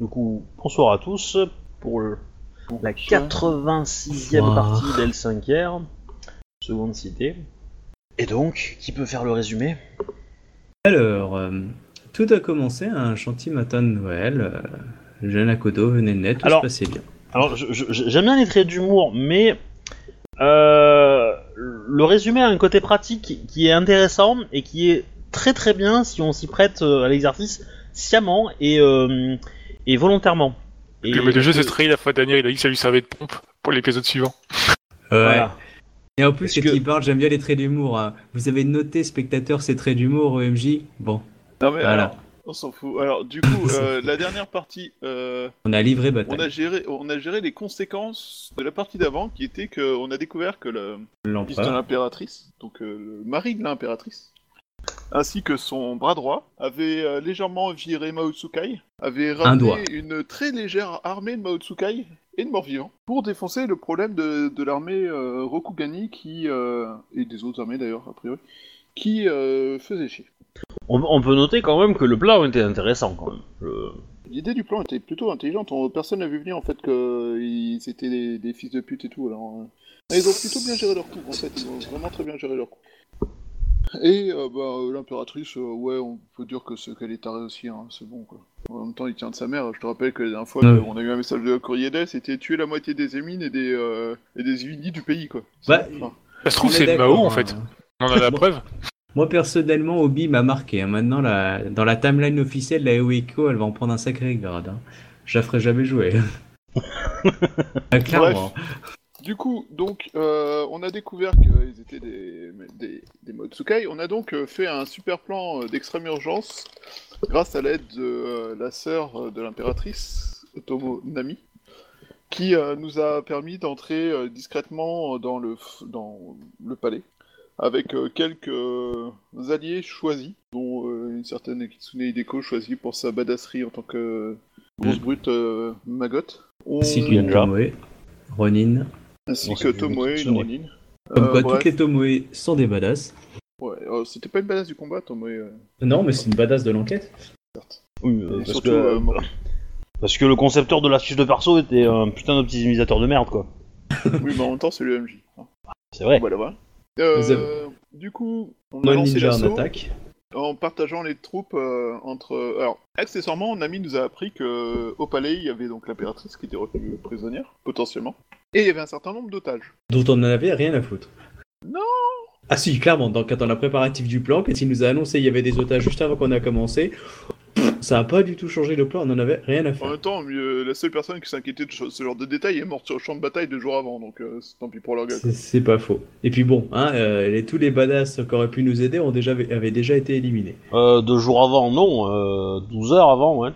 Du coup, bonsoir à tous pour le- la 86e Bonsoir. partie d'L5R, seconde cité. Et donc, qui peut faire le résumé? Alors, euh, tout a commencé à un gentil matin de Noël. euh, jeune Akodo venait de naître, tout Alors- se passait bien. Alors, j'aime bien les traits d'humour, mais euh, le résumé a un côté pratique qui- est intéressant et qui est très très bien si on s'y prête euh, à l'exercice sciemment et, euh, et volontairement. Et Le maître de jeu s'est trahi la fois dernière, il a dit que ça lui servait de pompe pour l'épisode suivant. Ouais. Voilà. Et en plus, quand que- il parle, j'aime bien les traits d'humour. hein. Vous avez noté, spectateur, ces traits d'humour au MJ Bon, Non mais Voilà. alors, on s'en fout. Alors du coup, euh, la dernière partie, euh, on a livré on bataille. a géré, on a géré les conséquences de la partie d'avant, qui était qu'on a découvert que le fils de l'impératrice, donc euh, le mari de l'impératrice, ainsi que son bras droit, avait euh, légèrement viré Mao Tsukai, avait ramené une très légère armée de Mao Tsukai et de morts-vivants pour défoncer le problème de, de l'armée euh, Rokugani qui euh, et des autres armées d'ailleurs a priori qui euh, faisait chier. On, on peut noter quand même que le plan était intéressant quand même. Je- L'idée du plan était plutôt intelligente. On- Personne n'a vu venir en fait qu'ils étaient des, des fils de pute et tout. Alors, euh, Ils ont plutôt bien géré leur coup en fait. Ils ont vraiment très bien géré leur coup. Et euh, bah, euh, l'impératrice, euh, ouais, on peut dire que c'est qu'elle est tarée aussi. Hein, c'est bon quoi. En même temps, il tient de sa mère. Je te rappelle que la dernière fois, Ouais. on a eu un message de courrier d'elle, c'était tuer la moitié des émines et des euh, et des unis du pays quoi. Bah, Enfin, Ça se trouve, est c'est d'accord, Mao en hein. fait. On en a la preuve. Moi, personnellement, Obi m'a marqué. hein. Maintenant, la... dans la timeline officielle, la Eiko, elle va en prendre un sacré grade. hein. Je la ferai jamais jouer. Ah, Clairement. Du coup, donc, euh, on a découvert qu'ils étaient des, des, des Motsukai. On a donc euh, fait un super plan euh, d'extrême urgence grâce à l'aide de euh, la sœur de l'impératrice, Otomo Nami, qui euh, nous a permis d'entrer euh, discrètement dans le, f- dans le palais avec euh, quelques euh, alliés choisis, dont euh, une certaine Kitsune Hideko choisie pour sa badasserie en tant que grosse Mm. brute euh, magotte. On- Ronin. Ainsi que Tomoe, Ronin. Comme Euh, quoi, toutes les Tomoe sont des badass. Ouais, euh, c'était pas une badass du combat, Tomoe. euh, Non, mais c'est une badass de l'enquête. certes. Oui, euh, parce, surtout, que, euh, parce que le concepteur de la fiche de perso était un putain d'optimisateur de merde quoi. oui, mais en même temps, c'est le MJ. hein. C'est vrai. Voilà, voilà. Euh, avez- Du coup, on a Moi, lancé ninja en l'assaut attaque. En partageant les troupes euh, entre. Alors, accessoirement, Nami nous a appris que au palais, il y avait donc l'impératrice qui était retenue prisonnière, potentiellement, et il y avait un certain nombre d'otages. Dont on n'en avait rien à foutre. Non Ah si, clairement, dans, dans la préparatif du plan, quand il nous a annoncé il y avait des otages juste avant qu'on a commencé, ça a pas du tout changé le plan, on en avait rien à En faire. même temps, mieux- la seule personne qui s'inquiétait de ce genre de détails est morte sur le champ de bataille deux jours avant, donc euh, c'est tant pis pour leur gueule. C'est- C'est pas faux. Et puis bon, hein, euh, les, tous les badass qui auraient pu nous aider ont déjà, avaient déjà été éliminés. Euh, deux jours avant, non. Euh, 12 heures avant, ouais.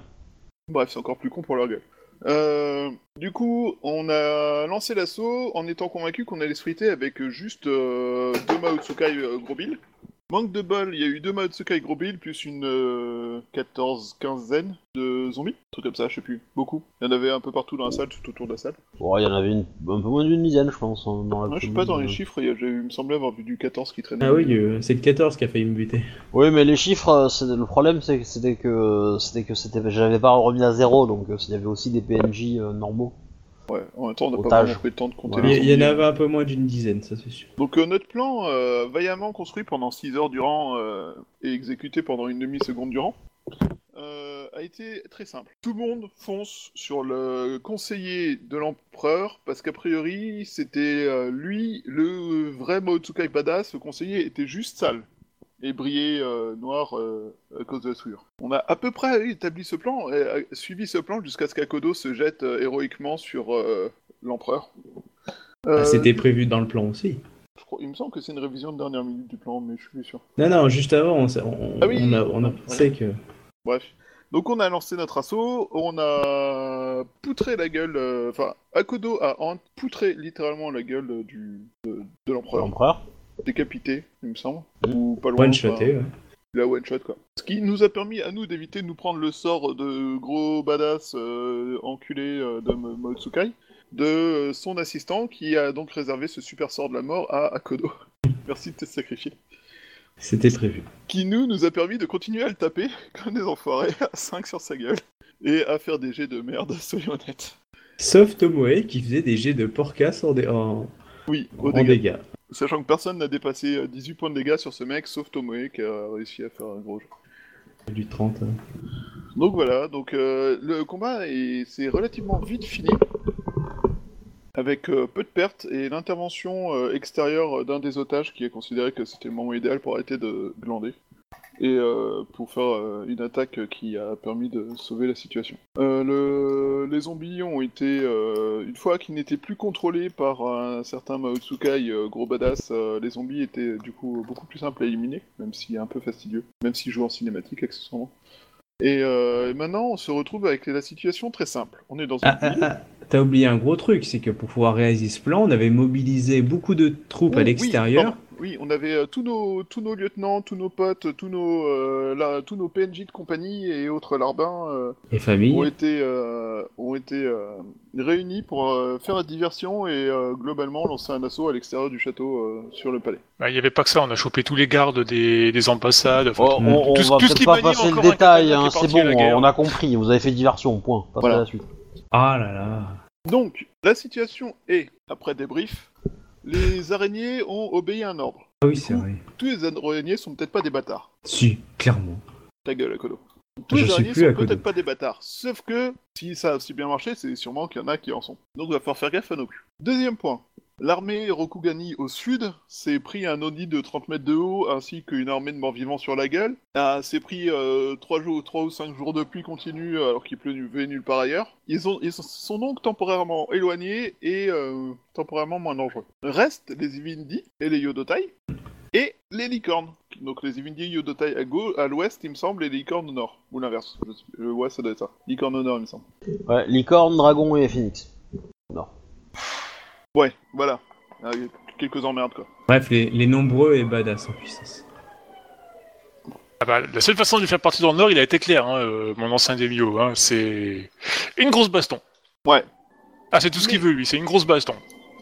Bref, c'est encore plus con pour leur gueule. Euh, du coup, on a lancé l'assaut en étant convaincu qu'on allait se friter avec juste euh, deux Mao Tsukai euh, gros bill. Manque de bol, il y a eu deux Mao Tsukai gros bill plus une euh, 14 quinzaine de zombies. Un truc comme ça, je sais plus. Beaucoup. Il y en avait un peu partout dans la salle, tout autour de la salle. Bon, il y en avait une, un peu moins d'une dizaine, je pense. hein, Dans la Moi, je suis pas dans les chiffres, il y a- j'ai- il me semblait avoir vu du 14 qui traînait. Ah oui, euh, c'est le 14 qui a failli me buter. Oui, mais les chiffres, euh, c'est- le problème, c'est que c'était que c'était que c'était, j'avais pas remis à zéro, donc euh, il y avait aussi des PNJ euh, normaux. Ouais, en même temps, on n'a pas vraiment le temps de compter. Il les y, il y en avait un peu moins d'une dizaine, ça c'est sûr. Donc euh, notre plan, euh, vaillamment construit pendant 6 heures durant euh, et exécuté pendant une demi-seconde durant, euh, a été très simple. Tout le monde fonce sur le conseiller de l'empereur parce qu'a priori c'était euh, lui le vrai Motsukai badass. Le conseiller était juste sale et brillait euh, noir euh, à cause de la souillure. On a à peu près établi ce plan, et, euh, suivi ce plan jusqu'à ce qu'Akodo se jette euh, héroïquement sur euh, l'empereur. Ah, Euh, C'était prévu dans le plan aussi. je crois- il me semble que c'est une révision de dernière minute du plan, mais je suis plus sûr. Non, non, juste avant, on, Ah oui. on a, on a pensé que... Bref. Donc on a lancé notre assaut, on a poutré la gueule, euh, enfin, Akodo a poutré littéralement la gueule du, de, de l'empereur, L'empereur. Décapité, il me semble, Mm. ou pas loin. One-shoté, ouais. La one shot quoi. Ce qui nous a permis à nous d'éviter de nous prendre le sort de gros badass euh, enculé euh, de Motsukai, de euh, son assistant qui a donc réservé ce super sort de la mort à Akodo. Merci de te sacrifier. C'était prévu. qui nous, nous a permis de continuer à le taper comme des enfoirés à 5 sur sa gueule. et à faire des jets de merde, soyons honnêtes. Sauf Tomoe qui faisait des jets de porcasse en, dé- en, Oui, au en dégâts. dégâts. Sachant que personne n'a dépassé euh, 18 points de dégâts sur ce mec, sauf Tomoe qui a réussi à faire un gros jeu. Du 30. hein. Donc voilà, donc euh, le combat est c'est relativement vite fini, avec euh, peu de pertes et l'intervention euh, extérieure d'un des otages qui a considéré que c'était le moment idéal pour arrêter de glander et euh, pour faire euh, une attaque qui a permis de sauver la situation. Euh, le- Les zombies ont été, une fois qu'ils n'étaient plus contrôlés par un certain Mao Tsukai, gros badass, les zombies étaient du coup beaucoup plus simples à éliminer, même est un peu fastidieux, même s'il joue en cinématique accessoirement. Et euh, maintenant, on se retrouve avec la situation très simple. On est dans une Ah, ah, ville. T'as oublié un gros truc, c'est que pour pouvoir réaliser ce plan, on avait mobilisé beaucoup de troupes Oh, à oui, l'extérieur. pardon. Oui, on avait euh, tous, nos, tous nos lieutenants, tous nos potes, tous nos, euh, tous nos PNJ de compagnie et autres larbins euh, et famille. ont été, euh, ont été euh, réunis pour euh, faire la diversion et euh, globalement lancer un assaut à l'extérieur du château euh, sur le palais. Bah, Il n'y avait pas que ça, on a chopé tous les gardes des, des ambassades. enfin, Oh, on, on Tout va tout ce peut-être pas passer le détail, hein, est c'est bon, guerre. on a compris, vous avez fait diversion, point. Passez Voilà. à la suite. Ah là là. Donc, la situation est, après débrief, les araignées ont obéi à un ordre. Ah oui, c'est vrai. Tous les araignées sont peut-être pas des bâtards. Si, clairement. Ta gueule, Akodo. Tous Je les araignées sont peut-être pas des bâtards. Sauf que, si ça a si bien marché, c'est sûrement qu'il y en a qui en sont. Donc il va falloir faire gaffe à nos culs. Deuxième point. L'armée Rokugani au sud s'est pris un Oni de 30 mètres de haut ainsi qu'une armée de morts-vivants sur la gueule. Ah, s'est pris 3 jours, trois ou 5 jours de pluie continue alors qu'il pleuvait nulle part ailleurs. Ils, ont, ils sont donc temporairement éloignés et euh, temporairement moins dangereux. Restent les Ivindi et les Yodotai et les licornes. Donc les Ivindi et Yodotai à, l'ouest, il me semble, et les licornes au nord. Ou l'inverse. Je euh, ouais, ça doit être ça. Licorne au nord, il me semble. Ouais, licorne, dragon et phoenix. Ouais, voilà. Ah, il y a quelques emmerdes, quoi. Bref, les, les nombreux et badass en puissance. Ah bah, la seule façon de lui faire partir dans le Nord, il a été clair, hein, euh, mon ancien Demio. Hein, c'est une grosse baston. Ouais. Ah, c'est tout ce qu'il veut, lui, c'est une grosse baston.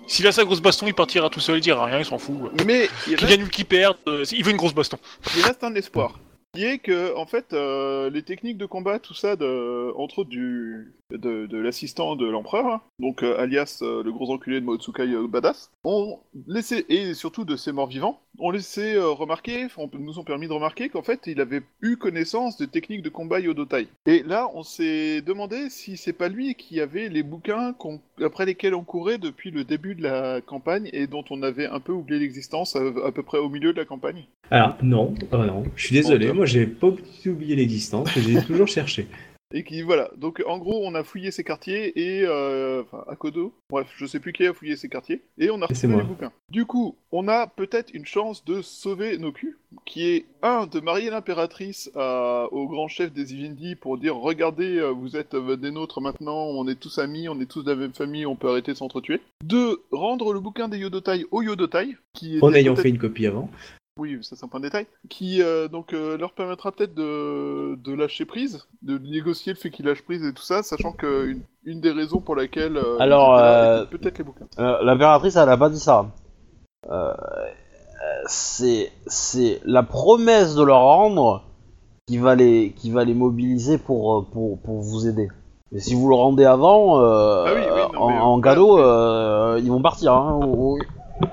S'il a sa grosse baston, il partira tout seul, il dira rien, il s'en fout. Mais il reste, gagne ou qu'il perde, euh, il veut une grosse baston. il reste un espoir. Qui est que, en fait, euh, les techniques de combat, tout ça, de, entre autres du, de, de l'assistant de l'empereur, hein, donc euh, alias euh, le gros enculé de Motsukai euh, Badass, ont laissé, et surtout de ses morts vivants, ont laissé remarquer, ont- nous ont permis de remarquer qu'en fait, il avait eu connaissance de techniques de combat Yodotai. Et là, on s'est demandé si c'est pas lui qui avait les bouquins après lesquels on courait depuis le début de la campagne et dont on avait un peu oublié l'existence à, à peu près au milieu de la campagne. Alors, non, oh non, je suis désolé, moi j'ai pas oublié l'existence, j'ai toujours cherché. Et qui, voilà. Donc, en gros, on a fouillé ces quartiers et. Euh, enfin, Akodo. Bref, je sais plus qui a fouillé ces quartiers. Et on a retrouvé les bouquins. Du coup, on a peut-être une chance de sauver nos culs. Qui est, un, de marier l'impératrice à- au grand chef des Ivindi pour dire regardez, euh, vous êtes euh, des nôtres maintenant, on est tous amis, on est tous de la même famille, on peut arrêter de s'entretuer. Deux, rendre le bouquin des Yodotai au Yodotai. Qui En ayant fait une copie avant. Oui, ça c'est un point de détail. Qui euh, donc euh, leur permettra peut-être de, de lâcher prise, de négocier le fait qu'ils lâchent prise et tout ça, sachant que une, des raisons pour laquelle euh, Alors, peut-être les bouquins. L'impératrice, elle a pas dit ça. C'est la promesse de leur rendre qui va les qui va les mobiliser pour pour, pour vous aider. Mais si vous le rendez avant, Ah oui, oui, non, en, mais, en cadeau, ils vont partir. Hein, ou,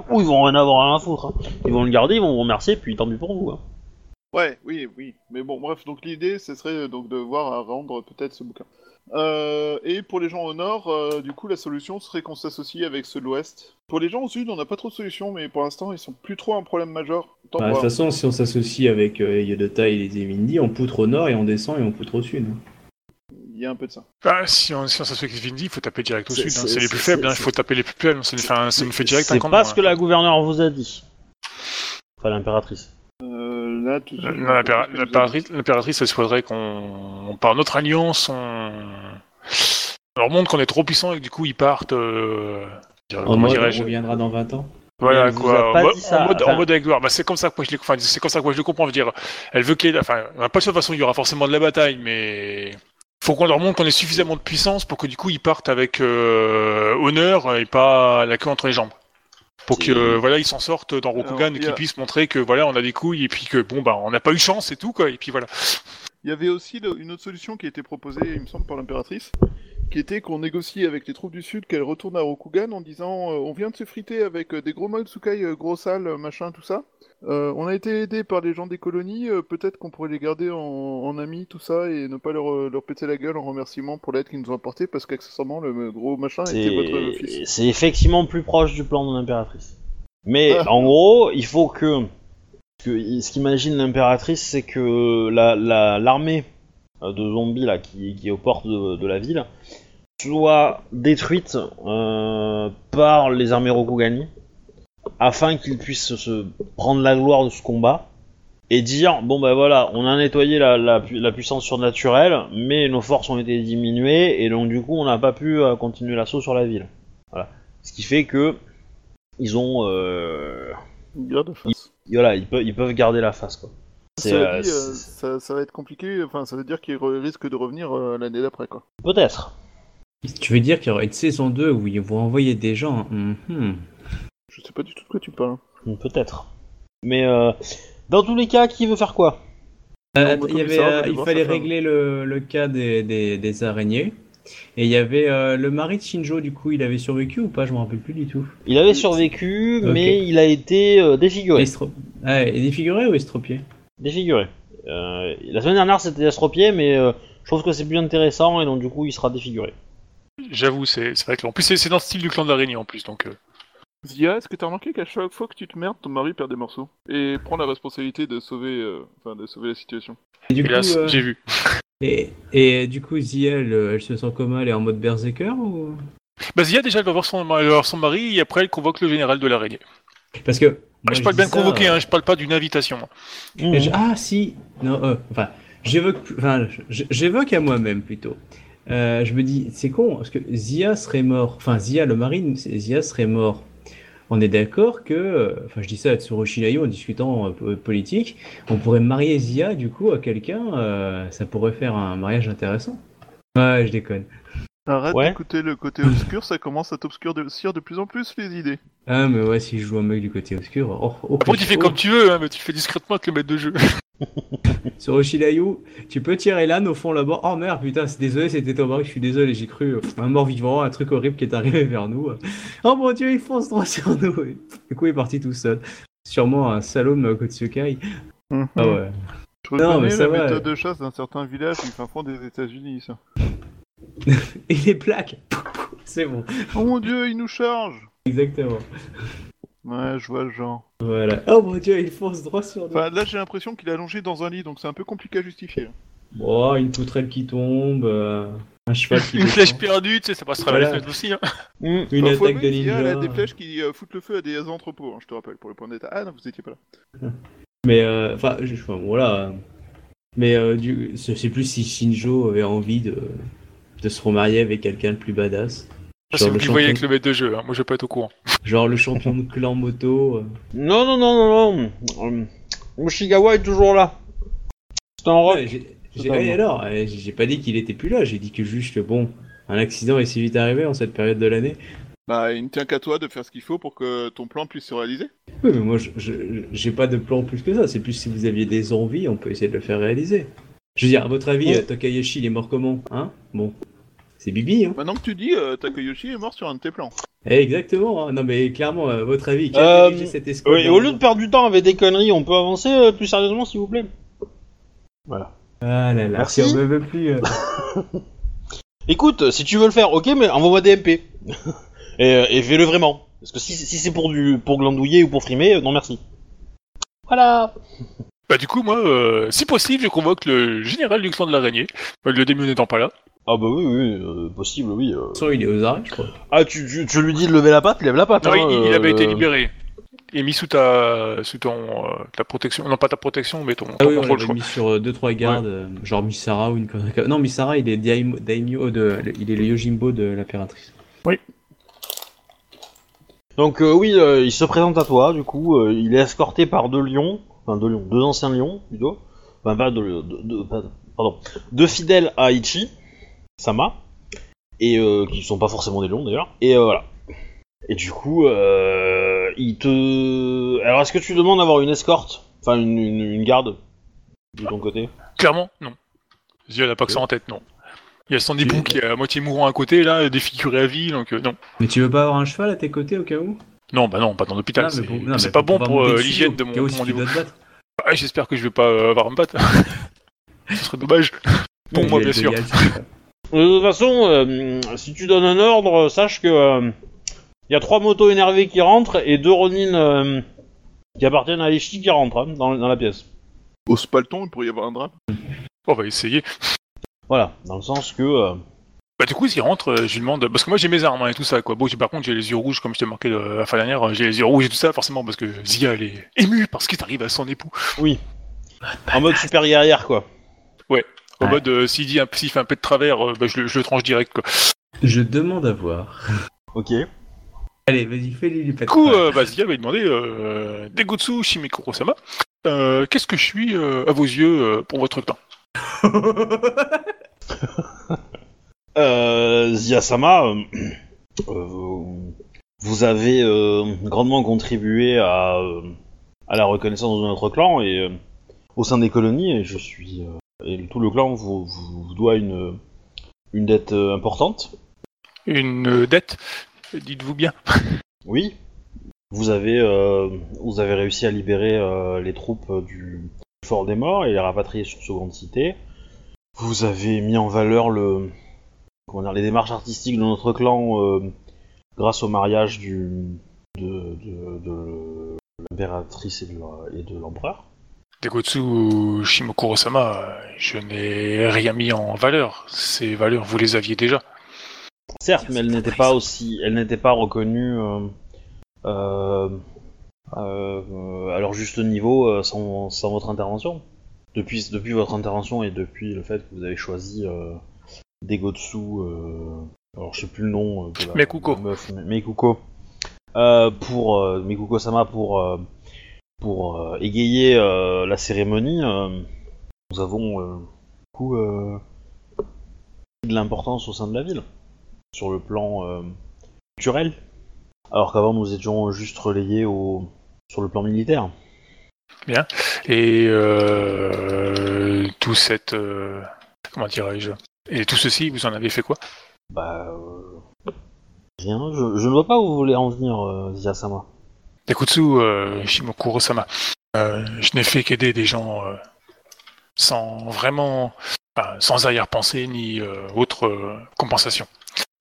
ou- ils vont rien avoir à foutre. hein. Ils vont le garder, ils vont vous remercier, puis tant mieux pour vous. hein. Ouais, oui, oui. Mais bon, bref, donc l'idée, ce serait euh, donc de voir à rendre peut-être ce bouquin. Euh, et pour les gens au nord, euh, du coup, la solution serait qu'on s'associe avec ceux de l'ouest. Pour les gens au sud, on n'a pas trop de solution, mais pour l'instant, ils sont plus trop un problème majeur. Tant Bah, de toute façon, si on s'associe avec euh, Yodota et les Evindi, on poutre au nord et on descend et on poutre au sud. Il y a un peu de ça. Bah, si on, si on s'associe avec les Vindi, il faut taper direct au sud. hein. c'est- les plus faibles, hein. il faut taper les plus faibles. Ça nous fait, direct un C'est pas ce que la gouverneure vous a dit. Enfin, l'impératrice. Euh, là, tout. L'impératrice, l'impératrice, elle souhaiterait qu'on, par notre alliance, on, on leur montre qu'on est trop puissant et que du coup ils partent. Euh... dire- En mode, on reviendra dans 20 ans. Voilà quoi. En, pas mode- dit ça, en mode, en enfin- mode avec gloire. Bah, c'est comme ça que moi je l'ai, enfin, c'est comme ça que moi je le comprends. Je veux dire, elle veut qu'il y ait, enfin, pas de toute façon. Il y aura forcément de la bataille, mais faut qu'on leur montre qu'on ait suffisamment de puissance pour que du coup ils partent avec euh, honneur et pas la queue entre les jambes. Pour que euh, voilà ils s'en sortent dans Rokugan Alors, et il y qu'ils a- puissent montrer que voilà on a des couilles et puis que bon bah on n'a pas eu chance et tout quoi et puis voilà. Il y avait aussi le- une autre solution qui a été proposée, il me semble, par l'impératrice, qui était qu'on négocie avec les troupes du Sud qu'elles retournent à Rokugan en disant euh, on vient de se friter avec euh, des gros Maltsukai, euh, gros sales, machin, tout ça. Euh, on a été aidé par les gens des colonies, euh, peut-être qu'on pourrait les garder en, en amis, tout ça, et ne pas leur, euh, leur péter la gueule en remerciement pour l'aide qu'ils nous ont apportée, parce qu'accessoirement, le gros machin était votre fils. C'est effectivement plus proche du plan de l'impératrice. Mais Ah. en gros, il faut que, que- ce qu'imagine l'impératrice, c'est que la- la- l'armée de zombies là qui, qui est aux portes de, de la ville soit détruite euh, par les armées Rokugani afin qu'ils puissent se prendre la gloire de ce combat et dire bon ben voilà on a nettoyé la, la pu- la puissance surnaturelle mais nos forces ont été diminuées et donc du coup on n'a pas pu euh, continuer l'assaut sur la ville voilà ce qui fait que ils ont euh, Garde face. voilà ils peuvent ils peuvent garder la face quoi euh, dit, euh, ça, ça va être compliqué, enfin ça veut dire qu'ils risquent de revenir euh, l'année d'après quoi. peut-être Tu veux dire qu'il y aura une saison 2 où ils vont envoyer des gens Mhm. Je sais pas du tout de quoi tu parles. peut-être mais euh, dans tous les cas qui veut faire quoi? Euh, Non, il y avait, commissariat, euh, il fallait régler le, le cas des, des, des araignées. Et il y avait euh, le mari de Shinjo, du coup, il avait survécu ou pas? Je me rappelle plus du tout. il avait survécu mais il a été euh, défiguré Estro... Ah, et défiguré ou estropié? Défiguré Euh, la semaine dernière c'était estropié mais euh, je trouve que c'est plus intéressant et donc du coup il sera défiguré J'avoue, c'est c'est vrai que en plus c'est c'est dans le style du clan de l'araignée en plus, donc. Euh, Zia, est-ce que t'as remarqué qu'à chaque fois que tu te merdes, ton mari perd des morceaux Et prend la responsabilité de sauver, euh, enfin, de sauver la situation? Et du hélas, coup, euh, j'ai vu. et, et du coup, Zia, elle, elle se sent comment Elle est en mode berserker ou? Bah Zia déjà elle va voir son, voir son mari et après elle convoque le général de l'araignée. Parce que. Ah, moi, je parle bien de ça, convoquer, euh, hein, je parle pas d'une invitation. Je- Ah si, non, euh, enfin, j'évoque, enfin, j- j'évoque à moi-même plutôt. Euh, je me dis, c'est con, parce que Zia serait mort, enfin Zia, le mari, c'est- Zia serait mort. On est d'accord que, euh, enfin, je dis ça à Tsurushi Nayu en discutant euh, po- politique, on pourrait marier Zia du coup à quelqu'un, euh, ça pourrait faire un mariage intéressant. Ouais, je déconne. Arrête Ouais. d'écouter le côté obscur, ça commence à t'obscurcir de plus en plus les idées. Ah, mais ouais, si je joue un mec du côté obscur, oh, oh, Après tu fais oh. comme tu veux, hein, mais tu fais discrètement avec le maître de jeu. Tsurushi Nayu, tu peux tirer l'âne au fond là-bas. Oh merde, putain, c'est désolé, c'était ton mari, je suis désolé, j'ai cru euh, un mort vivant, un truc horrible qui est arrivé vers nous. Oh mon dieu, il fonce droit sur nous. Du coup, il est parti tout seul. Sûrement un salaud de Makotsukai. Mhm. Ah ouais. Je Non, mais ça la va. méthode de chasse d'un certain village du fin fond des États-Unis, ça. Et les plaques. C'est bon. Oh mon dieu, il nous charge Exactement. Ouais, je vois le genre. Voilà. Oh mon dieu, il fonce droit sur nous. Enfin, là, j'ai l'impression qu'il est allongé dans un lit, donc c'est un peu compliqué à justifier. Bon, une poutrelle qui tombe, euh, un cheval qui Une flèche perdue, tu sais, ça passera à Voilà. la fenêtre aussi. Hein. Mm. Une attaque de il y a, ninja. des flèches qui euh, foutent le feu à des entrepôts, hein, je te rappelle, pour le point d'état. Ah non, vous étiez pas là. Mais euh, enfin, je- enfin, voilà. euh, Mais euh, du, je sais plus si Shinjo avait envie de, de se remarier avec quelqu'un de plus badass. Genre c'est vous qui voyez avec le maître de jeu, hein. moi je vais pas être au courant. Genre le champion de clan moto. euh. non non non non non Euh, Mushigawa est toujours là c'est un rock Ouais, j'ai- j'ai- totalement. ouais, alors, euh, j'ai pas dit qu'il était plus là, j'ai dit que juste, bon, un accident est si vite arrivé en cette période de l'année. Bah, il ne tient qu'à toi de faire ce qu'il faut pour que ton plan puisse se réaliser. Oui, mais moi, je- je- j'ai pas de plan plus que ça, c'est plus si vous aviez des envies, on peut essayer de le faire réaliser. Je veux dire, à votre avis, euh, Takayashi, il est mort comment Hein? Bon, c'est Bibi, hein Maintenant que tu dis, euh, Takayoshi est mort sur un de tes plans. Eh, Exactement, hein. non mais clairement, à votre avis, qui Euh, a dirigé cette escouade Oui, au lieu de perdre du temps avec des conneries, on peut avancer euh, plus sérieusement s'il vous plaît Voilà. Ah là là, Merci. si on me veut plus... euh. Écoute, si tu veux le faire, ok, mais envoie-moi des MP. et euh, et fais-le vraiment. Parce que si, si c'est pour du pour glandouiller ou pour frimer, euh, non merci. Voilà. Bah du coup, moi, euh, si possible, je convoque le général du clan de l'araignée, euh, le démion n'étant pas là. Ah bah oui, oui, euh, possible, oui. euh. De toute façon, il est aux arrêts, je crois. Ah, tu, tu, tu lui dis de lever la patte, lève la patte. Non, hein, il, il euh, avait été euh, libéré. Et mis sous ta, sous ton, euh, ta protection. Non, pas ta protection, mais ton, Ah ton oui, on contrôle, je l'avait crois. mis sur 2-3 gardes, euh, genre Misara ou une connerie comme- Non, Misara, il est daimyo, daimyo de... Il est le Yojimbo de l'impératrice. Donc euh, oui, euh, il se présente à toi, du coup, euh, il est escorté par deux lions, enfin deux lions, deux anciens lions plutôt, enfin pas deux, deux- deux- pas- pardon, deux fidèles à Ichi, Sama, et euh, qui sont pas forcément des lions d'ailleurs, et euh, voilà. Et du coup, euh, il te, alors est-ce que tu demandes d'avoir une escorte, enfin une, une, une garde de ton côté? Clairement, non. Zia n'a pas que ça en tête, non. Il y a son époux qui est à moitié mourant à côté, là, défiguré à vie, donc euh, non. Mais tu veux pas avoir un cheval à tes côtés au cas où? Non, bah non, pas dans l'hôpital. C'est pas bon pour euh, l'hygiène de mon, si niveau. J'espère que je vais pas avoir un battre. Ce serait dommage. Pour moi, bien sûr. De toute façon, euh, si tu donnes un ordre, sache que euh, il y a trois motos énervées qui rentrent et deux Ronin euh, qui appartiennent à Ishii qui rentrent hein, dans, dans la pièce. Au spalton, il pourrait y avoir un drap. On va essayer. Voilà, dans le sens que euh, Bah du coup, s'il rentre, euh, je lui demande... Parce que moi, j'ai mes armes hein, et tout ça, quoi. Bon, par contre, j'ai les yeux rouges, comme je t'ai marqué euh, la fois dernière. euh, J'ai les yeux rouges et tout ça, forcément, parce que Zia, elle est émue parce qu'il arrive à son époux. oui, en mode super guerrière quoi. Au Ouais. mode, euh, s'il dit un- s'il fait un peu de travers, euh, bah, je, le, je le tranche direct, quoi. Je demande à voir. Ok. Allez, vas-y, fais-lui les Du coup, euh, bah, Zia va lui demander euh, Degotsu Shimekuro-sama, euh, qu'est-ce que je suis euh, à vos yeux euh, pour votre temps Euh, Zia-sama, euh, euh, vous avez euh, grandement contribué à, euh, à la reconnaissance de notre clan et euh, au sein des colonies, et je suis euh, et tout le clan vous, vous, vous doit une une dette euh, importante. Une dette Dites-vous bien. Oui. Vous avez euh, vous avez réussi à libérer euh, les troupes du fort des morts et les rapatrier sur Seconde Cité. Vous avez mis en valeur le comment dire les démarches artistiques de notre clan euh, grâce au mariage du de, de, de l'impératrice et de l'empereur. Degotsu Shimokuro-sama, je n'ai rien mis en valeur. Ces valeurs, vous les aviez déjà. Certes, mais elle n'était pas aussi, elle n'était pas reconnue euh, euh, euh, à leur juste niveau sans, sans votre intervention. Depuis, depuis votre intervention et depuis le fait que vous avez choisi Degotsu, alors je sais plus le nom de la, Mekuko. de la meuf, mais- Mekuko, pour euh, Mekuko Sama pour pour euh, égayer euh, la cérémonie. euh, nous avons beaucoup de l'importance au sein de la ville sur le plan culturel, alors qu'avant nous étions juste relayés au, sur le plan militaire. Et euh, tout cette... euh, comment dirais-je? Et tout ceci, vous en avez fait quoi? Bah, euh, rien. Je, je ne vois pas où vous voulez en venir, euh, Zia-sama. Degotsu euh, Shimokuro-sama, euh, je n'ai fait qu'aider des gens euh, sans vraiment... sans arrière-pensée ni euh, autre compensation.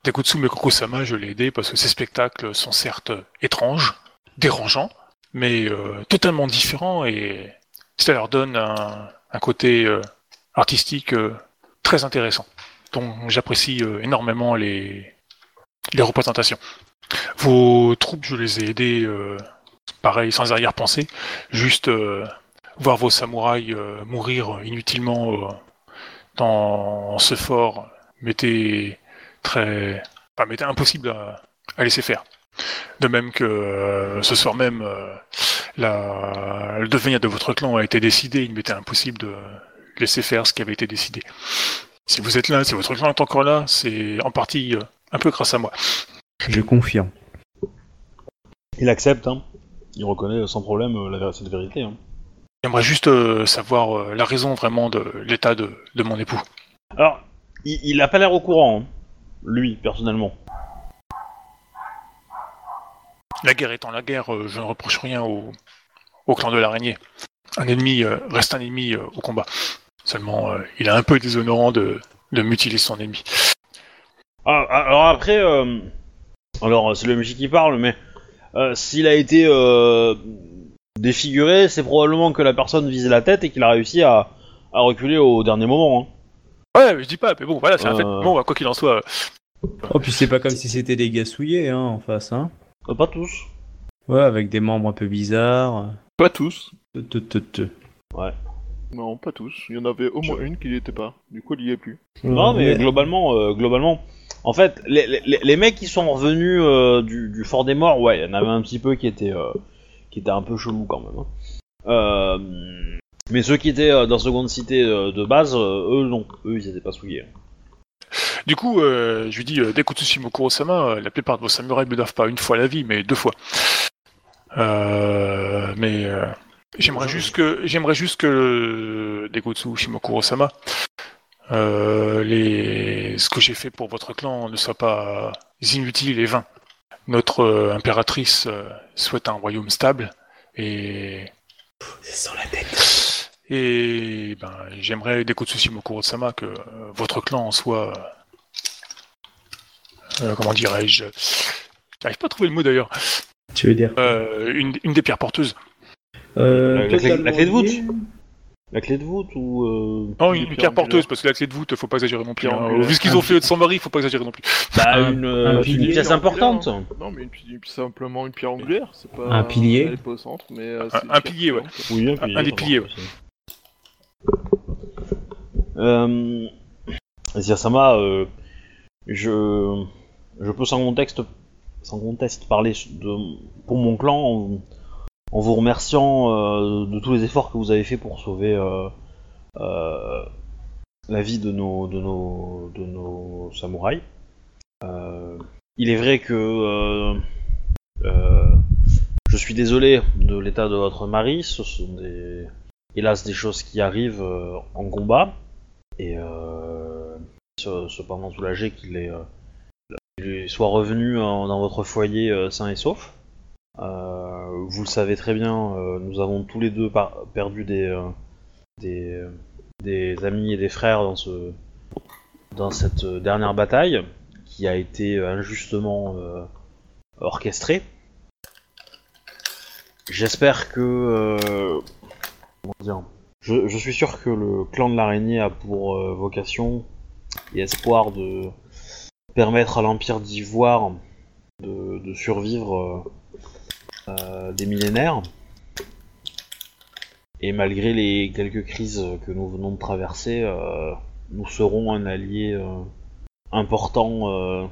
Degotsu Mekoko-sama, je l'ai aidé parce que ces spectacles sont certes étranges, dérangeants, mais totalement différents et ça leur donne un, côté artistique très intéressant, dont j'apprécie énormément les représentations. Vos troupes, je les ai aidées, euh, pareil, sans arrière-pensée, juste euh, voir vos samouraïs euh, mourir inutilement dans ce fort m'était très, impossible à, laisser faire. De même que ce soir même, le devenir de votre clan a été décidé, il m'était impossible de laisser faire ce qui avait été décidé. Si vous êtes là, si votre clan est encore là, c'est en partie un peu grâce à moi. Je confirme. Il accepte, hein. Il reconnaît sans problème euh, la, cette vérité. Hein. J'aimerais juste euh, savoir euh, la raison vraiment de l'état de, de mon époux. Alors, il, il a pas l'air au courant, hein, lui, personnellement. La guerre étant la guerre, euh, je ne reproche rien au, au clan de l'araignée. Un ennemi euh, reste un ennemi euh, au combat. Seulement, euh, il est un peu déshonorant de, de mutiler son ennemi. Ah, ah, alors après, euh, alors c'est le MJ qui parle, mais euh, s'il a été euh, défiguré, c'est probablement que la personne visait la tête et qu'il a réussi à, à reculer au dernier moment. hein. Ouais, mais je dis pas, mais bon, voilà, c'est un Euh. fait. Bon, bah, quoi qu'il en soit, Oh, puis c'est pas comme si c'était des gars souillés, hein, en face, hein. Euh, pas tous. Ouais, avec des membres un peu bizarres. Pas tous. Te, te, te, te. Non, pas tous. Il y en avait au moins une qui n'y était pas. Du coup, elle y est plus. Non, mais globalement, euh, globalement, en fait, les, les, les mecs qui sont revenus euh, du, du fort des morts, ouais, il y en avait un petit peu qui étaient, euh, qui étaient un peu chelous quand même. hein. Euh, mais ceux qui étaient dans seconde cité de base, eux non, eux ils étaient pas souillés. hein. du coup, je lui dis, Dekutsu Shimokuro-sama, euh, la plupart de vos samouraïs ne doivent pas une fois la vie, mais deux fois. Mais j'aimerais juste que, j'aimerais juste que Dekutsu Shimokuro-sama euh, les... ce que j'ai fait pour votre clan ne soit pas inutile et vain. Notre euh, impératrice euh, souhaite un royaume stable et sans la tête. et ben j'aimerais des coups de Tsushima Sama que euh, votre clan en soit euh, comment dirais-je J'arrive pas à trouver le mot d'ailleurs. Tu veux dire Euh, une, une des pierres porteuses. euh, La- la clé- de voûte. La clé de voûte ou. euh, Non, Des une, pierre porteuse parce que la clé de voûte, faut pas exagérer non plus. Pierre hein. Vu ce qu'ils ont fait de son mari, faut pas exagérer non plus. Bah, Un- une, un euh, pilier une pièce importante. hein. Non, mais une, simplement une pierre angulaire, c'est pas. Un pilier. Elle est pas au centre, mais. euh, Un- pilier, ouais. Oui, un, Un- pilier, un des piliers, aussi. Euh, Ziyasama, euh, je, je peux sans contexte, sans conteste parler de, pour mon clan en, vous remerciant euh, de tous les efforts que vous avez fait pour sauver euh, euh, la vie de nos, samouraïs. Il est vrai que je suis désolé de l'état de votre mari, ce sont hélas des choses qui arrivent en combat et ce- cependant soulagé qu'il est, soit revenu en- dans votre foyer sain et sauf. Vous le savez très bien, euh, nous avons tous les deux perdu des, euh, des, des amis et des frères dans, ce, dans cette dernière bataille qui a été injustement euh, orchestrée. J'espère que euh, comment dire, je, suis sûr que le clan de l'araignée a pour euh, vocation et espoir de permettre à l'Empire d'Ivoire de, survivre euh, euh, des millénaires. Et malgré les quelques crises que nous venons de traverser, euh, nous serons un allié euh, important euh,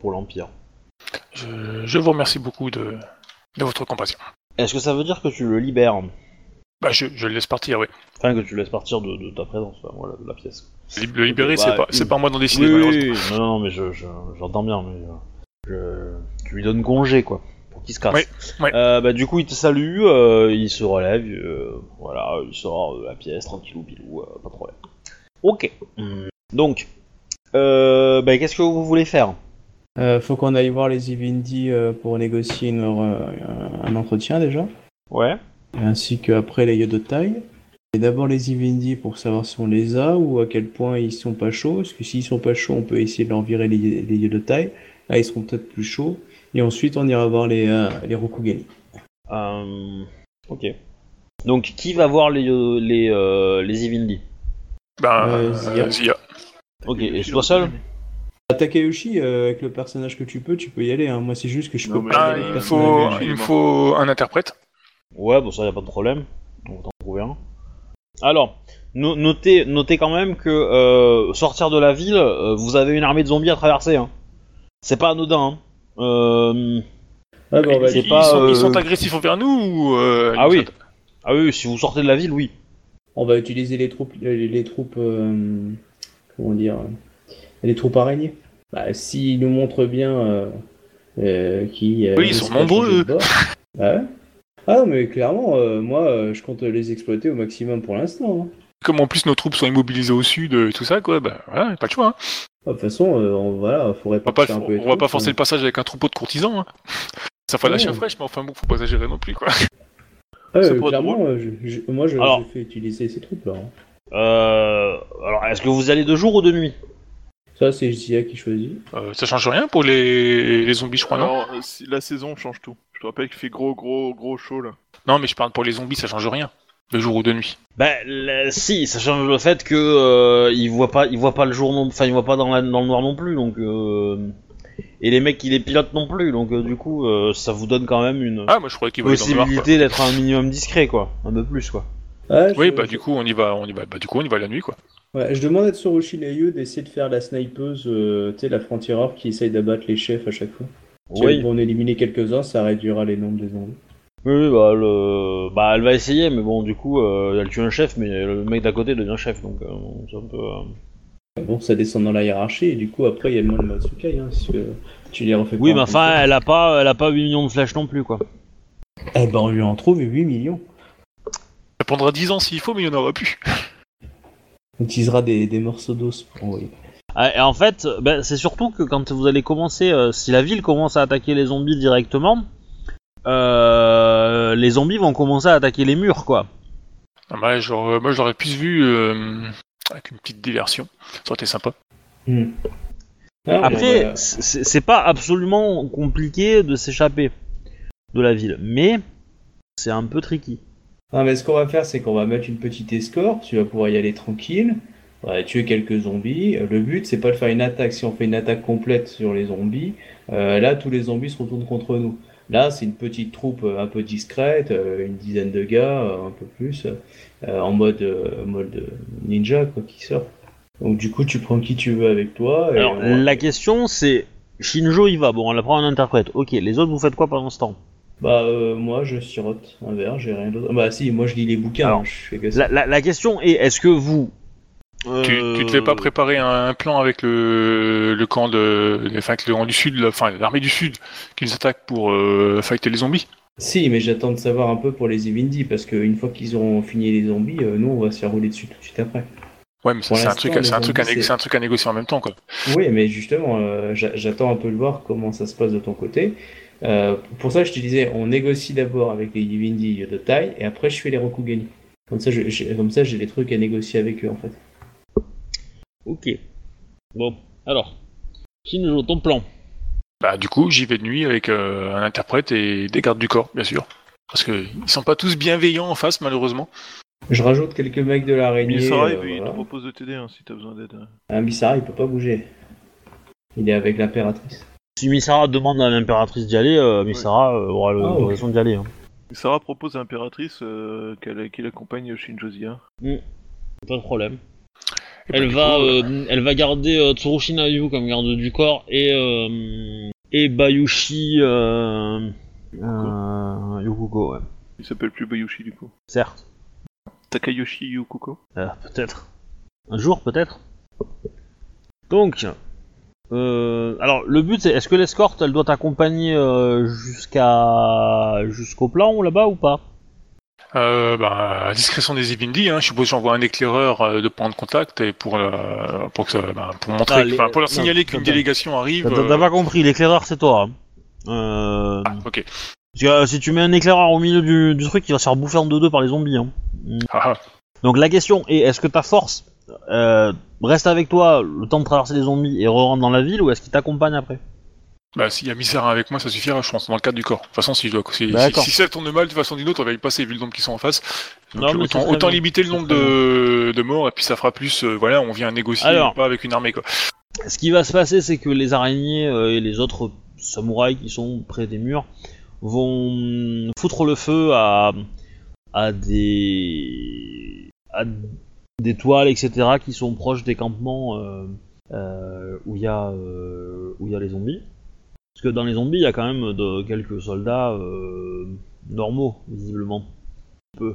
pour l'Empire. Je, je vous remercie beaucoup de, de votre compassion. Est-ce que ça veut dire que tu le libères? Bah, je, je le laisse partir, oui. Enfin, que tu laisses partir de, de ta présence, enfin, voilà, de la pièce. Le libérer, Bah, c'est pas, il- pas moi d'en décider, Oui, malheureusement. oui, oui. Non, non, mais je, je- j'entends bien, mais euh, je, tu lui donnes congé, quoi, pour qu'il se casse. Oui, oui. Euh, bah, du coup, il te salue, euh, il se relève, euh, voilà, il sort de la pièce, tranquillou, pilou, euh, pas de problème. Ok. Hum, Donc, euh, bah, qu'est-ce que vous voulez faire? Euh, faut qu'on aille voir les Ivindi euh, pour négocier une, euh, un entretien déjà, Ouais. ainsi qu'après les Yodotai. Et d'abord les Ivindi pour savoir si on les a ou à quel point ils sont pas chauds. Parce que s'ils sont pas chauds, on peut essayer de leur virer les, les Yodotai. Là, ils seront peut-être plus chauds. Et ensuite, on ira voir les, euh, les Rokugani. Euh, ok. Donc, qui va voir les, euh, les, euh, les Ivindi Ben, Euh, euh, Zia. Zia. Ok, et toi seul? À Takeuchi, euh, avec le personnage que tu peux, tu peux y aller. Hein. Moi, c'est juste que je Non, peux pas. Il faut, il me faut un interprète. Ouais, bon, ça y a pas de problème. On va t'en trouver un. Alors, no- notez, notez quand même que euh, sortir de la ville, euh, vous avez une armée de zombies à traverser. Hein. C'est pas anodin. Hein. Euh, Ah, bon, bah, ils, pas, sont, ils sont euh, agressifs envers nous ou euh, Ah oui. sont- ah oui, si vous sortez de la ville, oui. On va utiliser les troupes, les, les troupes, euh, comment dire, euh, les troupes araignées. Bah, s'ils nous montrent bien euh, euh, qui. euh, Oui, ils sont de nombreux. de. Bah ouais. Ah non, mais clairement, euh, moi, euh, je compte les exploiter au maximum pour l'instant. hein. Comme en plus nos troupes sont immobilisées au sud euh, et tout ça, quoi, bah voilà, pas le choix. Hein. Ah, De toute façon, euh, on, voilà, faudrait On va pas, on va pas troupes, forcer hein. le passage avec un troupeau de courtisans. Hein. Ça fait la chair fraîche, mais enfin bon, faut pas exagérer non plus, quoi. Ouais, Ça euh, clairement, euh, je- je- moi, je, Alors. je fais utiliser ces troupes-là. hein. Euh, alors, est-ce que vous allez de jour ou de nuit Ça, c'est Zia qui choisit. Euh, ça change rien pour les, les zombies, je crois, non? Alors, euh, la saison change tout. Je te rappelle qu'il fait gros, gros, gros chaud là. Non, mais je parle pour les zombies, ça change rien. De jour ou de nuit. Ben, si, ça change le fait que euh, ils voient pas, ils voient pas le jour non, enfin ils voient pas dans, la- dans le noir non plus, donc euh, et les mecs qui les pilotent non plus, donc euh, du coup euh, ça vous donne quand même une Ah, moi je croyais qu'ils voyaient dans le noir, quoi. possibilité d'être un minimum discret, quoi, un peu plus, quoi. Ah, je- Oui, bah du coup, on y va, on y va, bah du coup, on y va la nuit, quoi. Ouais, je demande à Tsurushi Leyu d'essayer de faire la snipeuse, euh, tu sais, la frontière qui essaye d'abattre les chefs à chaque fois. Si Oui, en éliminer quelques-uns, ça réduira les nombres des zombies. Oui, oui, bah, le... bah elle va essayer, mais bon, du coup, euh, elle tue un chef, mais le mec d'à côté devient chef, donc euh, c'est un peu. euh, Bon, ça descend dans la hiérarchie, et du coup, après, il y a le mode Matsukai, hein, parce que tu les refais Oui, mais en enfin, elle a pas, elle a pas 8 millions de flèches non plus, quoi. Eh ben, on lui en trouve 8 millions. Ça prendra 10 ans s'il faut, mais il y en aura plus. On utilisera des, des morceaux d'os pour envoyer. Ah, Et en fait, ben, c'est surtout que quand vous allez commencer, euh, si la ville commence à attaquer les zombies directement, euh, les zombies vont commencer à attaquer les murs, quoi. Ah bah, genre, euh, moi, je l'aurais plus vu euh, avec une petite diversion. Ça aurait été sympa. Hmm. Ah, Après, c'est c'est pas absolument compliqué de s'échapper de la ville, mais c'est un peu tricky. Ah, mais ce qu'on va faire, c'est qu'on va mettre une petite escorte, tu vas pouvoir y aller tranquille, on va tuer quelques zombies. Euh, Le but, c'est pas de faire une attaque. Si on fait une attaque complète sur les zombies, euh, là, tous les zombies se retournent contre nous. Là, c'est une petite troupe euh, un peu discrète, euh, une dizaine de gars, euh, un peu plus, en mode, mode ninja, quoi, qui sort. Donc, du coup, tu prends qui tu veux avec toi. et Alors, on- la question c'est Shinjo il va, bon, on apprend un interprète. Ok, les autres vous faites quoi pendant ce temps? Bah, euh, moi, je sirote un verre, j'ai rien d'autre. Bah, si, moi, je lis les bouquins, Alors, hein, je fais que ça. la, la- la question est est-ce que vous. Tu, euh, tu te fais pas préparer un, un plan avec le, le camp de, enfin, avec le camp du sud, enfin l'armée du sud, qui nous attaque pour euh, fighter les zombies. Si, mais j'attends de savoir un peu pour les Evindi, parce qu'une fois qu'ils auront fini les zombies, euh, nous, on va se faire rouler dessus tout de suite après. Ouais, mais c'est un truc, les c'est un truc, à, zombies, né- c'est- c'est un truc à négocier en même temps, quoi. Oui, mais justement, euh, j'a- j'attends un peu de voir comment ça se passe de ton côté. Euh, pour ça, je te disais, on négocie d'abord avec les Evindi de taille, et après, je fais les Rokugani. Comme ça, je- j'ai- comme ça, j'ai des trucs à négocier avec eux, en fait. Ok. Bon, alors. Shinjo, ton plan. Bah, du coup, j'y vais de nuit avec euh, un interprète et des gardes du corps, bien sûr. Parce que ils sont pas tous bienveillants en face, malheureusement. Je rajoute quelques mecs de l'araignée. Misara, euh, il, il te voilà. propose de t'aider hein, si t'as besoin d'aide. Ah, Misara, il peut pas bouger. Il est avec l'impératrice. Si Misara demande à l'impératrice d'y aller, euh, Misara euh, aura l'autorisation d'y aller. hein. Sarah propose à l'impératrice euh, qu'elle qu'il accompagne Shinjo Zia. Pas de problème. Elle va, coup, euh, euh, elle va garder euh, Tsurushi Nayu comme garde du corps et, euh, et Bayushi euh, euh, Yukuko, ouais. Il s'appelle plus Bayushi du coup. certes. Takayoshi Yukuko. Euh, peut-être. Un jour, peut-être. Donc, euh, alors le but c'est est-ce que l'escorte elle doit t'accompagner euh, jusqu'à jusqu'au plan là-bas ou pas? Euh, bah, à discrétion des Evindi, hein, je suppose que j'envoie un éclaireur euh, de point de contact et pour, euh, pour, que, ça- bah, pour montrer, Ah, les- enfin, pour leur non, signaler qu'une attends. délégation arrive. T'as euh, t'as pas compris, l'éclaireur c'est toi. hein. Euh, ah, ok. parce que, euh, si tu mets un éclaireur au milieu du, du truc, il va se faire bouffer en deux-deux par les zombies. Hein. Ah, ah. Donc la question est est-ce que ta force euh, reste avec toi le temps de traverser les zombies et re-rentre dans la ville ou est-ce qu'il t'accompagne après? Bah, s'il y a Misera avec moi, ça suffira, je pense, dans le cadre du corps. De toute façon, si, je dois, si, si, si ça tourne mal, de toute façon d'une autre, on va y passer vu le nombre qui sont en face. Donc, Non, autant, limiter le nombre de, de morts et puis ça fera plus, euh, voilà, on vient négocier, Alors. pas avec une armée, quoi. Ce qui va se passer, c'est que les araignées euh, et les autres samouraïs qui sont près des murs vont foutre le feu à, à des à des toiles, etc., qui sont proches des campements euh, euh, où il y a euh, où il y a les zombies. Que dans les zombies, il y a quand même de, quelques soldats euh, normaux, visiblement. Peu.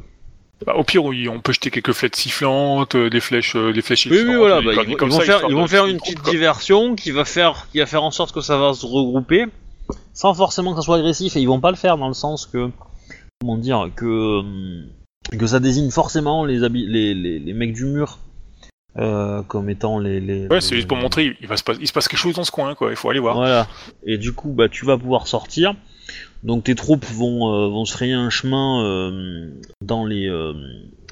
Bah, au pire, oui, on peut jeter quelques flèches sifflantes, euh, des flèches, euh, des flèches Oui, oui, sifflantes, voilà, des bah, ils, vont- comme ils vont ça, faire, ils vont une petite quoi. diversion qui va faire, qui va faire en sorte que ça va se regrouper, sans forcément que ça soit agressif, et ils vont pas le faire dans le sens que, comment dire, que, que ça désigne forcément les, les, les mecs du mur euh, comme étant les. les Ouais, c'est juste pour montrer, il, va se passe, il se passe quelque chose dans ce coin, quoi, il faut aller voir. Voilà. Et du coup, bah, tu vas pouvoir sortir. Donc tes troupes vont, euh, vont se frayer un chemin euh, dans, les,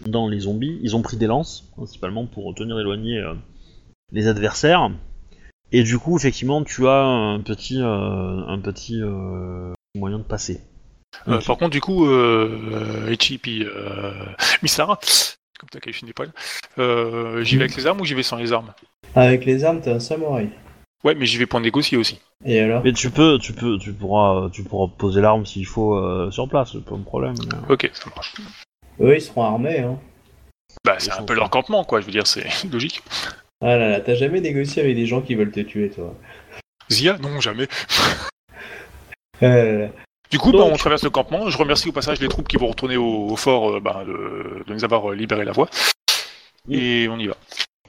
dans les zombies. Ils ont pris des lances, principalement pour tenir éloignés les adversaires. Et du coup, effectivement, tu as un petit, un petit moyen de passer. Par contre, du coup, euh, Echi puis Misara, comme t'as qualifié des poils, euh, j'y vais avec les armes ou j'y vais sans les armes? Avec les armes, t'es un samouraï. Ouais, mais j'y vais pour négocier aussi. Et alors? Mais tu peux, tu peux, tu pourras, tu pourras poser l'arme s'il faut euh, sur place, c'est pas un problème. mais- Ok, ça marche. Eux, ils seront armés, hein. Bah, c'est un peu leur campement, quoi, je veux dire, c'est logique. Ah là là, t'as jamais négocié avec des gens qui veulent te tuer, toi. Zia? Non, jamais. Ah là là. Du coup, Donc- bah, on traverse le campement. Je remercie au passage les troupes qui vont retourner au, au fort euh, bah, de, de nous avoir euh, libéré la voie. Et on y va.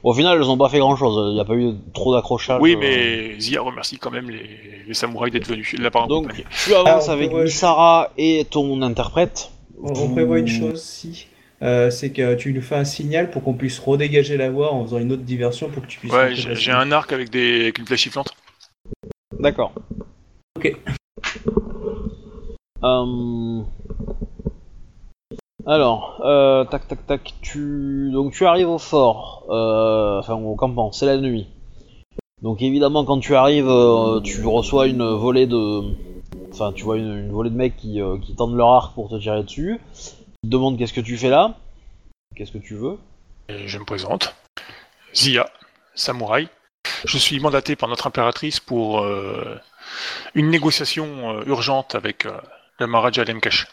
Au final, elles ont pas fait grand chose, il n'y a pas eu trop d'accrochage. Oui, euh, mais Zia remercie quand même les, les samouraïs d'être venus. De la part Donc, tu avances Ah, on avec prévoit- Misara et ton interprète. On, on prévoit une chose, si euh, c'est que tu lui fais un signal pour qu'on puisse redégager la voie en faisant une autre diversion pour que tu puisses. Ouais, j'ai un arc avec, des... avec une flèche sifflante. D'accord. Ok. Euh, Alors, euh, tac tac tac, tu donc tu arrives au fort, euh, enfin au campement, c'est la nuit. Donc évidemment quand tu arrives, tu reçois une volée de, enfin tu vois une, volée de mecs qui, qui tendent leur arc pour te tirer dessus. Ils te demandent qu'est-ce que tu fais là, qu'est-ce que tu veux? Je me présente. Zia, samouraï. Je suis mandaté par notre impératrice pour une négociation urgente avec le Maharaja Lemkesh.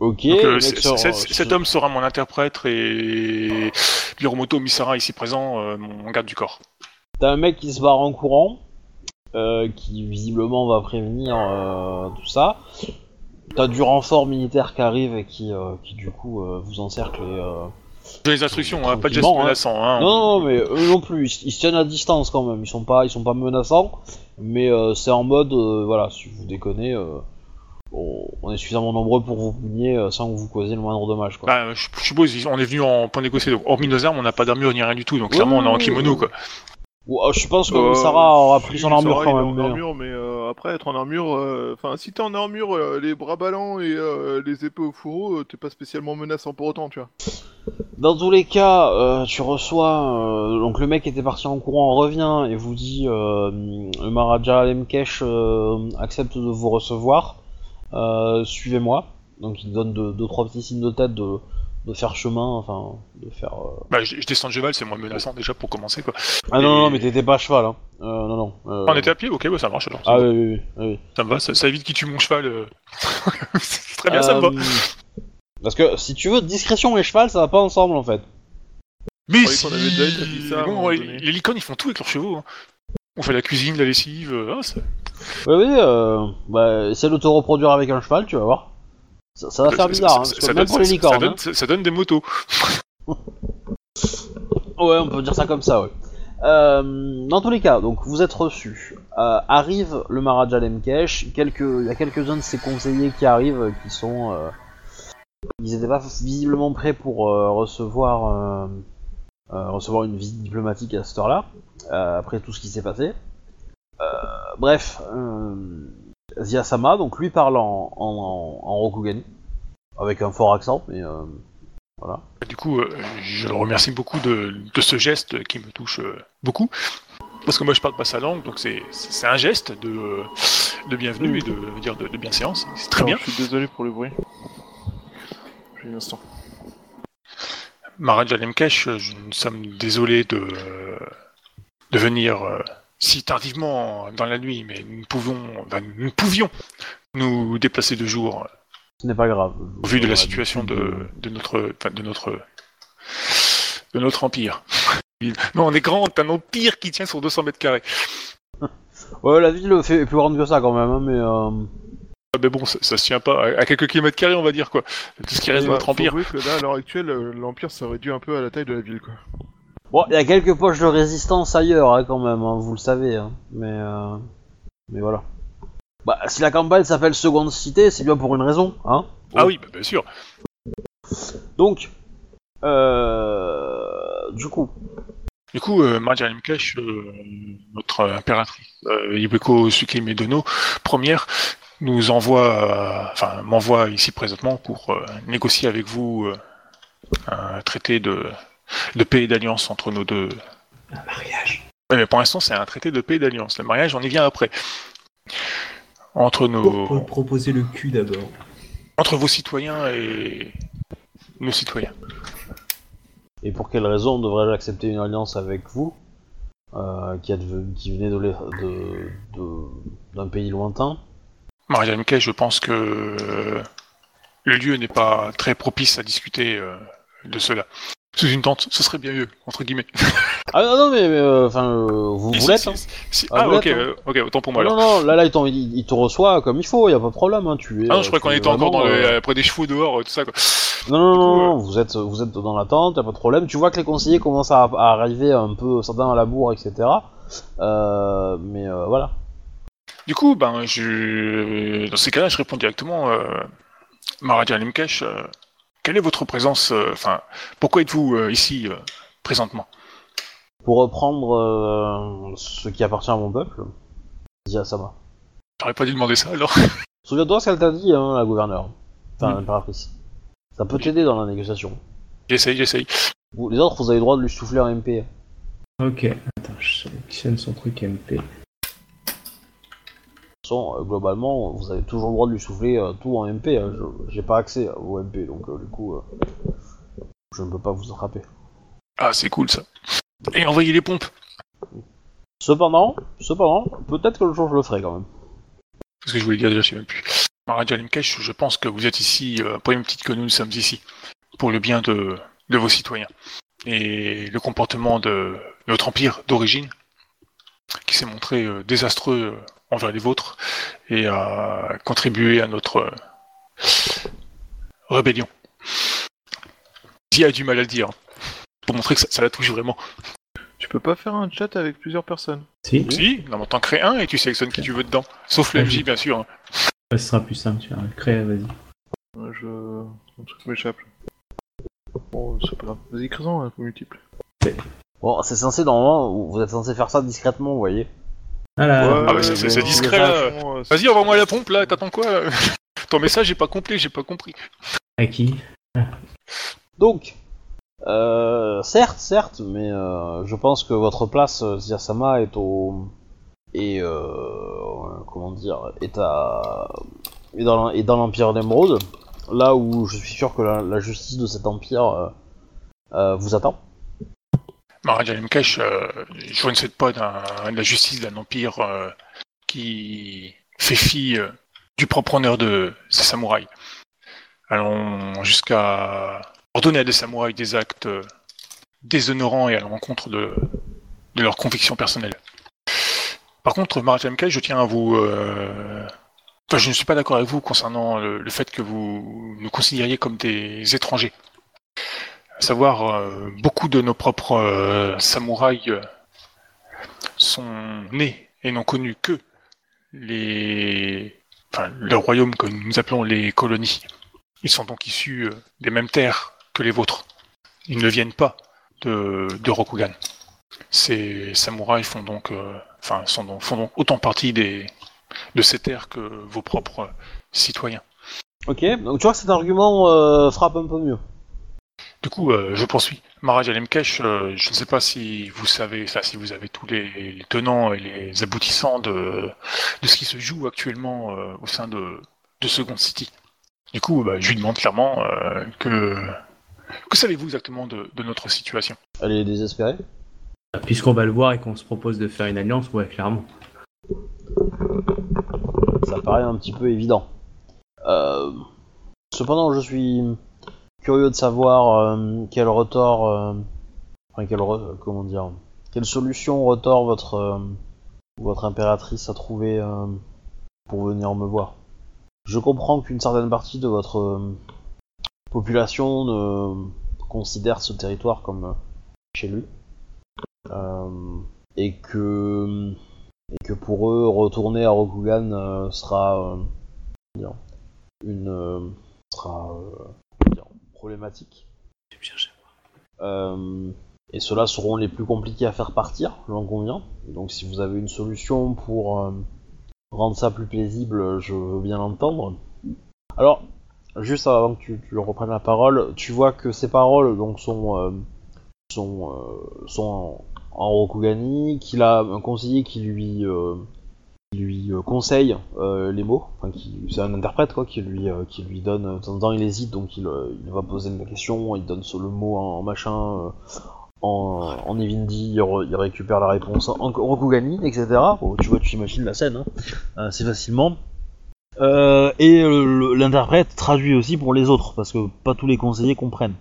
Ok. Donc, euh, sort, cet ce- homme sera mon interprète et Hiromoto Misara, ici présent, euh, mon garde du corps. T'as un mec qui se barre en courant, euh, qui visiblement va prévenir tout ça. T'as du renfort militaire qui arrive et qui, qui du coup vous encercle et... euh, J'ai les instructions, hein, pas de gestes hein. menaçants. Hein. Non, non, mais eux non plus, ils, ils se tiennent à distance quand même, ils sont pas, ils sont pas menaçants, mais c'est en mode, voilà, si vous déconnez, on, on est suffisamment nombreux pour vous punir euh, sans que vous causez le moindre dommage, quoi. Bah, je, je suppose, on est venu en point négocier. Donc, hormis nos armes, on n'a pas d'armure ni rien du tout. Donc, Oui, clairement, on est en kimono, quoi. Ou, euh, je pense que Euh, Sarah aura pris son armure Sarah, quand même. En armure, mais euh, après être en armure, euh, enfin si t'es en armure, euh, les bras ballants et euh, les épées au fourreau, euh, t'es pas spécialement menaçant pour autant, tu vois. Dans tous les cas, euh, tu reçois. euh, donc le mec était parti en courant, revient et vous dit euh, le Maharaja Lemkesh euh, accepte de vous recevoir. Euh, Suivez-moi. Donc il donne deux, deux, trois petits signes de tête de, de faire chemin, enfin de faire. euh, Bah, je, je descends de cheval, c'est moins menaçant déjà pour commencer, quoi. Ah non, Et- non, mais t'étais pas à cheval, hein. Euh, non, non. euh, On était à pied, ok, bah, ça marche alors. Ah oui, oui, oui, oui. Ça me va, ça, ça évite qu'il tue mon cheval. euh. c'est très bien, ça me va. Euh, Parce que si tu veux, discrétion et cheval, ça va pas ensemble en fait. Mais avait déjà établi ça bon, ouais, les licornes, ils font tout avec leurs chevaux. hein. On fait la cuisine, la lessive. ah, ça- Oui, oui, euh, bah, essaie de te reproduire avec un cheval, tu vas voir. Ça, ça va faire bizarre, ça- hein, ça- parce que ça même donne- pour les ça licornes. donne- hein. ça- donne des motos. Ouais, on peut dire ça comme ça, ouais. Euh, dans tous les cas, donc vous êtes reçus. Euh, arrive le Maharaja Lemkesh. Il y a quelques-uns de ses conseillers qui arrivent, euh, qui sont, euh, ils étaient pas visiblement prêts pour recevoir, recevoir une visite diplomatique à cette heure-là, après tout ce qui s'est passé. Euh, bref, euh, Ziyasama, donc lui parle en, en, en Rokugani, avec un fort accent, mais euh, voilà. Du coup, euh, je le remercie beaucoup de, de ce geste qui me touche euh, beaucoup. Parce que moi, je parle pas sa langue, donc c'est un geste de, de bienvenue et de, dire, de, de bienséance. C'est très Alors, bien. Je suis désolé pour le bruit. J'ai un instant. Maharaja Lemkesh, nous sommes désolés de, de venir euh, si tardivement dans la nuit, mais nous pouvons, enfin, nous pouvions nous déplacer de jour Ce n'est pas grave. au vu de la situation de, de notre, enfin, de notre, de notre empire. Non, on est grand, un empire qui tient sur 200 mètres carrés. Ouais, la ville est plus grande que ça quand même, hein, mais euh, Ah, Mais bon, ça, ça se tient pas à à quelques kilomètres carrés, on va dire quoi. Tout ce qui reste de notre empire. que là, à l'heure actuelle, euh, l'Empire s'est réduit un peu à la taille de la ville, quoi. Bon, il y a quelques poches de résistance ailleurs hein, quand même, hein, vous le savez, hein, mais euh, mais voilà. Bah, si la campagne s'appelle Seconde Cité, c'est bien pour une raison, hein. Ah oui, bah, bien sûr. Donc, euh, du coup, Du coup, euh, Maharaja Lemkesh, euh, notre impératrice, euh, Ibeko Sukime Dono, première, nous envoie, euh, enfin, m'envoie ici présentement pour négocier avec vous un traité de, de paix et d'alliance entre nos deux. Un mariage. Ouais, mais pour l'instant, c'est un traité de paix et d'alliance. Le mariage, on y vient après. Entre nos, pour proposer le cul d'abord. entre vos citoyens et nos citoyens. et pour quelle raison devrais-je accepter une alliance avec vous, euh, qui, êtes ve- qui venez de l'e- de- de- d'un pays lointain? Maria Lemke, je pense que euh, le lieu n'est pas très propice à discuter euh, de cela. Sous une tente, ce serait bien mieux, entre guillemets. Ah non, non, mais euh, enfin, euh, vous, vous l'êtes, hein. Ah, Ah, ok, hein. euh, ok, autant pour moi Non, alors. non, là, là, il, il- il te reçoit comme il faut, y a pas de problème, hein, tu es. Ah non, je crois qu'on était encore dans euh, près des chevaux dehors, tout ça quoi. Non, non, coup, non, non, vous êtes, vous êtes dans l'attente, y a pas de problème. Tu vois que les conseillers commencent à, à arriver un peu, certains à la bourre, etc. Mais euh, voilà. Du coup, ben, je... dans ces cas-là, je réponds directement, euh, Maharaja Lemkesh, euh, quelle est votre présence euh, Enfin, pourquoi êtes-vous euh, ici euh, présentement? Pour reprendre euh, ce qui appartient à mon peuple, dis à Sama. J'aurais pas dû demander ça alors. Souviens-toi ce qu'elle t'a dit, hein, la gouverneure. Enfin, Mm. l'impératrice. Ça peut t'aider dans la négociation. J'essaye, j'essaye. Vous, les autres, vous avez le droit de lui souffler un MP. Ok, attends, je sélectionne son truc MP. Façon, euh, globalement, vous avez toujours le droit de lui souffler euh, tout en MP. hein. J'ai pas accès au MP, donc euh, du coup, je ne peux pas vous attraper. Ah, c'est cool ça. Et envoyez les pompes. Cependant, cependant, peut-être que le jour je le ferai quand même. Parce que je voulais dire déjà, je sais même plus. Maharaja Limkesh, je pense que vous êtes ici, pour mêmes titre que nous, nous sommes ici, pour le bien de, de vos citoyens. Et le comportement de notre empire d'origine, qui s'est montré désastreux envers les vôtres, et a contribué à notre euh, rébellion. Zia a du mal à le dire, pour montrer que ça, ça la touche vraiment. Tu peux pas faire un chat avec plusieurs personnes. Si, Si, on t'en crée un et tu sélectionnes qui tu veux dedans. Sauf le MJ, bien sûr. hein. Ouais, ce sera plus simple, tu vas créer, vas-y. Je... Un truc m'échappe. Bon, c'est pas grave. Vas-y, crée-en un peu multiple. Bon, c'est censé, normalement, vous vous êtes censé faire ça discrètement, vous voyez. Ah bah, c'est- discret, là. Vas-y, envoie-moi la pompe là, t'attends quoi là Ton message j'ai pas compris, j'ai pas compris. À qui Donc, euh, certes, certes, mais euh, je pense que votre place, euh, Ziyasama, est au... est, euh, comment dire, est à... est dans est dans l'Empire d'Emeraude, là où je suis sûr que la, la justice de cet empire euh, euh, vous attend. Maharaja Lemkesh, je ne sais pas de la justice d'un empire euh, qui fait fi euh, du propre honneur de ses samouraïs. Allons jusqu'à ordonner à des samouraïs des actes euh, déshonorants et à l'encontre de, de leurs convictions personnelles. Par contre, Maharaja Lemkesh, je tiens à vous... je ne suis pas d'accord avec vous concernant le fait que vous nous considériez comme des étrangers. À savoir, euh, beaucoup de nos propres euh, samouraïs euh, sont nés et n'ont connu que les, enfin, le royaume que nous appelons les colonies. Ils sont donc issus des mêmes terres que les vôtres. Ils ne viennent pas de, Rokugan. Ces samouraïs font donc, enfin, font donc autant partie des, de ces terres que vos propres citoyens. Ok, donc tu vois que cet argument frappe un peu mieux. Du coup, euh, je poursuis. Maharaj Alemkesh, euh, je ne sais pas si vous savez, enfin, si vous avez tous les, les tenants et les aboutissants de, de ce qui se joue actuellement euh, au sein de, de Second City. Du coup, bah, je lui demande clairement euh, que que savez-vous exactement de, de notre situation? Elle est désespérée? Puisqu'on va le voir et qu'on se propose de faire une alliance, ouais, clairement. Ça paraît un petit peu évident. Euh, cependant, je suis curieux de savoir euh, quel retort, euh, enfin quel re- comment dire, quelle solution retort votre euh, votre impératrice a trouvé pour venir me voir. Je comprends qu'une certaine partie de votre population considère ce territoire comme chez lui, et que et que pour eux, retourner à Rokugan sera une sera comment dire, problématique. Je vais me chercher. Euh, et ceux-là seront les plus compliqués à faire partir, j'en conviens. Donc si vous avez une solution pour euh, rendre ça plus paisible, je veux bien l'entendre. Alors, juste avant que tu, tu reprennes la parole, tu vois que ces paroles donc sont euh, sont sont en, en Rokugani, qu'il a un conseiller qui lui lui euh, conseille euh, les mots, enfin c'est un interprète quoi, qui lui euh, qui lui donne de temps en temps il hésite donc il, euh, il va poser une question, il donne sur le mot en, en machin en, en Evindi, il, re- il récupère la réponse en Rokugani, etc. Bon, tu vois, tu imagines la scène, hein, assez facilement. Et l'interprète traduit aussi pour les autres, parce que pas tous les conseillers comprennent.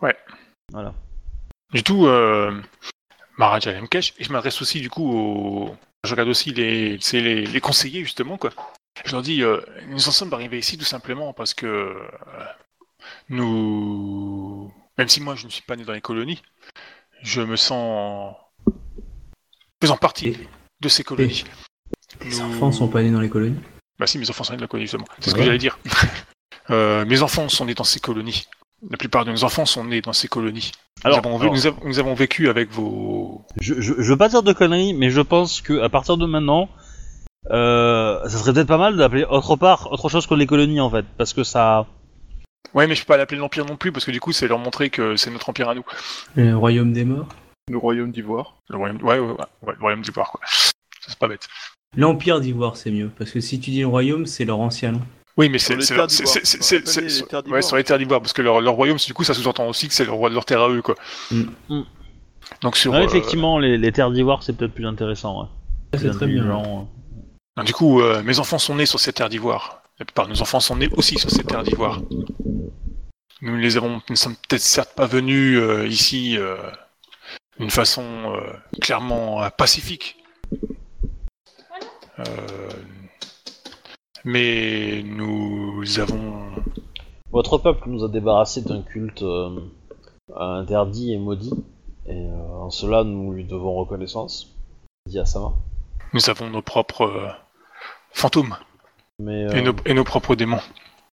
Ouais. Voilà. Du tout, euh, Maharaj Alemkesh, et je m'adresse aussi du coup aux... Je regarde aussi les, les, les conseillers justement quoi. Je leur dis, euh, nous en sommes arrivés ici tout simplement parce que euh, nous, même si moi je ne suis pas né dans les colonies, je me sens faisant partie Et- de ces colonies. Les Nous- enfants sont pas nés dans les colonies? Bah si, mes enfants sont nés dans la colonie justement. C'est ce que j'allais dire. Euh, mes enfants sont nés dans ces colonies. La plupart de nos enfants sont nés dans ces colonies. Alors, nous, avons, alors, nous avons- nous avons vécu avec vos. je, je, je veux pas dire de conneries, mais je pense que à partir de maintenant, euh, ça serait peut-être pas mal d'appeler autre part, autre chose que les colonies en fait, parce que ça. Ouais, mais je peux pas l'appeler l'Empire non plus, parce que du coup, c'est leur montrer que c'est notre empire à nous. Le royaume des morts. Le royaume d'Ivoire. Le royaume, ouais, ouais, ouais, ouais, le royaume d'Ivoire, quoi. C'est pas bête. L'Empire d'Ivoire, c'est mieux. Parce que si tu dis le royaume, c'est leur ancien nom. Oui, mais c'est ouais, sur les terres d'Ivoire, parce que leur, leur royaume, du coup, ça sous-entend aussi que c'est leur, leur terre à eux, quoi. Mm. Mm. Donc sur. Ouais, euh, effectivement, les, les terres d'ivoire c'est peut-être plus intéressant. Ouais. C'est très bien. non, du coup, euh, mes enfants sont nés sur ces terres d'Ivoire. La plupart de nos enfants sont nés aussi sur ces terres d'Ivoire. Nous les avons, nous ne sommes peut-être certes pas venus euh, ici euh, d'une façon euh, clairement euh, pacifique. Mais nous avons Votre peuple nous a débarrassé d'un culte euh, interdit et maudit, et euh, en cela nous lui devons reconnaissance. Dit Asama. nous avons nos propres euh, fantômes Mais et, nos, et nos propres démons.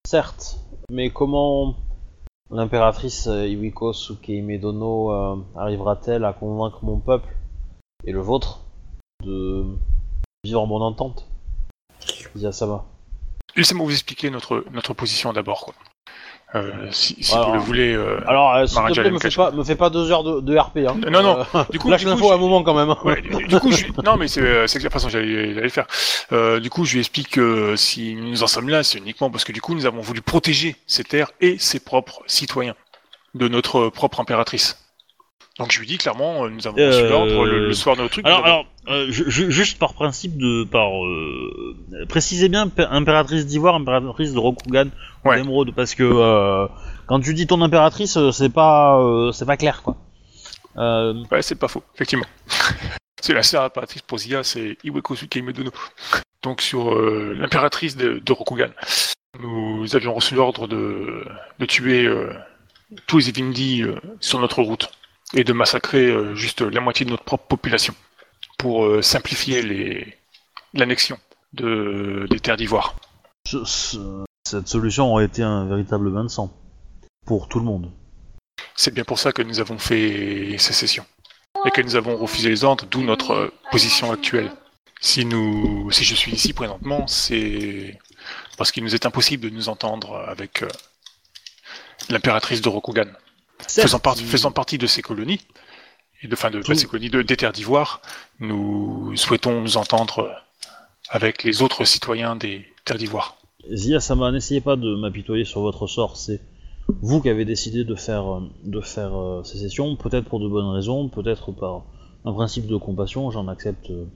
certes, mais comment l'impératrice Iwiko Sukeimedono euh, arrivera-t-elle à convaincre mon peuple et le vôtre de vivre en bonne entente? Dit Asama. Laissez-moi vous expliquer notre, notre position d'abord. quoi. Euh, si si Alors, vous le voulez. euh, Alors, euh, s'il te plaît, me fais, pas, me fais pas deux heures de, de RP. Hein. Non, non, Euh, du coup, lâche l'info je- à un moment quand même. hein. Ouais, du, du coup, je lui- non, mais c'est euh, c'est que toute façon, j'allais j'allais le faire. Euh, du coup, je lui explique que si nous en sommes là, c'est uniquement parce que du coup, nous avons voulu protéger ces terres et ses propres citoyens de notre propre impératrice. Donc, je lui dis clairement, euh, nous avons reçu Euh, l'ordre le, le soir de notre truc. Alors, nous avons- alors euh, ju- ju- juste par principe de. par euh, Précisez bien impé- impératrice d'Ivoire, impératrice de Rokugan ou Ouais. d'Emeraude, parce que euh, quand tu dis ton impératrice, euh, c'est pas, euh, c'est pas clair quoi. Euh, Ouais, c'est pas faux, effectivement. c'est la sœur impératrice pour Zia, c'est Iweko Sukeimedono. Donc, sur euh, l'impératrice de, de Rokugan, nous avions reçu l'ordre de, de tuer euh, tous les Evindi euh, sur notre route et de massacrer euh, juste la moitié de notre propre population pour euh, simplifier l'annexion de, des terres d'Ivoire. ce- ce- cette solution aurait été un véritable bain de sang pour tout le monde. C'est bien pour ça que nous avons fait sécession et que nous avons refusé les ordres, d'où notre euh, position actuelle. Si nous, si je suis ici présentement, c'est parce qu'il nous est impossible de nous entendre avec l'impératrice de Rokugan. Faisant, par- faisant partie de ces colonies, et de, fin ces colonies de, des terres d'Ivoire, nous souhaitons nous entendre avec les autres citoyens des terres d'Ivoire. Zia Sama, n'essayez pas de m'apitoyer sur votre sort, c'est vous qui avez décidé de faire, euh, de faire euh, sécession, peut-être pour de bonnes raisons, peut-être par un principe de compassion, j'en accepte, euh,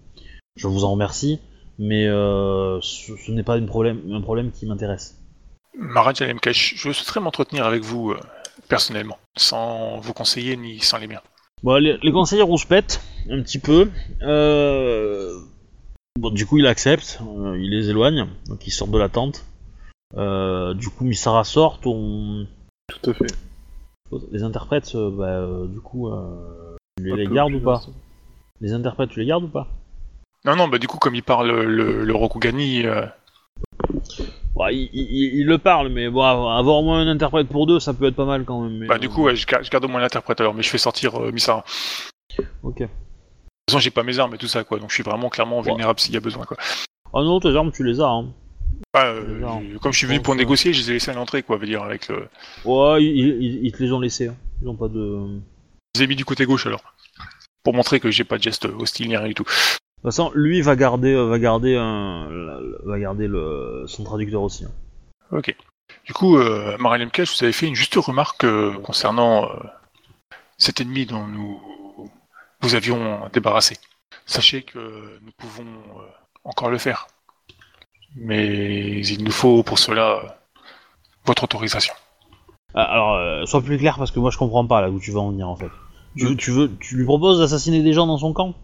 je vous en remercie, mais euh, ce, ce n'est pas une problème, un problème qui m'intéresse. Maharaj Alemkesh, je souhaiterais m'entretenir avec vous euh, personnellement, sans vous conseiller ni sans les miens. Bon, les, les conseillers rouspètent un petit peu. Euh... Bon, du coup, il accepte, euh, il les éloigne, donc ils sortent de la tente. Euh, du coup, Misara sort, on... Tout à fait. les interprètes, euh, bah, euh, du coup, euh, tu les, gardes ou pas. Les interprètes, tu les gardes ou pas? Non, non, bah du coup, comme il parle le, le Rokugani, euh, Bon, il, il- il le parle, mais bon, avoir au moins un interprète pour deux, ça peut être pas mal quand même. mais, bah euh, du coup, ouais, je, gar- je garde au moins l'interprète alors, mais je fais sortir euh, Misara. De Ok. toute façon, j'ai pas mes armes et tout ça, quoi, donc je suis vraiment clairement vulnérable s'il y a besoin, quoi. Oh non, tes armes, tu les as, hein. Bah, euh, comme je suis venu pour négocier, je les ai laissés à l'entrée, quoi, veut dire, avec le... Ouais, ils, ils- ils te les ont laissés, hein. Ils ont pas de... Je les ai mis du côté gauche alors. Pour montrer que j'ai pas de geste hostile ni rien du tout. De toute façon, lui va garder, va garder, un, va garder le, son traducteur aussi. hein. Ok. Du coup, euh, Cash, vous avez fait une juste remarque euh, concernant euh, cet ennemi dont nous vous avions débarrassé. Sachez que nous pouvons euh, encore le faire. Mais il nous faut pour cela votre autorisation. Ah, alors, sois plus clair parce que moi je comprends pas là où tu veux en venir en fait. Tu, tu veux, tu lui proposes d'assassiner des gens dans son camp?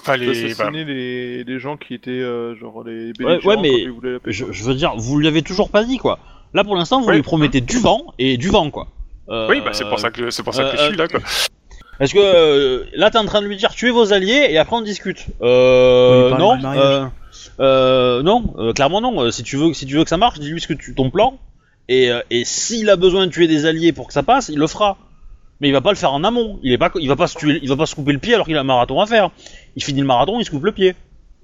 Enfin, les, Assassiner bah, les, les gens qui étaient euh, genre les Ouais, ouais, mais je, je veux dire, vous lui avez toujours pas dit quoi. Là pour l'instant, vous Oui. lui promettez du vent et du vent quoi. Euh, oui, bah, c'est pour ça que c'est pour ça que euh, je suis là. Quoi. Parce que euh, là t'es en train de lui dire tuez vos alliés et après on discute. Euh, non, euh, euh, non, euh, clairement non. Euh, si tu veux, si tu veux que ça marche, dis-lui ce que tu, ton plan Et, euh, et s'il a besoin de tuer des alliés pour que ça passe, il le fera. Mais il va pas le faire en amont. Il est pas, il va pas se tuer, il va pas se couper le pied alors qu'il a un marathon à faire. Il finit le marathon, il se coupe le pied.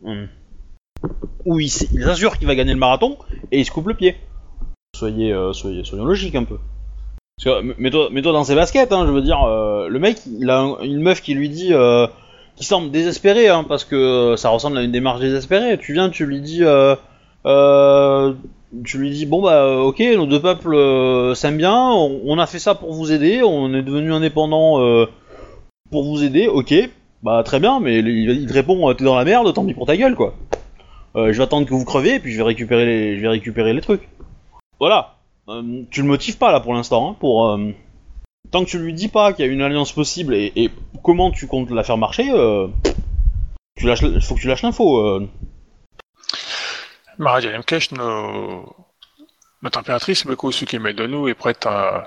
Hmm. Ou il, s'assure qu'il va gagner le marathon et il se coupe le pied. Soyez, euh, soyez, soyons logiques un peu. Mets-toi, dans ses baskets, hein, je veux dire, euh, le mec, il a un- une meuf qui lui dit, euh, qui semble désespérée, hein, parce que ça ressemble à une démarche désespérée. Tu viens, tu lui dis, euh, euh, tu lui dis, bon bah, euh, ok, nos deux peuples euh, s'aiment bien, on, a fait ça pour vous aider, on est devenu indépendant euh, pour vous aider, ok, bah très bien, mais il, te répond, t'es dans la merde, tant pis pour ta gueule, quoi. Je vais attendre que vous creviez, et puis je vais récupérer les, je vais récupérer les trucs. Voilà. Tu le motives pas là pour l'instant, hein, pour tant que tu lui dis pas qu'il y a une alliance possible et, et comment tu comptes la faire marcher, tu lâches, faut que tu lâches l'info. Euh. Maharaja Lemkesh, nos... notre impératrice, Beko Sukemedonu, est prête à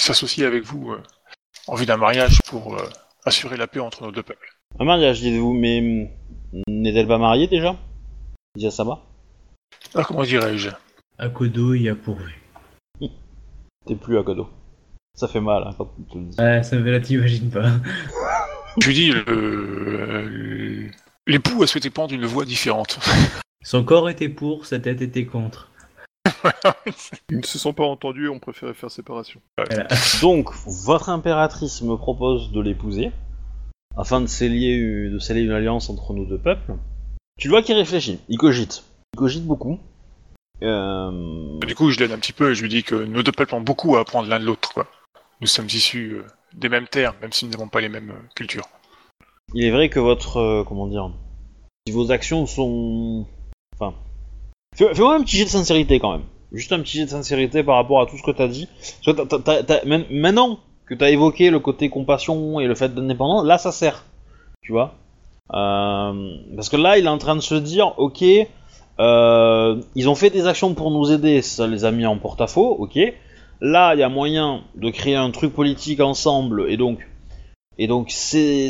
s'associer avec vous euh, en vue d'un mariage pour euh, assurer la paix entre nos deux peuples. Un mariage, dites-vous, mais hum, n'est-elle pas mariée déjà? Déjà ça va? Ah, comment dirais-je? À Kodo, il y a pourvu. T'es plus à Kodo. Ça fait mal hein, quand tu te le dis. Ouais, ça me là, t'imagines pas. Je lui dis, le- l'époux a souhaité prendre une voie différente. Son corps était pour, sa tête était contre. Ils ne se sont pas entendus et ont préféré faire séparation. Voilà. Donc, votre impératrice me propose de l'épouser, afin de sceller, de sceller une alliance entre nos deux peuples. Tu le vois qu'il réfléchit, il cogite. Il cogite beaucoup. Euh... Du coup, je l'aide un petit peu et je lui dis que nos deux peuples ont beaucoup à apprendre l'un de l'autre. quoi. Nous sommes issus euh, des mêmes terres, même si nous n'avons pas les mêmes euh, cultures. Il est vrai que votre... euh, comment dire... Si vos actions sont... Fais-moi un petit jet de sincérité quand même. Juste un petit jet de sincérité par rapport à tout ce que t'as dit. Parce que maintenant que t'as évoqué le côté compassion et le fait d'indépendant, là ça sert. Tu vois? Euh, Parce que là il est en train de se dire, ok, euh, ils ont fait des actions pour nous aider, ça les a mis en porte-à-faux, ok. Là il y a moyen de créer un truc politique ensemble et donc et donc c'est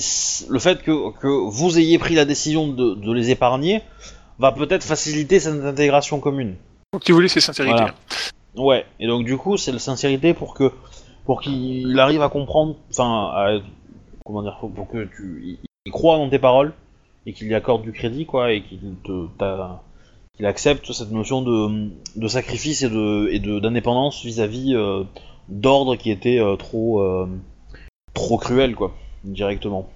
le fait que, vous ayez pris la décision de les épargner va peut-être faciliter cette intégration commune. Donc, tu voulais, c'est sincérité. Voilà. Ouais. Et donc du coup c'est la sincérité pour que pour qu'il arrive à comprendre, enfin à- comment dire, pour que tu il, croit dans tes paroles et qu'il y accorde du crédit quoi et qu'il qu'il accepte cette notion de, de sacrifice et de et de d'indépendance vis-à-vis euh, d'ordre qui était euh, trop euh, trop cruel quoi directement.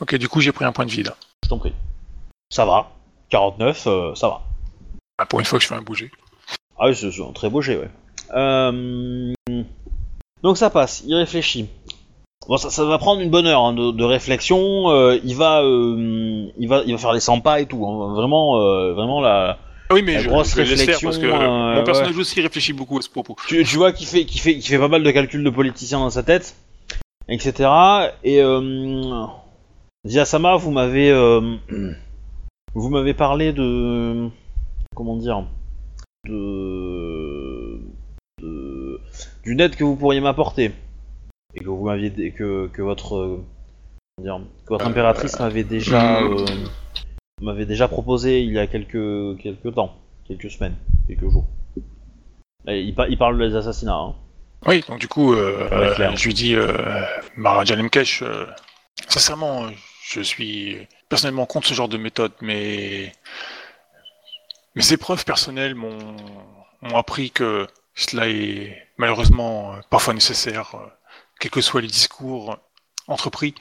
Ok, du coup, j'ai pris un point de vide. Je t'en prie. Ça va. 49, euh, ça va. Ah, Pour une fois que je fais un bouger. Ah oui, c'est un très beau jet, ouais. Euh, Donc ça passe, il réfléchit. Bon, ça, ça va prendre une bonne heure hein, de, de réflexion. euh, il va, euh, il va, il va faire les 100 pas et tout. hein. Vraiment, vraiment la. Ah oui, mais La je, grosse je vais réflexion, parce que mon personnage aussi réfléchit beaucoup à ce propos. Tu, tu vois qu'il fait, qu'il fait, qu'il fait pas mal de calculs de politicien dans sa tête, etc. Et euh, Ziasama, vous m'avez, vous m'avez parlé de, comment dire, de, de d'une aide que vous pourriez m'apporter et que vous m'aviez, que, que votre, euh, comment dire, que votre impératrice m'avait déjà, hmm. euh, m'avait déjà proposé il y a quelques, quelques temps, quelques semaines, quelques jours. Et il, par- il parle des assassinats. Hein. Oui, donc du coup, euh, euh, je lui dis, euh, Maharaja Lemkesh, euh, sincèrement, je suis personnellement contre ce genre de méthode, mais mes épreuves personnelles m'ont appris que cela est malheureusement euh, parfois nécessaire, euh, quels que soient les discours entrepris.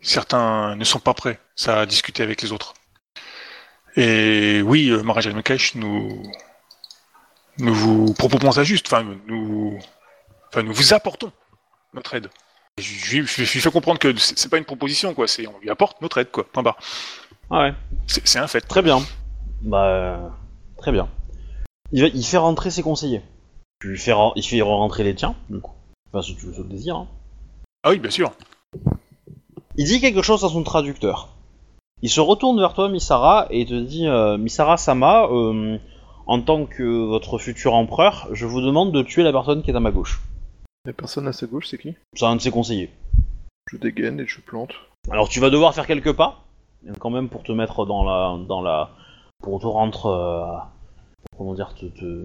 Certains ne sont pas prêts à discuter avec les autres. Et oui, euh, Maharaja Lemkesh, nous nous vous proposons ça juste, enfin nous Enfin, nous vous apportons notre aide. Je, lui- fais comprendre que c'est pas une proposition, quoi. C'est on lui apporte notre aide, quoi. Point barre. Ah ouais. C'est un fait. Très bien. Bah, euh, très bien. Il, va, il fait rentrer ses conseillers. Tu lui fais, il fait rentrer les tiens, du coup. Enfin, si tu veux le désir. Hein. Ah oui, bien sûr. Il dit quelque chose à son traducteur. Il se retourne vers toi, Misara, et te dit euh, Misara Sama, euh, en tant que votre futur empereur, je vous demande de tuer la personne qui est à ma gauche. La personne à sa gauche, c'est qui C'est un de ses conseillers. Je dégaine et je plante. Alors tu vas devoir faire quelques pas, quand même pour te mettre dans la, dans la, pour te rentrer, euh, comment dire, te, te,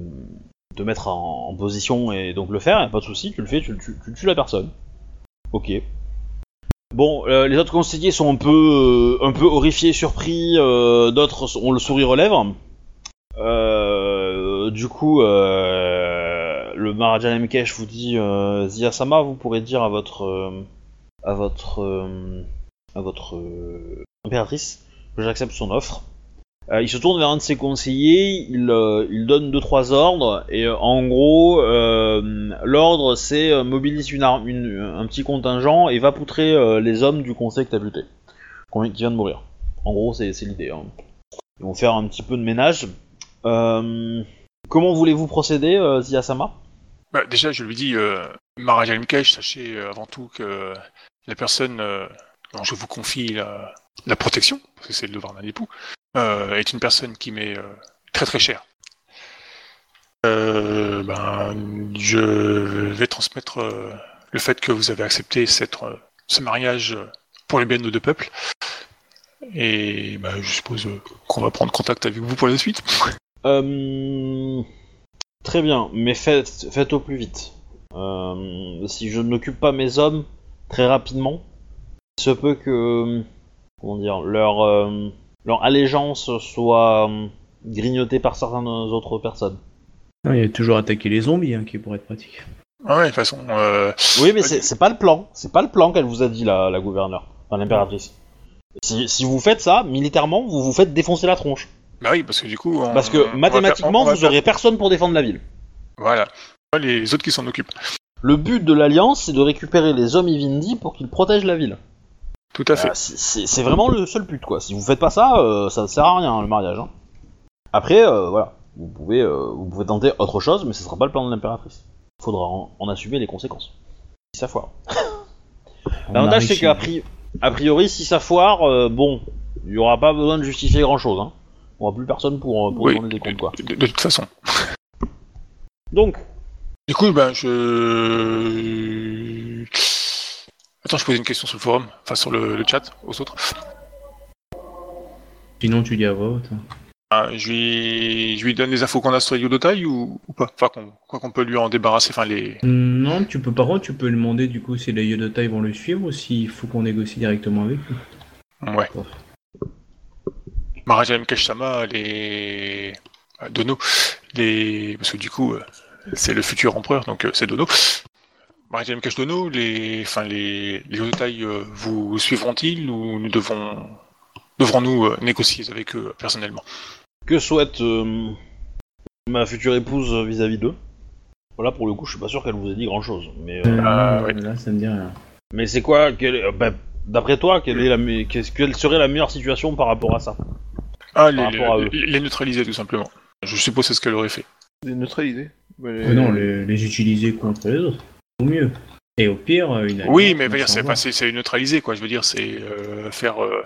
te mettre en, en position et donc le faire, y a pas de souci, tu le fais, tu, le tues- tu tues la personne. Ok. Bon, euh, les autres conseillers sont un peu, euh, un peu horrifiés, surpris, euh, d'autres ont le sourire aux lèvres. Du coup, euh, le Maharaja Mkesh vous dit euh, Ziyasama, vous pourrez dire à votre, euh, à votre, euh, à votre euh, impératrice que j'accepte son offre. Il se tourne vers un de ses conseillers, il, donne deux trois ordres et en gros l'ordre c'est mobilise une une- un petit contingent et va poutrer les hommes du conseil que t'as buté, qui vient de mourir. En gros c'est l'idée. hein. Ils vont faire un petit peu de ménage. Comment voulez-vous procéder, euh, Ziyasama Bah, déjà, je lui dis, euh, Mkesh, sachez euh, avant tout que la personne euh, dont je vous confie la, protection, parce que c'est le devoir d'un époux, est une personne qui m'est euh, très très chère. Ben, je vais transmettre le fait que vous avez accepté cette, ce mariage pour le bien de nos deux peuples. Et ben, je suppose qu'on va prendre contact avec vous pour la suite. Euh, Très bien, mais faites, faites au plus vite. Euh, si je n'occupe pas mes hommes très rapidement, il se peut que comment dire leur euh, leur allégeance soit euh, grignotée par certaines autres personnes. Non, il y a toujours attaquer les zombies hein, qui pourrait être pratique. Ah ouais, de toute façon, euh, Oui, mais c'est c'est pas le plan. C'est pas le plan qu'elle vous a dit la, la gouverneure, enfin l'impératrice. Si, si vous faites ça, militairement, vous vous faites défoncer la tronche. Bah oui, parce que du coup, on- Parce que faire- mathématiquement, on va vous faire- aurez personne pour défendre la ville. Voilà. Les autres qui s'en occupent. Le but de l'alliance, c'est de récupérer les hommes Ivindi pour qu'ils protègent la ville. Tout à fait. Euh, c'est- vraiment le seul but, quoi. Si vous faites pas ça, euh, ça sert à rien, le mariage. hein. Après, euh, voilà. Vous pouvez, euh, vous pouvez tenter autre chose, mais ce sera pas le plan de l'impératrice. Il faudra en, en assumer les conséquences. Si ça foire. L'avantage, c'est qu'à pri- a priori, si ça foire, euh, bon, il y aura pas besoin de justifier grand chose. Hein. On aura plus personne pour, euh, pour Oui. demander des comptes, quoi. De, de toute façon. Donc, Du coup, ben, je. Attends, je posais une question sur le forum, enfin sur le, le chat, aux autres. Sinon, tu dis à voix haute. hein. Ah, je, lui... je lui donne les infos qu'on a sur Yodotai ou, ou pas? Enfin, qu'on... quoi qu'on peut lui en débarrasser, enfin les. Non, tu peux par contre, tu peux lui demander du coup si les Yodotai vont le suivre ou s'il faut qu'on négocie directement avec lui. Ouais. Maharaja Mkesh-sama, les. euh, Dono, les. Parce que du coup, euh, c'est le futur empereur, donc euh, c'est Dono. Maharaja Mkesh Dono, les. Enfin, les. Les vous suivront-ils? Ou nous devons. Devrons-nous négocier avec eux personnellement que souhaite euh, ma future épouse vis-à-vis d'eux? Voilà, pour le coup, je suis pas sûr qu'elle vous ait dit grand chose. Mais, euh, Ah, ouais. Là, ça me dit rien. mais c'est quoi bah, D'après toi, quelle, est la, me- qu'est-ce- quelle serait la meilleure situation par rapport à ça? Ah, les, neutraliser tout simplement. Je suppose que c'est ce qu'elle aurait fait. Les neutraliser. Les- Euh, non, les, les utiliser contre les autres. Au mieux. Et au pire, euh, une Oui, mais c'est pas- c'est c'est neutraliser quoi. Je veux dire, c'est euh, faire euh,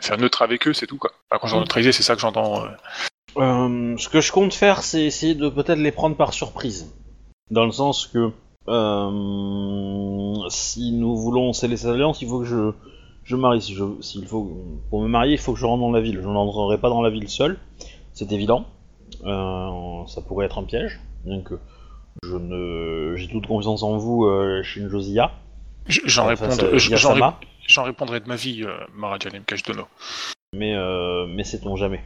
faire neutre avec eux, c'est tout quoi. Enfin, quand je dis neutraliser, c'est ça que j'entends. euh. Euh, Ce que je compte faire, c'est essayer de peut-être les prendre par surprise. Dans le sens que euh, si nous voulons sceller cette alliance, il faut que je, je marie. Si je, s'il faut, pour me marier, il faut que je rentre dans la ville. Je n'entrerai pas dans la ville seul, c'est évident. Euh, ça pourrait être un piège. Bien que je ne, j'ai toute confiance en vous, euh, Shinjozia. J- J'en répondrai, j'en de ma vie, euh, Dono. mais, euh, mais sait-on jamais.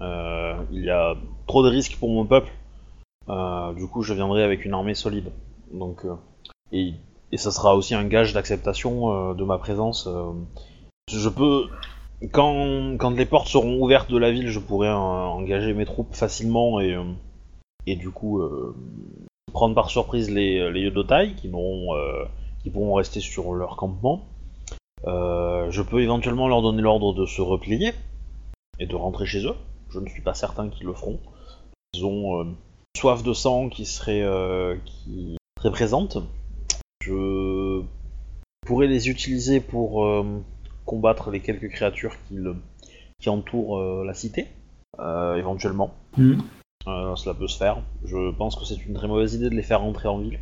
Euh, il y a trop de risques pour mon peuple. Euh, du coup, je viendrai avec une armée solide. Donc, euh, et, et ça sera aussi un gage d'acceptation euh, de ma présence. euh. je peux, quand, quand les portes seront ouvertes de la ville, je pourrai engager mes troupes facilement et, et du coup prendre par surprise les, les Yodotai qui, qui pourront rester sur leur campement. Je peux éventuellement leur donner l'ordre de se replier et de rentrer chez eux. Je ne suis pas certain qu'ils le feront. Ils ont soif de sang qui serait, qui serait présente. Je pourrais les utiliser pour euh, combattre les quelques créatures qui, le- qui entourent euh, la cité, euh, éventuellement. Hmm, cela peut se faire. Je pense que c'est une très mauvaise idée de les faire rentrer en ville.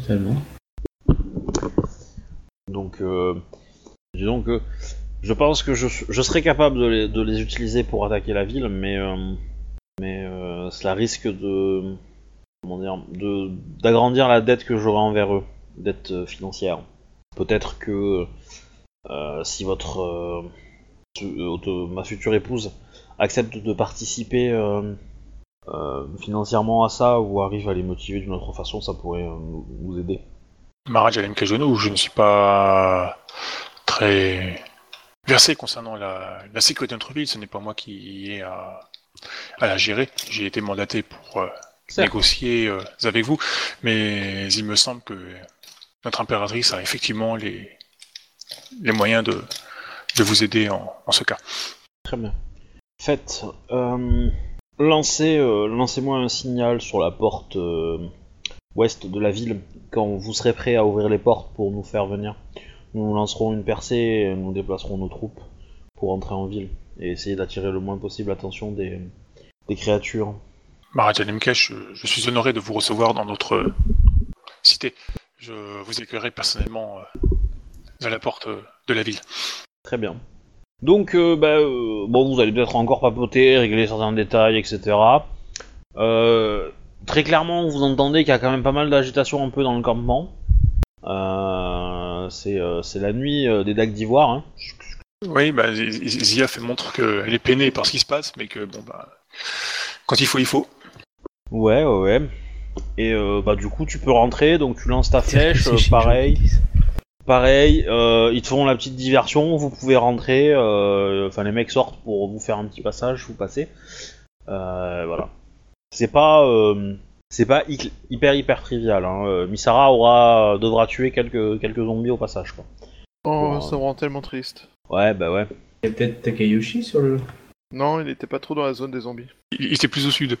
seulement. Donc, disons que je pense que je, je serais capable de les, de les utiliser pour attaquer la ville, mais, mais cela risque de, comment dire, de d'agrandir la dette que j'aurai envers eux, dette euh, financière. Peut-être que euh, si votre euh, ma future épouse accepte de participer financièrement à ça ou arrive à les motiver d'une autre façon, ça pourrait nous- aider. Maharaj Alem Kajono, je ne suis pas très versé concernant la, sécurité d'entreprise. Ce n'est pas moi qui ai à, la gérer. J'ai été mandaté pour. Négocier euh, avec vous, mais il me semble que notre impératrice a effectivement les, les moyens de, de vous aider en, en ce cas. Très bien. Faites, euh, lancez, euh, lancez-moi un signal sur la porte euh, ouest de la ville quand vous serez prêt à ouvrir les portes pour nous faire venir. Nous lancerons une percée et nous déplacerons nos troupes pour entrer en ville et essayer d'attirer le moins possible l'attention des, des créatures. Maharaj Alem Kesh, je, suis honoré de vous recevoir dans notre cité. Je vous accueillerai personnellement euh, à la porte euh, de la ville. Très bien. Donc, euh, bah, euh, bon, vous allez peut-être encore papoter, régler certains détails, etc. Euh, très clairement, vous entendez qu'il y a quand même pas mal d'agitation un peu dans le campement. Euh, c'est euh, la nuit euh, des dagues d'ivoire. Hein. Oui, bah, Zia fait montre qu'elle est peinée par ce qui se passe, mais que bon bah quand il faut, il faut. Ouais, ouais, ouais. Et euh, bah, du coup, tu peux rentrer, donc tu lances ta flèche, euh, pareil. Pareil, euh, ils te font la petite diversion, vous pouvez rentrer, euh, enfin les mecs sortent pour vous faire un petit passage, vous passez. Euh, voilà. C'est pas, euh, c'est pas hy- hyper hyper trivial. Hein. Misara aura, devra tuer quelques quelques zombies au passage quoi. Oh, ça me rend tellement triste. Ouais bah ouais. Il y a peut-être Takayoshi sur le. Non, il était pas trop dans la zone des zombies. Il, il était plus au sud.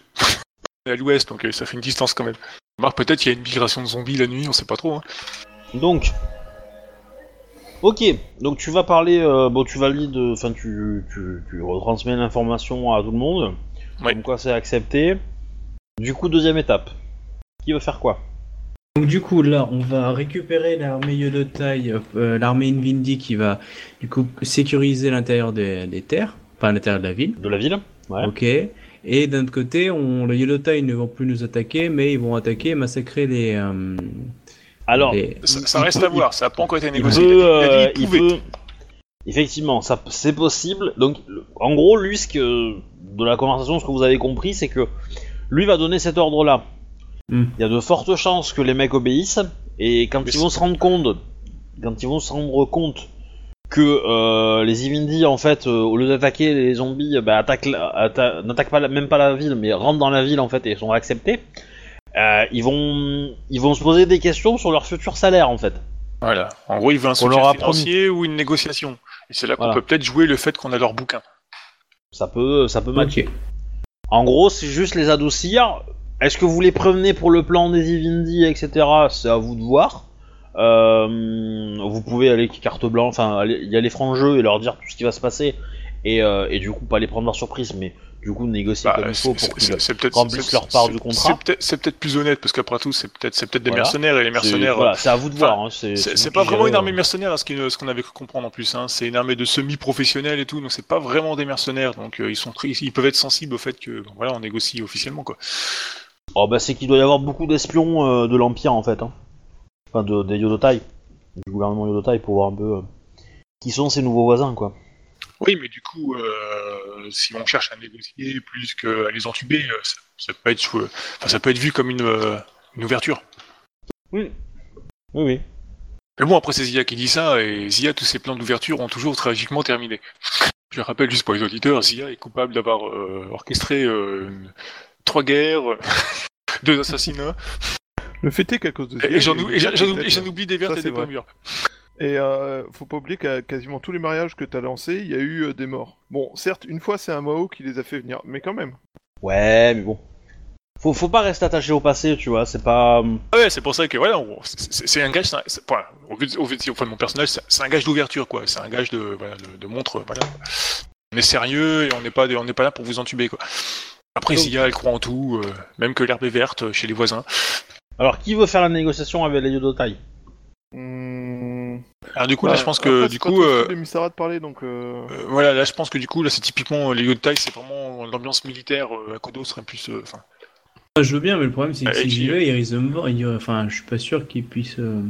À l'ouest, donc euh, ça fait une distance quand même. Remarque, peut-être qu'il y a une migration de zombies la nuit, on sait pas trop. Hein. Donc, ok. Donc tu vas parler, euh, bon tu valides, enfin tu, tu, tu retransmets l'information à tout le monde. Ouais. Comme quoi c'est accepté. Du coup deuxième étape. Qui veut faire quoi? Donc du coup là, on va récupérer l'armée Yodotai, euh, l'armée Invindi qui va du coup sécuriser l'intérieur des, des terres, enfin l'intérieur de la ville. De la ville Ouais. Ok. Et d'un autre côté, on, les Yodotai ne vont plus nous attaquer, mais ils vont attaquer et massacrer les. euh, Alors, les- Ça, reste peut- à voir, ça n'a pas encore été il négocié. peut, euh, il peut- Effectivement, ça, c'est possible. Donc, le- en gros, lui, ce que de la conversation, ce que vous avez compris, c'est que lui va donner cet ordre-là. Hmm. Il y a de fortes chances que les mecs obéissent, et quand Mais ils vont se rendre compte, quand ils vont se rendre compte que euh, les Ivindi, en fait, euh, au lieu d'attaquer les zombies, bah, attaquent la- atta- n'attaquent pas la- même pas la ville, mais rentrent dans la ville en fait et sont acceptés. euh, ils vont, ils vont se poser des questions sur leur futur salaire en fait. Voilà. En gros, il veut un On soutien leur a financier ou une négociation. Et c'est là qu'on Voilà. peut peut-être jouer le fait qu'on a leur bouquin. Ça peut, ça peut matcher. En gros, c'est juste les adoucir. Est-ce que vous les prévenez pour le plan des Ivindi, etc. C'est à vous de voir. Euh, vous pouvez aller carte blanche, enfin y aller franc jeu et leur dire tout ce qui va se passer et, euh, et du coup pas les prendre par surprise, mais du coup négocier Bah, comme il faut pour qu'ils remplissent leur part du contrat. C'est peut-être- plus honnête parce qu'après tout, c'est peut-être c'est peut-être des Voilà. mercenaires et les mercenaires. Voilà, c'est à vous de voir. hein, c'est pas vraiment une armée euh. mercenaire, à ce qu'on avait cru comprendre en plus. Hein. C'est une armée de semi-professionnels et tout, donc c'est pas vraiment des mercenaires. Donc euh, ils sont très- ils peuvent être sensibles au fait que bon, voilà, on négocie officiellement quoi. Oh bah c'est qu'il doit y avoir beaucoup d'espions euh, de l'Empire en fait. Hein. Enfin de, des Yodotai, du gouvernement Yodotai pour voir un peu euh, qui sont ces nouveaux voisins quoi. Oui, mais du coup, euh, si on cherche à négocier plus qu'à les entuber, euh, ça, ça peut être, enfin, ça peut être vu comme une, euh, une ouverture. Oui. Oui oui. Mais bon, après c'est Zia qui dit ça, et Zia, tous ses plans d'ouverture ont toujours tragiquement terminé. Je rappelle juste pour les auditeurs, Zia est coupable d'avoir euh, orchestré une- trois guerres, deux assassinats, Le fait est qu'à cause de et, j'en y oublie, j'en euh, oublie des vertes et des pas mûres. Et euh, faut pas oublier qu'à quasiment tous les mariages que t'as lancés, il y a eu euh, des morts. Bon, certes, une fois c'est un Mao qui les a fait venir, mais quand même. Ouais mais bon. Faut, faut pas rester attaché au passé tu vois, c'est pas... euh, Ah ouais, c'est pour ça que voilà, on- c'est- un gage, c'est un- c'est- voilà, au vu de, au vu de- enfin, de mon personnage, c'est un gage d'ouverture quoi, c'est un gage de, voilà, de, de montre, voilà. On est sérieux et on n'est pas, des- on n'est pas là pour vous entuber quoi. Après, Donc- Zia, elle croit en tout, euh, même que l'herbe est verte chez les voisins. Alors qui veut faire la négociation avec les Yodotai Hmm. Alors du coup, Bah, là, je pense que après, du coup, euh, de parler, donc. euh, euh, voilà, là, je pense que du coup, là, c'est typiquement les taille, c'est vraiment l'ambiance militaire. Euh, Akodo serait plus, euh, enfin, Ah, je veux bien, mais le problème c'est que si j'y vais, il risque de me voir. il- Enfin, je suis pas sûr qu'il puisse. euh,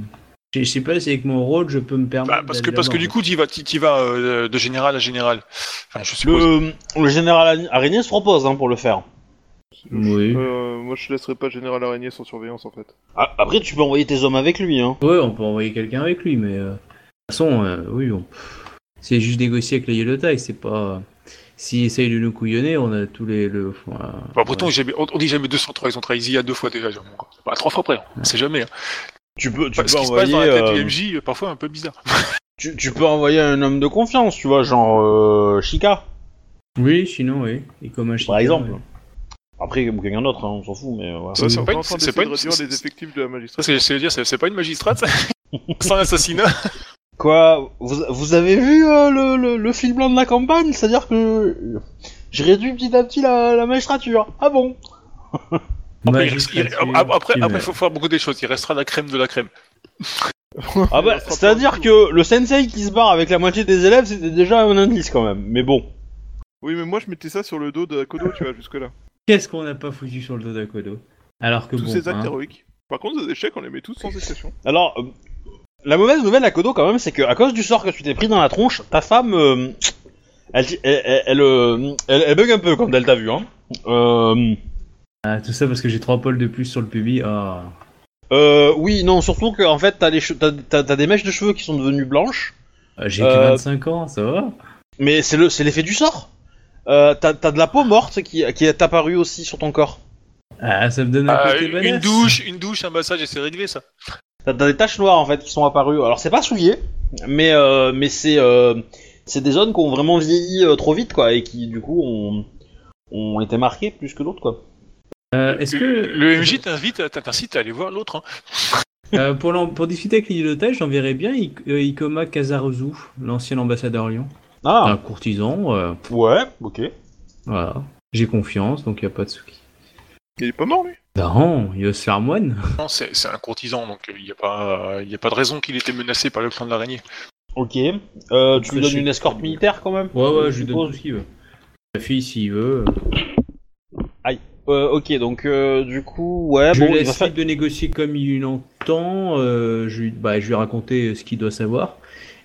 Je sais pas si avec mon rôle je peux me permettre. Bah, parce que parce que du coup, tu vas, tu vas euh, de général à général. Enfin, je suppose. Le, le général araignée se propose hein, pour le faire. Oui. Euh, moi, je laisserai pas Général Araignée sans surveillance en fait. Ah, Après, tu peux envoyer tes hommes avec lui. Hein. Ouais, on peut envoyer quelqu'un avec lui, mais euh, de toute façon, euh, oui, on... c'est juste négocier avec les Yellow Taille, c'est pas. S'ils essayent de nous couillonner, on a tous les. Le... voilà. Bon, après, Ouais. on, jamais- on, on dit jamais 203, ils ont trahi Zia deux fois déjà. genre, Bah, trois fois près, on sait jamais. Hein. Tu peux, tu Bah, peux ce qui se passe envoyer. dans la tête euh, du MJ, parfois un peu bizarre. tu, tu peux envoyer un homme de confiance, tu vois, genre euh, Chica, Oui, sinon, oui. Et comme un par exemple. ouais. Après, ou quelqu'un d'autre, hein, on s'en fout, mais voilà. Ça, c'est pas une- c'est pas de une- réduire c'est- les effectifs de la magistrature. C'est c'est dire, c'est c'est pas une magistrate, ça sans l'assassinat. Quoi vous, vous avez vu euh, le, le, le fil blanc de la campagne? C'est-à-dire que je réduis petit à petit la, la magistrature. Ah bon? Après, il reste- après, après, faut faire beaucoup des choses. Il restera la crème de la crème. Ah bah, c'est-à-dire que le sensei qui se barre avec la moitié des élèves, c'était déjà un indice quand même. Mais bon. Oui, mais moi, je mettais ça sur le dos de Kodo, tu vois, jusque-là. Qu'est-ce qu'on n'a pas foutu sur le dos d'Akodo Alors que Tous bon. ces actes hein. héroïques. Par contre, les échecs, on les met tous sans exception. Alors, euh, la mauvaise nouvelle à Kodo quand même, c'est que à cause du sort que tu t'es pris dans la tronche, ta femme, euh, elle, elle, elle, elle, euh, elle- elle bug un peu quand elle t'a vu. Hein. Euh, Ah, tout ça parce que j'ai trois poils de plus sur le pubis. Ah. euh, oui, non, surtout que en fait, t'as les t'as- t'as- t'as des mèches de cheveux qui sont devenues blanches. Ah, J'ai que Euh, 25 ans, ça va? Mais c'est le, c'est l'effet du sort. Euh, t'as, t'as de la peau morte qui, qui est apparue aussi sur ton corps. Ah, ça me donne un Ah, côté une badass. douche, une douche, un massage et c'est réglé ça. T'as, t'as des taches noires en fait qui sont apparues. Alors c'est pas souillé, mais euh, mais c'est euh, c'est des zones qui ont vraiment vieilli euh, trop vite quoi et qui du coup ont, ont été marquées plus que d'autres quoi. Euh, Est-ce que Le MJ t'invite, t'incite à aller voir l'autre. Hein. euh, pour, l'en- pour discuter avec l'île d'otage, j'enverrais bien I- euh, Ikoma Kazaruzu, l'ancien ambassadeur Lyon. Ah Un courtisan, euh, ouais, ok. voilà. J'ai confiance, donc il a pas de souci. Il est pas mort, lui? Non, il va se faire moine. Non, c'est c'est un courtisan, donc il n'y a, pas- il y a pas de raison qu'il ait été menacé par le clan de l'araignée. Ok. Euh, tu lui donnes une escorte militaire quand même? Ouais, ouais, je lui donne tout ce qu'il veut. La fille, s'il veut. Euh, ok, donc euh, du coup, ouais, je bon, lui il va laisse faire- de négocier comme il l'entend. euh, je, lui, bah, je lui ai raconté ce qu'il doit savoir.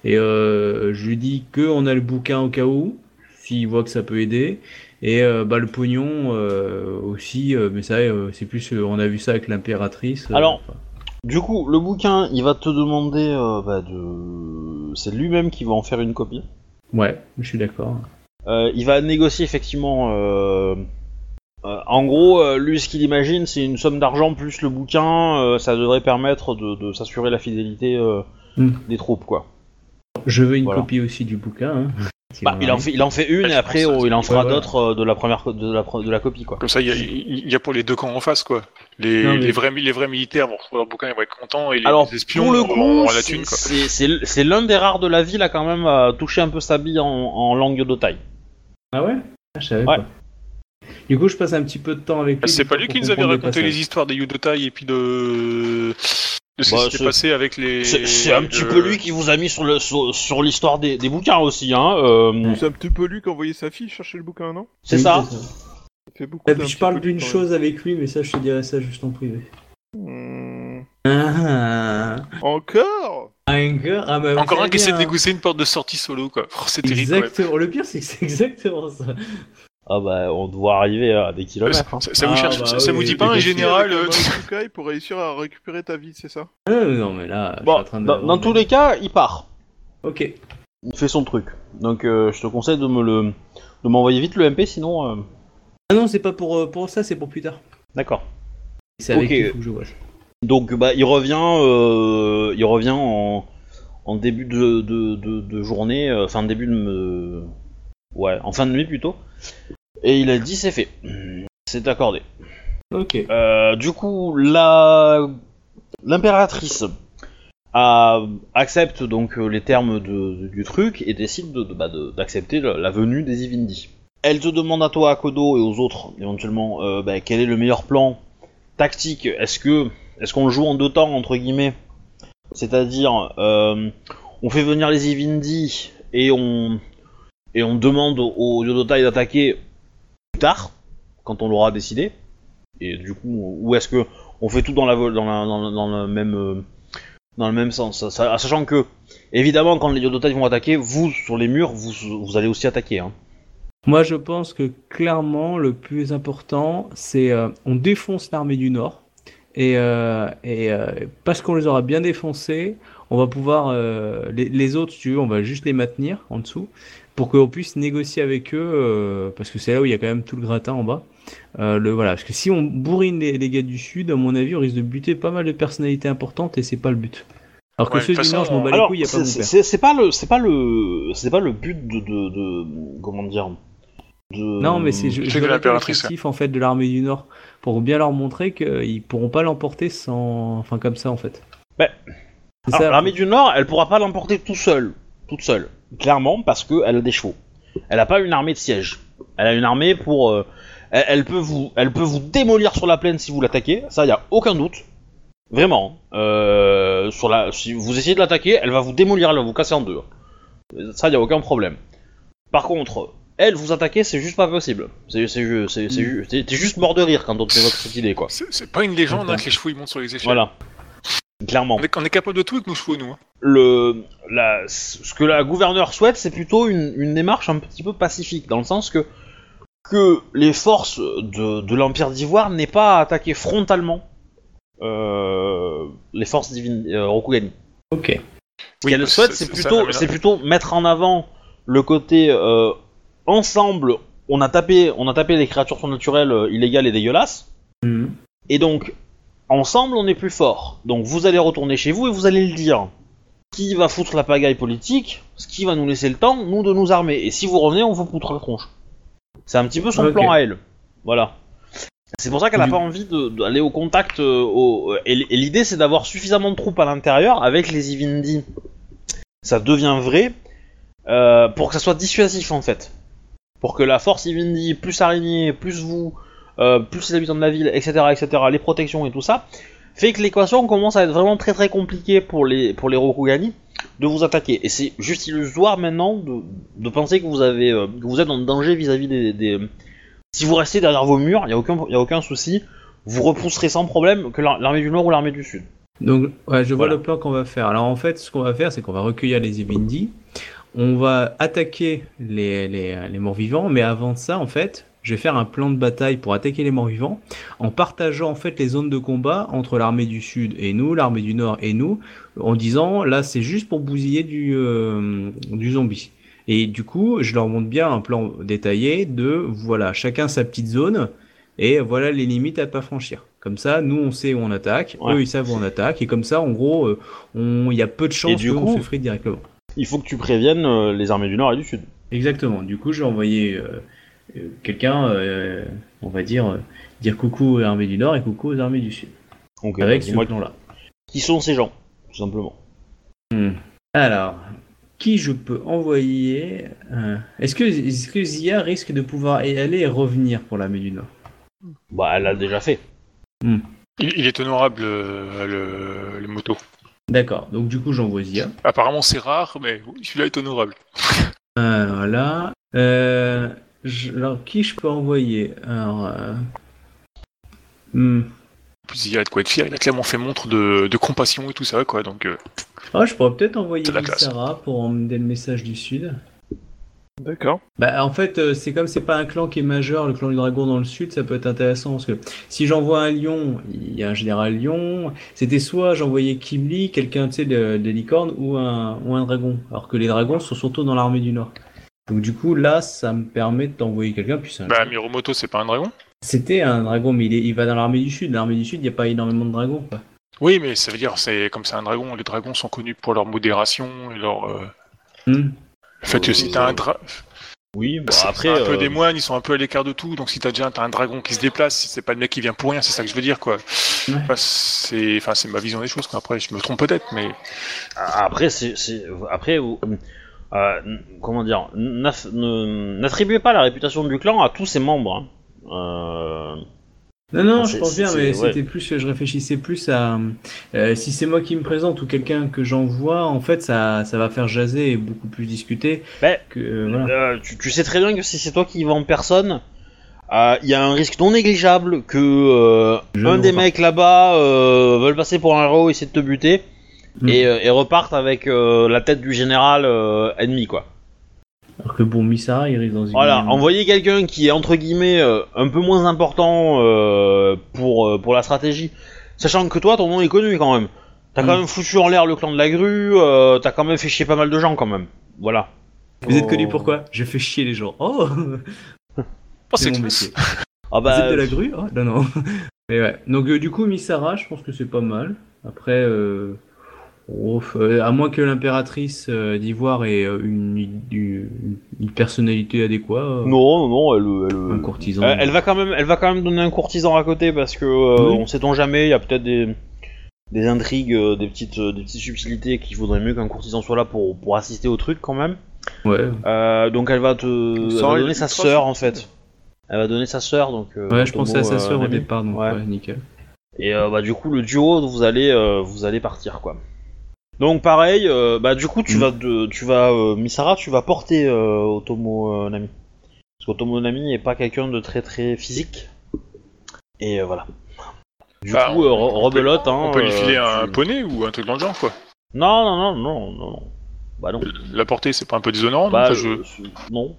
Et euh, je lui dis qu'on a le bouquin au cas où, s'il voit que ça peut aider. Et euh, bah, le pognon euh, aussi, mais ça, c'est plus. on a vu ça avec l'impératrice. Alors, enfin, Du coup, le bouquin, il va te demander bah, de. C'est lui-même qui va en faire une copie. ouais, je suis d'accord. Il va négocier effectivement. euh, en gros, euh, lui, ce qu'il imagine, c'est une somme d'argent plus le bouquin. euh, ça devrait permettre de, de s'assurer la fidélité Hmm. des troupes, quoi. Je veux une Voilà. copie aussi du bouquin. hein. Bah, il en fait, il en fait une et après, oh, il en fera ouais, d'autres euh, de la première de la, de la copie, quoi. Comme ça, il y, a, il y a pour les deux camps en face, quoi. Les, Non, mais- les, vrais, les vrais militaires vont retrouver leur bouquin, ils vont être contents, et les, Alors, les espions pour le coup, la c'est- thune, quoi. c'est c'est- c'est l'un des rares de la ville à quand même à toucher un peu sa bille en, en langue de taille. Ah ouais? Ah, Je savais Ouais. pas. Du coup, je passe un petit peu de temps avec lui. C'est pas lui qui nous avait raconté les histoires des Yudotai et puis de, de ce Bah, qui c'est- passé avec les. C'est c'est un petit peu lui qui vous a mis sur le- sur, sur l'histoire des, des bouquins aussi, hein. euh, C'est un petit peu lui qui a envoyé sa fille chercher le bouquin, non? C'est Oui, ça. Ça fait beaucoup Et puis je petit parle d'une chose avec lui, mais ça, je te dirai ça juste en privé. Hmm. Ah, Encore? Encore? Ah, bah, Encore un qui essaie de dégousser une porte de sortie solo, quoi. Oh, c'est terrible. Exactement. Le pire, c'est que c'est exactement ça. Ah bah, on doit arriver à des kilomètres. hein. Ça, ça vous Ah, cherche, bah ça, ça oui, vous dit pas un général euh, un Marufukai pour réussir à récupérer ta vie, c'est ça? Non, mais là, je suis Bon, en train de. dans, dans tous les cas, il part. Ok. Il fait son truc. Donc, euh, je te conseille de me le, de m'envoyer vite le MP, sinon. euh, Ah non, c'est pas pour, euh, pour ça, c'est pour plus tard. D'accord. C'est avec Ok. lui qu'il faut que je vois. Donc, bah, il revient, euh, il revient en, en début de, de, de, de journée, euh, enfin début de, me- ouais, en fin de nuit plutôt. Et il a dit c'est fait, c'est accordé. Ok. Euh, du coup, la l'impératrice a- accepte donc euh, les termes de- du truc et décide de- de- bah, de- d'accepter la, venue des Ivindi. Elle te demande à toi, à Kodo et aux autres éventuellement, euh, bah, quel est le meilleur plan tactique? Est-ce que est-ce qu'on le joue en deux temps entre guillemets, c'est-à-dire euh, on fait venir les Ivindi et on et on demande aux Yodotai d'attaquer plus tard quand on l'aura décidé. Et du coup, où est-ce que on fait tout dans le- même euh, dans le même sens, sachant que évidemment quand les Yodotai vont attaquer, vous sur les murs, vous, allez aussi attaquer. Hein. Moi, je pense que clairement, le plus important, c'est euh, on défonce l'armée du Nord. Et, euh, euh, parce qu'on les aura bien défoncés, on va pouvoir. les, les autres, si tu veux, on va juste les maintenir en dessous pour qu'on puisse négocier avec eux. euh, parce que c'est là où il y a quand même tout le gratin en bas. Euh, le, voilà, parce que si on bourrine les, les gars du Sud, à mon avis, on risque de buter pas mal de personnalités importantes et c'est pas le but. Alors que Ouais, de ceux du Nord, je m'en bats les couilles, il y a pas c'est- mon c'est père. c'est- c'est pas le c'est pas le c'est pas le but de, de, de- comment dire de Non, mais c'est je, C'est je de en fait de l'armée du Nord pour bien leur montrer qu'ils pourront pas l'emporter sans, enfin comme ça en fait. Ouais. C'est Alors, ça. l'armée du Nord, elle pourra pas l'emporter tout seul, toute seule, clairement, parce qu'elle a des chevaux. Elle a pas une armée de siège. Elle a une armée pour. euh, elle, elle peut vous, elle peut vous démolir sur la plaine si vous l'attaquez. Ça, y a aucun doute. Vraiment. Euh, sur la, si vous essayez de l'attaquer, elle va vous démolir, elle va vous casser en deux. Ça, y a aucun problème. Par contre, elle vous attaquer, c'est juste pas possible. C'est, c'est, ju- c'est, c'est, ju- t'es- t'es juste mort de rire quand on te fait votre idée, quoi. C'est c'est pas une légende hein, que les chevaux ils montent sur les échelles. Voilà. Clairement. On est, on est capable de tout avec nos chevaux, nous. hein. le, la, ce que la gouverneure souhaite, c'est plutôt une, une démarche un petit peu pacifique, dans le sens que que les forces de, de l'Empire d'Ivoire n'aient pas à attaquer frontalement euh, les forces divines euh, Rokugani. Ok. Ce qu'elle souhaite, c'est- plutôt, c'est plutôt mettre en avant le côté euh, ensemble. On a tapé, on a tapé les créatures surnaturelles euh, illégales et dégueulasses. Mhm. Et donc, ensemble, on est plus fort. Donc, vous allez retourner chez vous et vous allez le dire. Qui va foutre la pagaille politique Ce qui va nous laisser le temps, nous, de nous armer. Et si vous revenez, on vous poutre la tronche. C'est un petit peu son plan à elle. Voilà. C'est pour ça qu'elle a Du- pas envie d'aller au contact. euh, au- Et, et l'idée, c'est d'avoir suffisamment de troupes à l'intérieur avec les Ivindi. Ça devient vrai euh, pour que ça soit dissuasif en fait. Pour que la force Ivindi, plus araignée, plus vous, euh, plus les habitants de la ville, etc., etc., les protections et tout ça, fait que l'équation commence à être vraiment très très compliquée pour les, pour les Rokugani de vous attaquer. Et c'est juste illusoire maintenant de, de penser que vous, avez, euh, que vous êtes en danger vis-à-vis des, des- Si vous restez derrière vos murs, il n'y a, aucun- y a aucun souci, vous repousserez sans problème que l'ar- l'armée du Nord ou l'armée du Sud. Donc, ouais, je vois Voilà. le plan qu'on va faire. Alors, en fait, ce qu'on va faire, c'est qu'on va recueillir les Ibindi. On va attaquer les, les, les morts-vivants. Mais avant ça, en fait, je vais faire un plan de bataille pour attaquer les morts-vivants en partageant, en fait, les zones de combat entre l'armée du Sud et nous, l'armée du Nord et nous, en disant, là, c'est juste pour bousiller du, euh, du zombie. Et du coup, je leur montre bien un plan détaillé de, voilà, chacun sa petite zone. Et voilà les limites à pas franchir. Comme ça, nous on sait où on attaque, Ouais. eux ils savent où on attaque, et comme ça, en gros, euh, il y a peu de chances qu'on se frite directement. Il faut que tu préviennes euh, les armées du Nord et du Sud. Exactement. Du coup, je vais envoyer euh, euh, quelqu'un, euh, on va dire, euh, dire coucou aux armées du Nord et coucou aux armées du Sud. Avec euh, ce plan-là. qui sont ces gens, tout simplement. Hmm. Alors, qui je peux envoyer euh, Est-ce que, est que Zia risque de pouvoir y aller et revenir pour l'armée du Nord? Bah, elle l'a déjà fait. Il, il est honorable, euh, le, le moto. D'accord. Donc du coup, j'envoie Zia. Apparemment, c'est rare, mais celui-là est honorable. Euh, voilà. Euh, je- alors, qui je peux envoyer? Alors, euh, hmm. En plus, il y a de quoi être fier. Il a clairement fait montre de, de compassion et tout ça, quoi. Donc, euh, Ah, je pourrais peut-être envoyer. Sarah pour emmener le message du Sud. D'accord. Bah, en fait, euh, c'est comme c'est pas un clan qui est majeur, le clan du dragon dans le Sud, ça peut être intéressant parce que si j'envoie un lion, il y a un général lion. C'était soit j'envoyais Kimli, quelqu'un tu sais de, de licorne, ou un, ou un dragon. Alors que les dragons sont surtout dans l'armée du Nord. Donc du coup, là, ça me permet de t'envoyer quelqu'un. Puis c'est un- bah, Miromoto, c'est pas un dragon C'était un dragon, mais il, est- il va dans l'armée du Sud. L'armée du Sud, il n'y a pas énormément de dragons. Quoi. Oui, mais ça veut dire, c'est comme c'est un dragon. Les dragons sont connus pour leur modération et leur. euh, Hmm. Le fait que si t'as un dra... Oui, bah, c'est- après. c'est un peu euh, des moines, ils sont un peu à l'écart de tout. Donc si t'as déjà t'as un dragon qui se déplace, c'est pas le mec qui vient pour rien. C'est ça que je veux dire, quoi. Ouais. Enfin, c'est, enfin, c'est ma vision des choses. quoi. Après, je me trompe peut-être, mais Après, c'est, c'est- après, vous- euh, comment dire, n'attribuez pas la réputation du clan à tous ses membres. hein. Euh, Non, non, je pense bien, mais ouais. c'était plus, je réfléchissais plus à euh, si c'est moi qui me présente ou quelqu'un que j'envoie, en fait, ça, ça va faire jaser et beaucoup plus discuter Ben, que euh, voilà. euh, tu, tu sais très bien que si c'est toi qui y vas en personne, Euh, Il y a un risque non négligeable que euh, un des mecs là-bas euh, veulent passer pour un héros, essayer de te buter Mm. et, euh, et repartent avec euh, la tête du général euh, ennemi quoi. Alors que bon, Misara, il risque dans une. Voilà, envoyer quelqu'un qui est entre guillemets euh, un peu moins important euh, pour euh, pour la stratégie, sachant que toi ton nom est connu quand même. T'as quand Mm. même foutu en l'air le clan de la grue, euh, t'as quand même fait chier pas mal de gens quand même. Voilà. Vous êtes Oh. connu pourquoi Je fais chier les gens. Oh Oh, C'est. Ah Vous êtes bah de la grue? Oh, Non, non. Mais ouais. Donc, euh, du coup, Misara, je pense que c'est pas mal. Après, euh, oh, euh, à moins que l'impératrice euh, d'Ivoire ait euh, une, une, une personnalité adéquate. non non non, elle elle, Un courtisan. elle, elle va quand même elle va quand même donner un courtisan à côté parce que euh, Oui. on sait-on jamais, il y a peut-être des des intrigues, des petites des petites subtilités qu'il vaudrait mieux qu'un courtisan soit là pour pour assister au truc quand même. Ouais. Euh, donc elle va te elle va donner sa sœur en fait. Elle va donner sa sœur donc. euh, Ouais, je pensais à sa euh, sœur au départ, donc Ouais. ouais, nickel. Et euh, bah du coup le duo vous allez euh, vous allez partir quoi. Donc pareil, euh, bah du coup tu Mm. vas de, tu vas euh, Misara, tu vas porter euh, Otomo euh, Nami. Parce qu'Otomo Nami est pas quelqu'un de très très physique. Et euh, voilà. Du Bah, coup, euh, on peut- rebelote, hein. On peut lui euh, filer un tu- poney ou un truc dans le genre, quoi. Non, non, non, non, non, non. Bah non. La portée, c'est pas un peu déshonorant Bah, non je- non.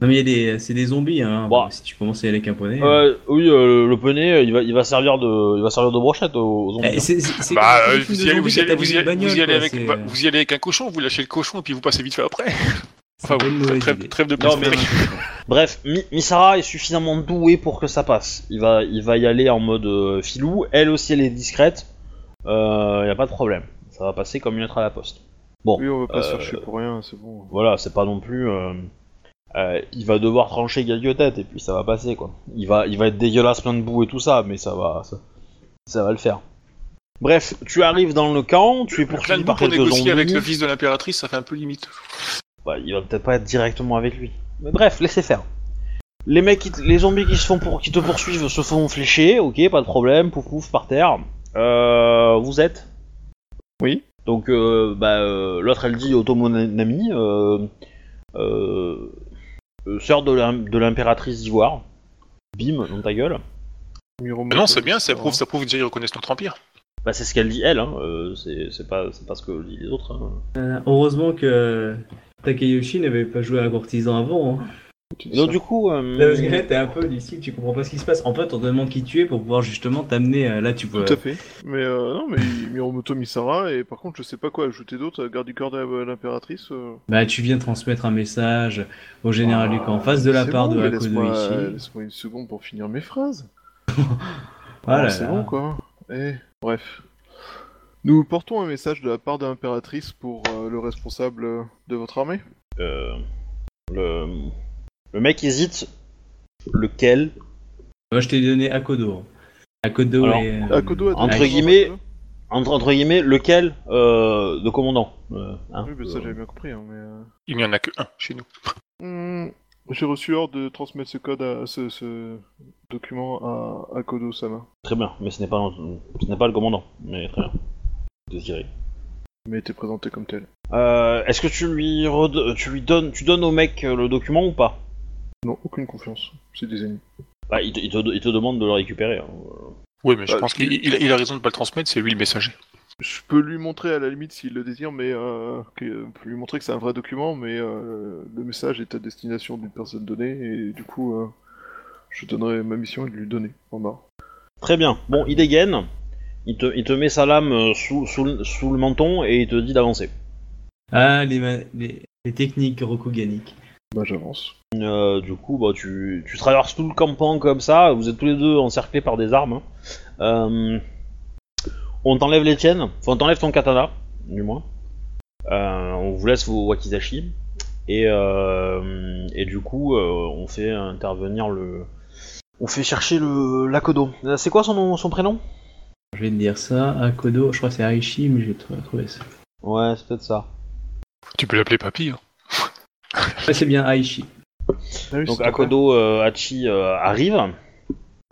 Non, mais il y a des, c'est des zombies, hein. Bah. Si tu commences à y aller avec un poney. Euh, oui, euh, le poney, il va, il va servir de, il va servir de brochette aux, zombies. Eh, c'est- c'est- c'est Bah, euh, films vous y allez, zombies vous y quand allez, t'as vous y une allez, bagnole, vous y allez quoi, avec, c'est- bah, vous y allez avec un cochon, vous lâchez le cochon et puis vous passez vite fait après. Enfin, bon, trêve, trêve de Non, mais- Bref, Mi- Misara est suffisamment doué pour que ça passe. Il va, il va y aller en mode euh, filou. Elle aussi, elle est discrète. Euh, y a pas de problème. Ça va passer comme une lettre à la poste. Bon, Oui, on va pas se euh, faire chier pour rien, c'est bon. voilà, c'est pas non plus. euh, euh, il va devoir trancher quelques têtes et puis ça va passer quoi. Il va, il va être dégueulasse, plein de boue et tout ça, mais ça va, ça, ça va le faire. Bref, tu arrives dans le camp, tu es poursuivi par quelques négocier zombies. avec le fils de l'impératrice, ça fait un peu limite. Bah, il va peut-être pas être directement avec lui. Mais bref, laissez faire. Les mecs, qui te- les zombies qui se font pour, qui te poursuivent se font flécher, ok, pas de problème, pouf pouf par terre. Euh, vous êtes? Oui. Donc, euh, bah, euh, l'autre elle dit Otomo Nami, euh, euh, euh, sœur de l'im- de l'impératrice d'Ivoire. Bim, dans ta gueule. Mais non, c'est bien, ça prouve, ça prouve déjà qu'ils reconnaissent notre empire. Bah, c'est ce qu'elle dit elle, hein. euh, c'est pas, ce que disent les autres. hein. Euh, heureusement que Takeyoshi n'avait pas joué à courtisan avant. Hein. Et donc, du coup, euh, Là, parce que là, t'es un peu d'ici, tu comprends pas ce qui se passe. En fait, on te demande qui tu es pour pouvoir justement t'amener. euh, Là, tu peux. Tout à fait. Mais euh, non, mais Miromoto Misara, et par contre, je sais pas quoi ajouter d'autre à garde du corps de l'impératrice. euh. Bah, tu viens transmettre un message au général Ah, Luc en face de la part bon, de Hakodo laisse-moi- ici. Laisse-moi une seconde pour finir mes phrases. Voilà. Ah, c'est bon, quoi. Eh, bref. Nous portons un message de la part de l'impératrice pour euh, le responsable euh, de votre armée. euh, le, le mec hésite. Lequel Moi, je t'ai donné Akodo. Akodo Alors, et. euh, Akodo a entre guillemets, entre, entre guillemets, lequel euh, de commandant euh, hein, Oui, mais ça euh, j'avais bien compris. Hein, mais, euh, Il n'y en a que un chez nous. hmm, J'ai reçu ordre de transmettre ce code, à, ce, ce document à Akodo Sama. Très bien, mais ce n'est pas, ce n'est pas le commandant. Mais très bien. Désiré. Il m'a été présenté comme tel. Euh, Est-ce que tu lui, tu lui donnes, tu donnes au mec le document ou pas? Non, aucune confiance. C'est des ennemis. bah, il, te, il, te, il te demande de le récupérer. hein. Oui, mais je Bah, pense qu'il il- il a raison de pas le transmettre, c'est lui le messager. Je peux lui montrer à la limite s'il le désire, mais euh, que, je peux lui montrer que c'est un vrai document, mais euh, le message est à destination d'une personne donnée, et du coup, euh, je donnerai ma mission est de lui donner en bas. Très bien. Bon, il dégaine. Il te, il te met sa lame euh, sous, sous, le- sous le menton et il te dit d'avancer. Ah, les, ma- les, les techniques rokuganiques. Bah j'avance. Euh, du coup, bah, tu, tu traverses tout le campement comme ça. Vous êtes tous les deux encerclés par des armes. hein. Euh, on t'enlève les tiennes. Enfin, on t'enlève ton katana, du moins. Euh, on vous laisse vos wakizashi. Et, euh, et du coup, euh, on fait intervenir le. On fait chercher le l'Akodo. Euh, C'est quoi son, nom- son prénom? Je vais te dire ça. Akodo, je crois que c'est Aichi, mais j'ai trou- trouvé ça. Ouais, c'est peut-être ça. Tu peux l'appeler papy. Hein. Ouais, c'est bien Aichi. Ah oui, Donc c'est Akodo euh, Hachi euh, arrive.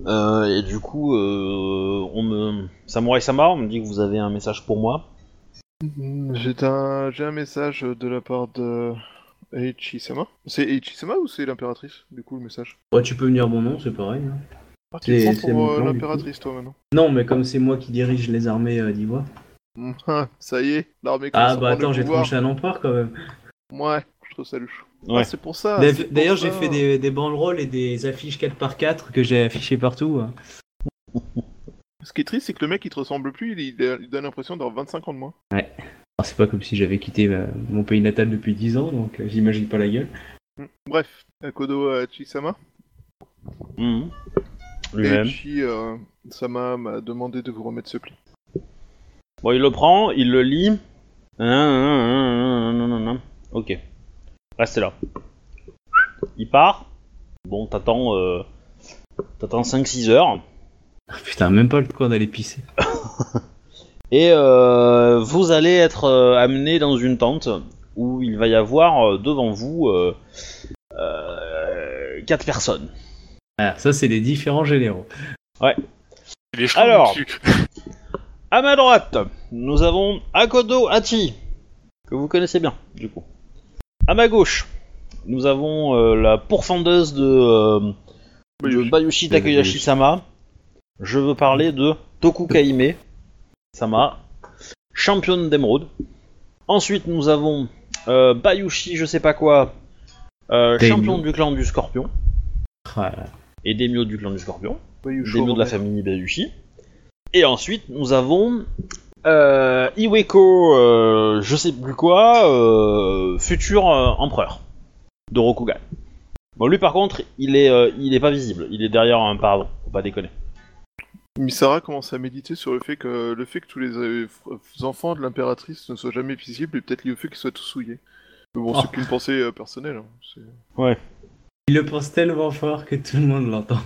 Euh, et du coup, euh, on me... Samurai Sama, on me dit que vous avez un message pour moi. Mm, J'ai un... j'ai un message de la part de Eichisama C'est Eichisama ou c'est l'impératrice, du coup, le message? Ouais, tu peux venir mon nom, c'est pareil. hein. Ah, tu pour euh, l'impératrice, toi, maintenant. Non, mais comme c'est moi qui dirige les armées euh, d'Ivoire. Ah, ça y est, l'armée Ah bah attends, j'ai tranché un empereur quand même. Ouais, je trouve ça louche. Ouais. Ah, c'est pour ça. D'ailleurs, j'ai fait des, des banderoles et des affiches 4x4 que j'ai affichées partout. hein. Ce qui est triste, c'est que le mec, il te ressemble plus, il, il a- il donne l'impression d'avoir 25 ans de moins. Alors, c'est pas comme si j'avais quitté euh, mon pays natal depuis 10 ans, donc euh, j'imagine pas la gueule. Hum. Bref, Akodo Eichisama. Mhm. Lui-même. Eichi euh, Sama m'a demandé de vous remettre ce pli. Bon, il le prend, il le lit. Nan, nan, nan. Ok. Restez là. Il part. Bon, t'attends. Euh... T'attends 5-6 heures. Ah, putain, même pas le temps d'aller pisser. Et euh, vous allez être euh, amené dans une tente où il va y avoir euh, devant vous euh, euh, quatre personnes. Ah, ça, c'est les différents généraux. Les chevaux Alors. À ma droite, nous avons Akodo Hachi, que vous connaissez bien, du coup. À ma gauche, nous avons euh, la pourfendeuse de, euh, de Bayushi. Takeyashi-sama. Je veux parler de Toku Kaime Sama, championne d'émeraude. Ensuite, nous avons euh, Bayushi, je sais pas quoi, euh, champion du clan du scorpion, Ah, et Daimyo du clan du scorpion. De la famille Bayushi. Et ensuite, nous avons euh, Iweko, euh, je sais plus quoi, euh, futur euh, empereur de Rokugan. Bon, lui par contre, il est, euh, il est pas visible, il est derrière un paravent, faut pas déconner. Misara commence à méditer sur le fait que le fait que tous les euh, enfants de l'impératrice ne soient jamais visibles est peut-être lié au fait qu'ils soient tous souillés. Mais bon, Oh. c'est qu'une pensée euh, personnelle. hein, c'est- Il le pense tellement fort que tout le monde l'entend.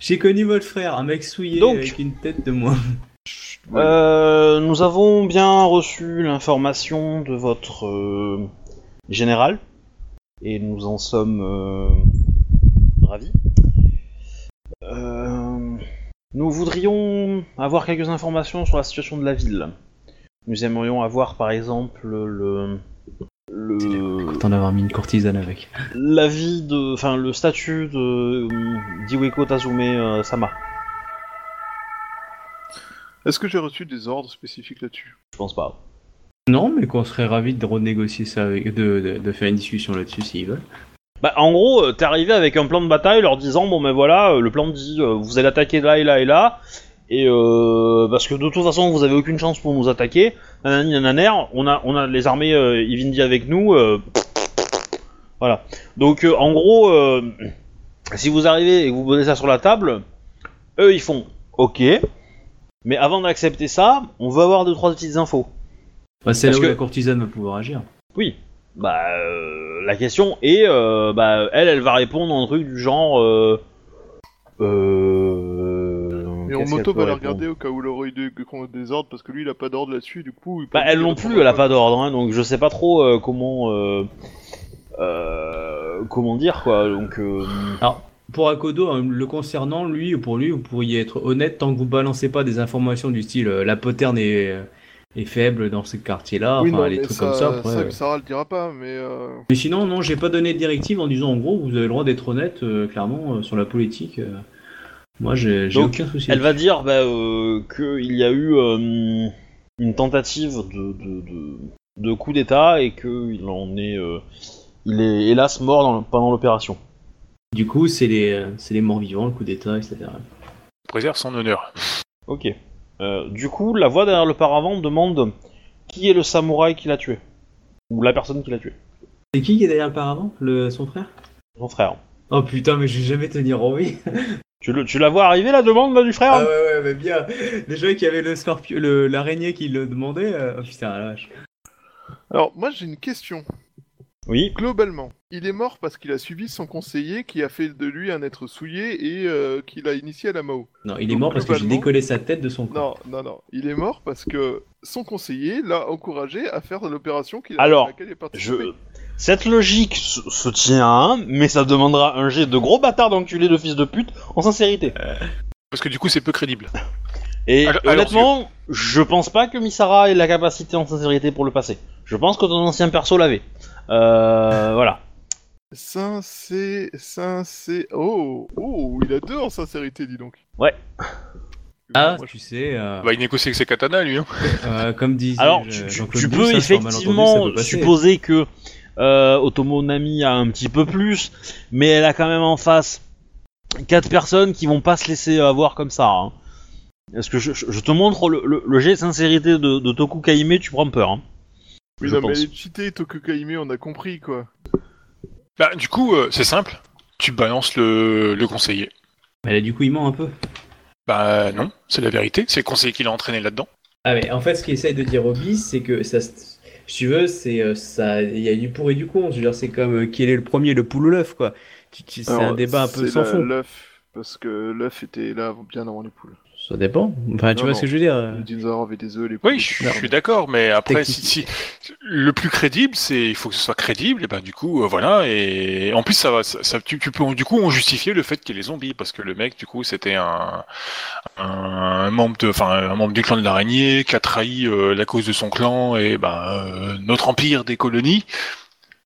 J'ai connu votre frère, un mec souillé Donc. avec une tête de moi. Ouais. Euh, nous avons bien reçu l'information de votre euh, général, et nous en sommes euh, ravis. Nous voudrions avoir quelques informations sur la situation de la ville. Nous aimerions avoir par exemple le le Content d'avoir mis une courtisane avec. l'avis de enfin le statut de d'Iweko Tazume Sama. Est-ce que j'ai reçu des ordres spécifiques là-dessus? Je pense pas. Non, mais qu'on serait ravis de renégocier ça avec, de, de, de faire une discussion là-dessus s'ils veulent. Bah, en gros, euh, t'es arrivé avec un plan de bataille leur disant bon ben voilà, euh, le plan dit euh, vous allez attaquer là et là et là, et euh, parce que de toute façon vous avez aucune chance pour nous attaquer, nanani nananer, on a on a les armées euh, Ivindi avec nous, euh, voilà. Donc euh, en gros, euh, si vous arrivez et que vous posez ça sur la table, eux ils font ok, mais avant d'accepter ça, on veut avoir deux trois petites infos. Bah, c'est là Parce où que- la courtisane va pouvoir agir. Oui. Bah, euh, la question est, euh, bah, elle, elle va répondre un truc du genre. Euh, euh, Et en moto va la regarder au cas où il aurait eu des, des ordres parce que lui il a pas d'ordre là-dessus, du coup. il peut- Bah, elle non plus, elle a pas d'ordre, hein, donc je sais pas trop euh, comment. Euh, euh, comment dire quoi, donc. euh, Pour Akodo, hein, le concernant, lui, pour lui, vous pourriez être honnête tant que vous balancez pas des informations du style euh, la poterne est, euh, est faible dans ce quartier-là, Oui, enfin non, les trucs ça, comme ça. après, ça, euh. Sarah le dira pas, mais. euh, Mais sinon, non, j'ai pas donné de directive en disant en gros, vous avez le droit d'être honnête, euh, clairement, euh, sur la politique. euh. Moi, j'ai aucun souci. elle va dire bah, euh, qu'il y a eu euh, une tentative de, de, de, de coup d'État et qu'il en est. euh, il est hélas mort dans pendant l'opération. Du coup, c'est les, c'est les morts vivants, le coup d'état, etc. préserve son honneur. Ok. Euh, du coup, la voix derrière le paravent demande qui est le samouraï qui l'a tué? Ou la personne qui l'a tué? C'est qui qui est derrière le paravent? Le, Son frère? Son frère. Oh putain, mais je vais jamais tenir en vie. Tu, le, tu la vois arriver la demande là, du frère? Ah ouais, ouais, mais bien. Déjà qu'il y avait le scorpion, le- l'araignée qui le demandait. euh, Oh putain, la vache. Alors, moi j'ai une question. Oui. Globalement, il est mort parce qu'il a suivi son conseiller qui a fait de lui un être souillé et euh, qui l'a initié à la Mao. Non, il est Donc, mort parce que j'ai décollé sa tête de son corps. Non, non, non. Il est mort parce que son conseiller l'a encouragé à faire l'opération qu'il a Alors, à laquelle il a participé. Je... Cette logique se, tient, mais ça demandera un jet de gros bâtard d'enculé de fils de pute en sincérité. Parce que du coup, c'est peu crédible. Et Alors- alors, honnêtement, je pense pas que Misara ait la capacité en sincérité pour le passer. Je pense que ton ancien perso l'avait. Euh, voilà. Sincé... Sincé... Oh Oh, il adore sincérité, dis donc. Ouais. Ah, Moi, tu sais, euh, Bah, il négocie avec ses katanas, lui. Hein. euh, comme disait Alors, euh, tu, peux hein, ça effectivement supposer que euh, Otomo Nami a un petit peu plus, mais elle a quand même en face quatre personnes qui vont pas se laisser avoir comme ça. hein. Est-ce que je, je- je te montre le, le, le jet de sincérité de, de Toku Kaime, tu prends peur. Hein. Oui, je non, mais elle est cheatée, on a compris, quoi. Bah, du coup, euh, c'est simple. Tu balances le, le conseiller. Mais là, du coup, il ment un peu. Bah, non, c'est la vérité. C'est le conseiller qui l'a entraîné là-dedans. Ah mais en fait, ce qu'il essaye de dire Obi, c'est que ça, si tu veux, c'est euh, ça, il y a du pour et du contre. Je veux dire, c'est comme euh, qui est le premier, le poule ou l'œuf, quoi. C'est un débat un peu sans la- fond. L'œuf, parce que l'œuf était là bien avant les poules. Ça dépend. Enfin, tu Non, vois non. ce que je veux dire. euh. Les dinosaures avaient des œufs, les poules. Oui, je, suis d'accord, mais après, si, si- le plus crédible, c'est il faut que ce soit crédible, et ben du coup, euh, voilà, et en plus, ça va, ça, ça- tu, tu peux du coup en justifier le fait qu'il y ait les zombies, parce que le mec, du coup, c'était un, un membre de, enfin, un membre du clan de l'araignée qui a trahi euh, la cause de son clan et ben euh, notre empire des colonies.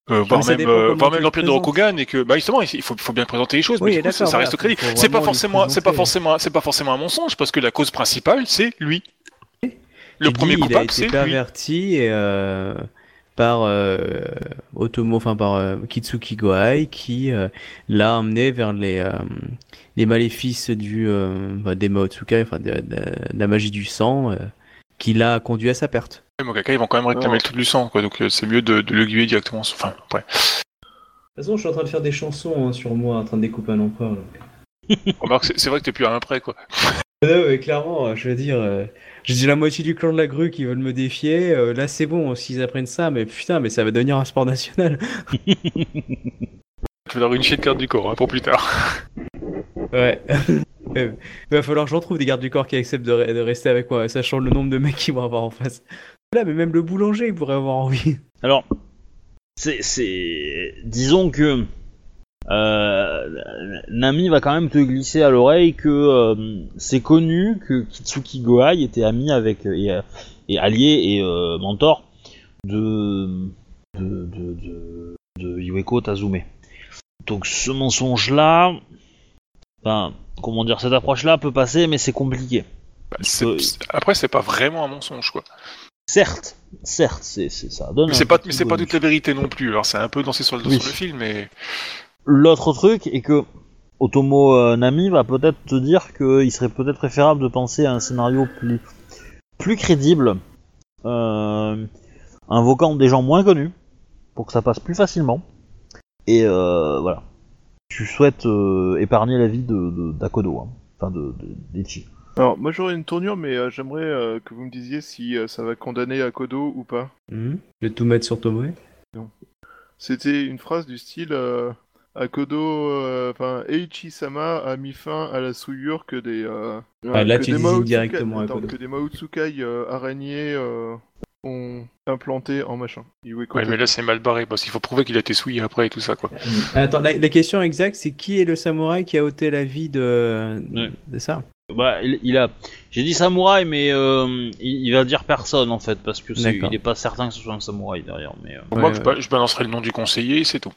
Euh, voire même, euh, voire même le l'empire de. Rokugan et que bah justement il faut, faut bien présenter les choses Oui, mais coup, ça, ça reste faut- faut c'est pas forcément c'est pas forcément c'est pas forcément un mensonge parce que la cause principale c'est lui. Le Tu premier a coupable été c'est lui. perverti euh, par euh, Otomo, enfin par euh, Kitsuki Gohai, qui euh, l'a emmené vers les euh, les maléfices du euh, bah, des Maotsukai, enfin de, de- de la magie du sang, euh, qui l'a conduit à sa perte. Les Mokaka, ils vont quand même réclamer le truc du sang quoi donc euh, c'est mieux de, de l'aiguiller directement enfin après De toute façon, je suis en train de faire des chansons hein, sur moi, en train de découper un empereur. donc. remarque c'est vrai que t'es plus à un près quoi Non, mais clairement, euh, je veux dire, euh, j'ai la moitié du clan de la grue qui veulent me défier. euh, là, c'est bon, s'ils apprennent ça, mais putain, mais ça va devenir un sport national. tu vas leur une chier de carte du corps hein, pour plus tard Ouais. Il va falloir que j'en trouve des gardes du corps qui acceptent de, de rester avec moi, sachant le nombre de mecs qu'ils vont avoir en face. Là, mais même le boulanger, il pourrait avoir envie. Alors, c'est, disons que euh, Nami va quand même te glisser à l'oreille que euh, c'est connu que Kitsuki Gohai était ami avec et, euh, et allié et mentor de de, de, de, de Iweko Tazume. Donc ce mensonge-là, enfin, comment dire, cette approche-là peut passer, mais c'est compliqué. Bah, c'est- après c'est pas vraiment un mensonge quoi Certes, certes, c'est, ça donne. mais c'est pas petit mais c'est pas toute la vérité non plus alors c'est un peu dansé sur le, Oui. sur le film mais L'autre truc est que Otomo euh, Nami va peut-être te dire qu'il serait peut-être préférable de penser à un scénario plus, plus crédible, euh, invoquant des gens moins connus, pour que ça passe plus facilement. Et euh, voilà. Tu souhaites euh, épargner la vie de, de- d'Akodo, hein. enfin de. Alors, moi j'aurais une tournure, mais euh, j'aimerais euh, que vous me disiez si euh, ça va condamner Akodo ou pas. Je vais tout mettre sur Tomoe. C'était une phrase du style euh, Akodo, euh, enfin Eiichi-sama a mis fin à la souillure que des. euh, Ah, là, que tu des directement attends, que des Maotsukai euh, araignées euh, ont implanté en machin. Ouais mais là c'est mal barré parce qu'il faut prouver qu'il a été souillé après et tout ça quoi Attends, la, la question exacte, c'est qui est le samouraï qui a ôté la vie de, Ouais. de ça? Bah, il, il a. J'ai dit samouraï, mais euh, il, il va dire personne en fait, parce que il est pas certain que ce soit un samouraï derrière. Mais euh, Ouais, moi ouais. je, je balancerai le nom du conseiller c'est tout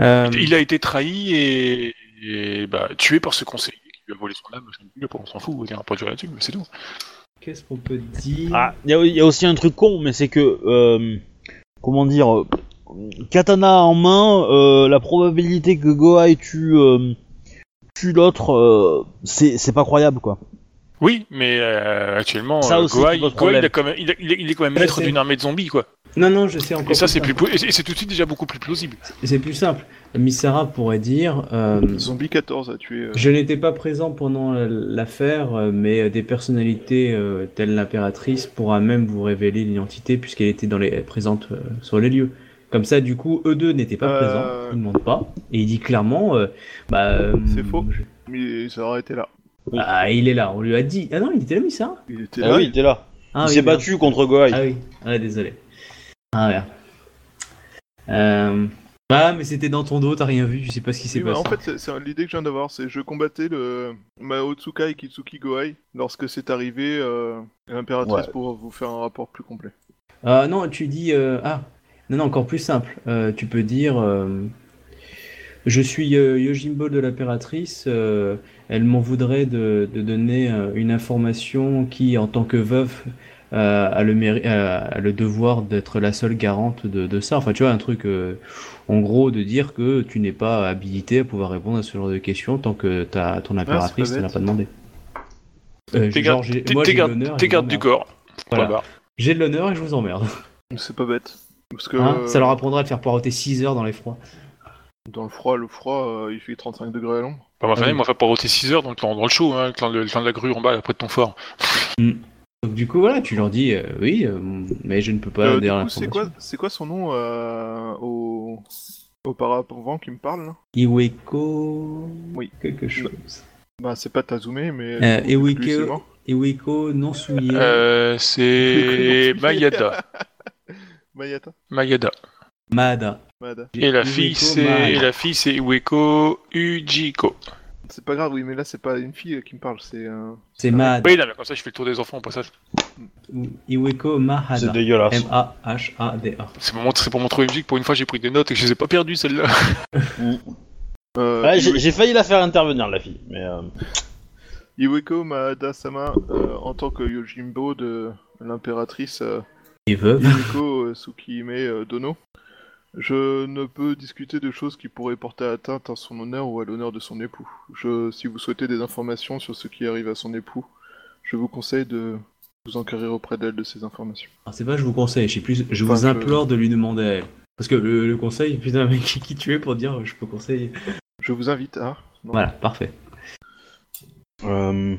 Euh, Il a été trahi et, et, bah, tué par ce conseiller qui lui a volé son âme. je sais plus, On s'en fout, on dira pas durer là-dessus, mais c'est tout. Qu'est-ce qu'on peut dire Ah, il y, a- il y a aussi un truc con, mais c'est que, euh, comment dire, euh, katana en main, euh, la probabilité que Gohai tue, tue l'autre, c'est pas croyable quoi. Oui, mais euh, actuellement, Ça euh, aussi, il, problème. a quand même, il, a- il est- quand même maître d'une armée de zombies, quoi. Non, non, je sais encore. Et ça, plus c'est plus, et c'est tout de suite déjà beaucoup plus plausible. C'est plus simple. Misara pourrait dire euh, Zombie 14 a tué. euh, Je n'étais pas présent pendant l'affaire, mais des personnalités euh, telles l'impératrice pourra même vous révéler l'identité puisqu'elle était dans les, présente euh, sur les lieux. Comme ça, du coup, eux deux n'étaient pas Euh. présents, ils ne mentent pas. Et il dit clairement, euh, bah, euh, C'est faux. je- Mais ça aurait été là. Ah, il est là, on lui a dit. Ah non, il était là, Misara Il était Ah là. oui, t'es là. ah, il oui, s'est battu contre Gohai. Ah oui, ah, désolé. Ah, merde. Euh, Ah, mais c'était dans ton dos, t'as rien vu, tu sais pas ce qui s'est Oui, bah, passé. en fait, c'est- c'est l'idée que je viens d'avoir, c'est je combattais le Maotsuka et Kitsuki Gohai lorsque c'est arrivé euh, l'impératrice Ouais. pour vous faire un rapport plus complet. Ah non, tu dis... euh, Ah, non, non, encore plus simple. Euh, tu peux dire... euh, Je suis euh, Yojimbo de l'impératrice. Elle m'en voudrait de, de donner euh, une information qui, en tant que veuve, euh, a, le méri- euh, a le devoir d'être la seule garante de, de ça. Enfin, tu vois, un truc... euh, en gros, de dire que tu n'es pas habilité à pouvoir répondre à ce genre de questions tant que ta, ton impératrice pas ne l'a pas demandé. Euh, T'es garde, du emmerde. corps. Voilà. J'ai de l'honneur et je vous emmerde. C'est pas bête. Parce que Hein, ça leur apprendra de faire poireauter 6 heures dans les froids. dans le froid, le froid, euh, il fait 35 degrés à l'ombre. Bah, ma Ah famille m'a fait paroter 6 heures dans le, dans, dans le show, hein, le, de, le temps de la grue en bas, près de ton fort. Donc du coup voilà, tu leur dis euh, oui, euh, mais je ne peux pas Euh, du dire coup, c'est quoi, quoi son nom euh, au auparavant qui me parle là? Iweko. Oui. Quelque chose. Bah, c'est pas Tazume, mais. Euh, Iweko. Iweko non souillé. Euh, c'est Mayada. Mayata Mayada. Mada. Mada. Et la Iweko fille, c'est la fille, c'est Ueko Ujiko. C'est pas grave, oui, mais là, c'est pas une fille qui me parle, c'est un. C'est Mada. Oui, non, mais comme ça, je fais le tour des enfants au passage. Iweko Mahada. C'est dégueulasse. M-A-H-A-D-A. C'est pour, montrer- c'est pour montrer aux musiques. Pour une fois, j'ai pris des notes et que je les ai pas perdues, celles-là. Euh, Ouais, j'ai Iwe- j'ai failli la faire intervenir, la fille. Mais euh, Iweko Maada-sama, euh, en tant que Yojimbo de l'impératrice euh, Et veuve. Yumiko euh, Tsukihime euh, Dono, je ne peux discuter de choses qui pourraient porter atteinte à son honneur ou à l'honneur de son époux. Je, si vous souhaitez des informations sur ce qui arrive à son époux, je vous conseille de vous enquérir auprès d'elle de ces informations. Ah, c'est pas je vous conseille, je sais plus, je Enfin, vous je- implore de lui demander à elle. Parce que le, le conseil, putain, mais qui, qui tu es pour dire je peux conseiller Je vous invite à... non. Voilà, parfait. euh,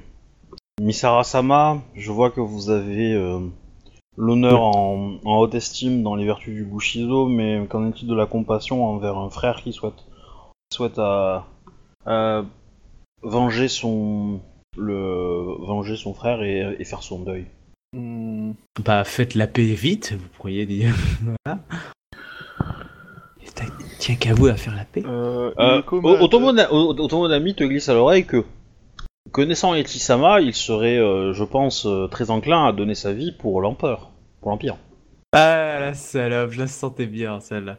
Misara-sama, je vois que vous avez euh, l'honneur en, en haute estime dans les vertus du Bushido, mais qu'en est-il de la compassion envers un frère qui souhaite, souhaite à, à venger son le venger son frère et, et faire son deuil? Hmm, Bah, faites la paix vite, vous pourriez dire. voilà. Tiens qu'à vous à faire la paix. euh, Euh, Otomonami te glisse à l'oreille que, connaissant Etisama, il serait, euh, je pense, euh, très enclin à donner sa vie pour l'empereur, pour l'empire. Ah la salope, je la sentais bien celle-là.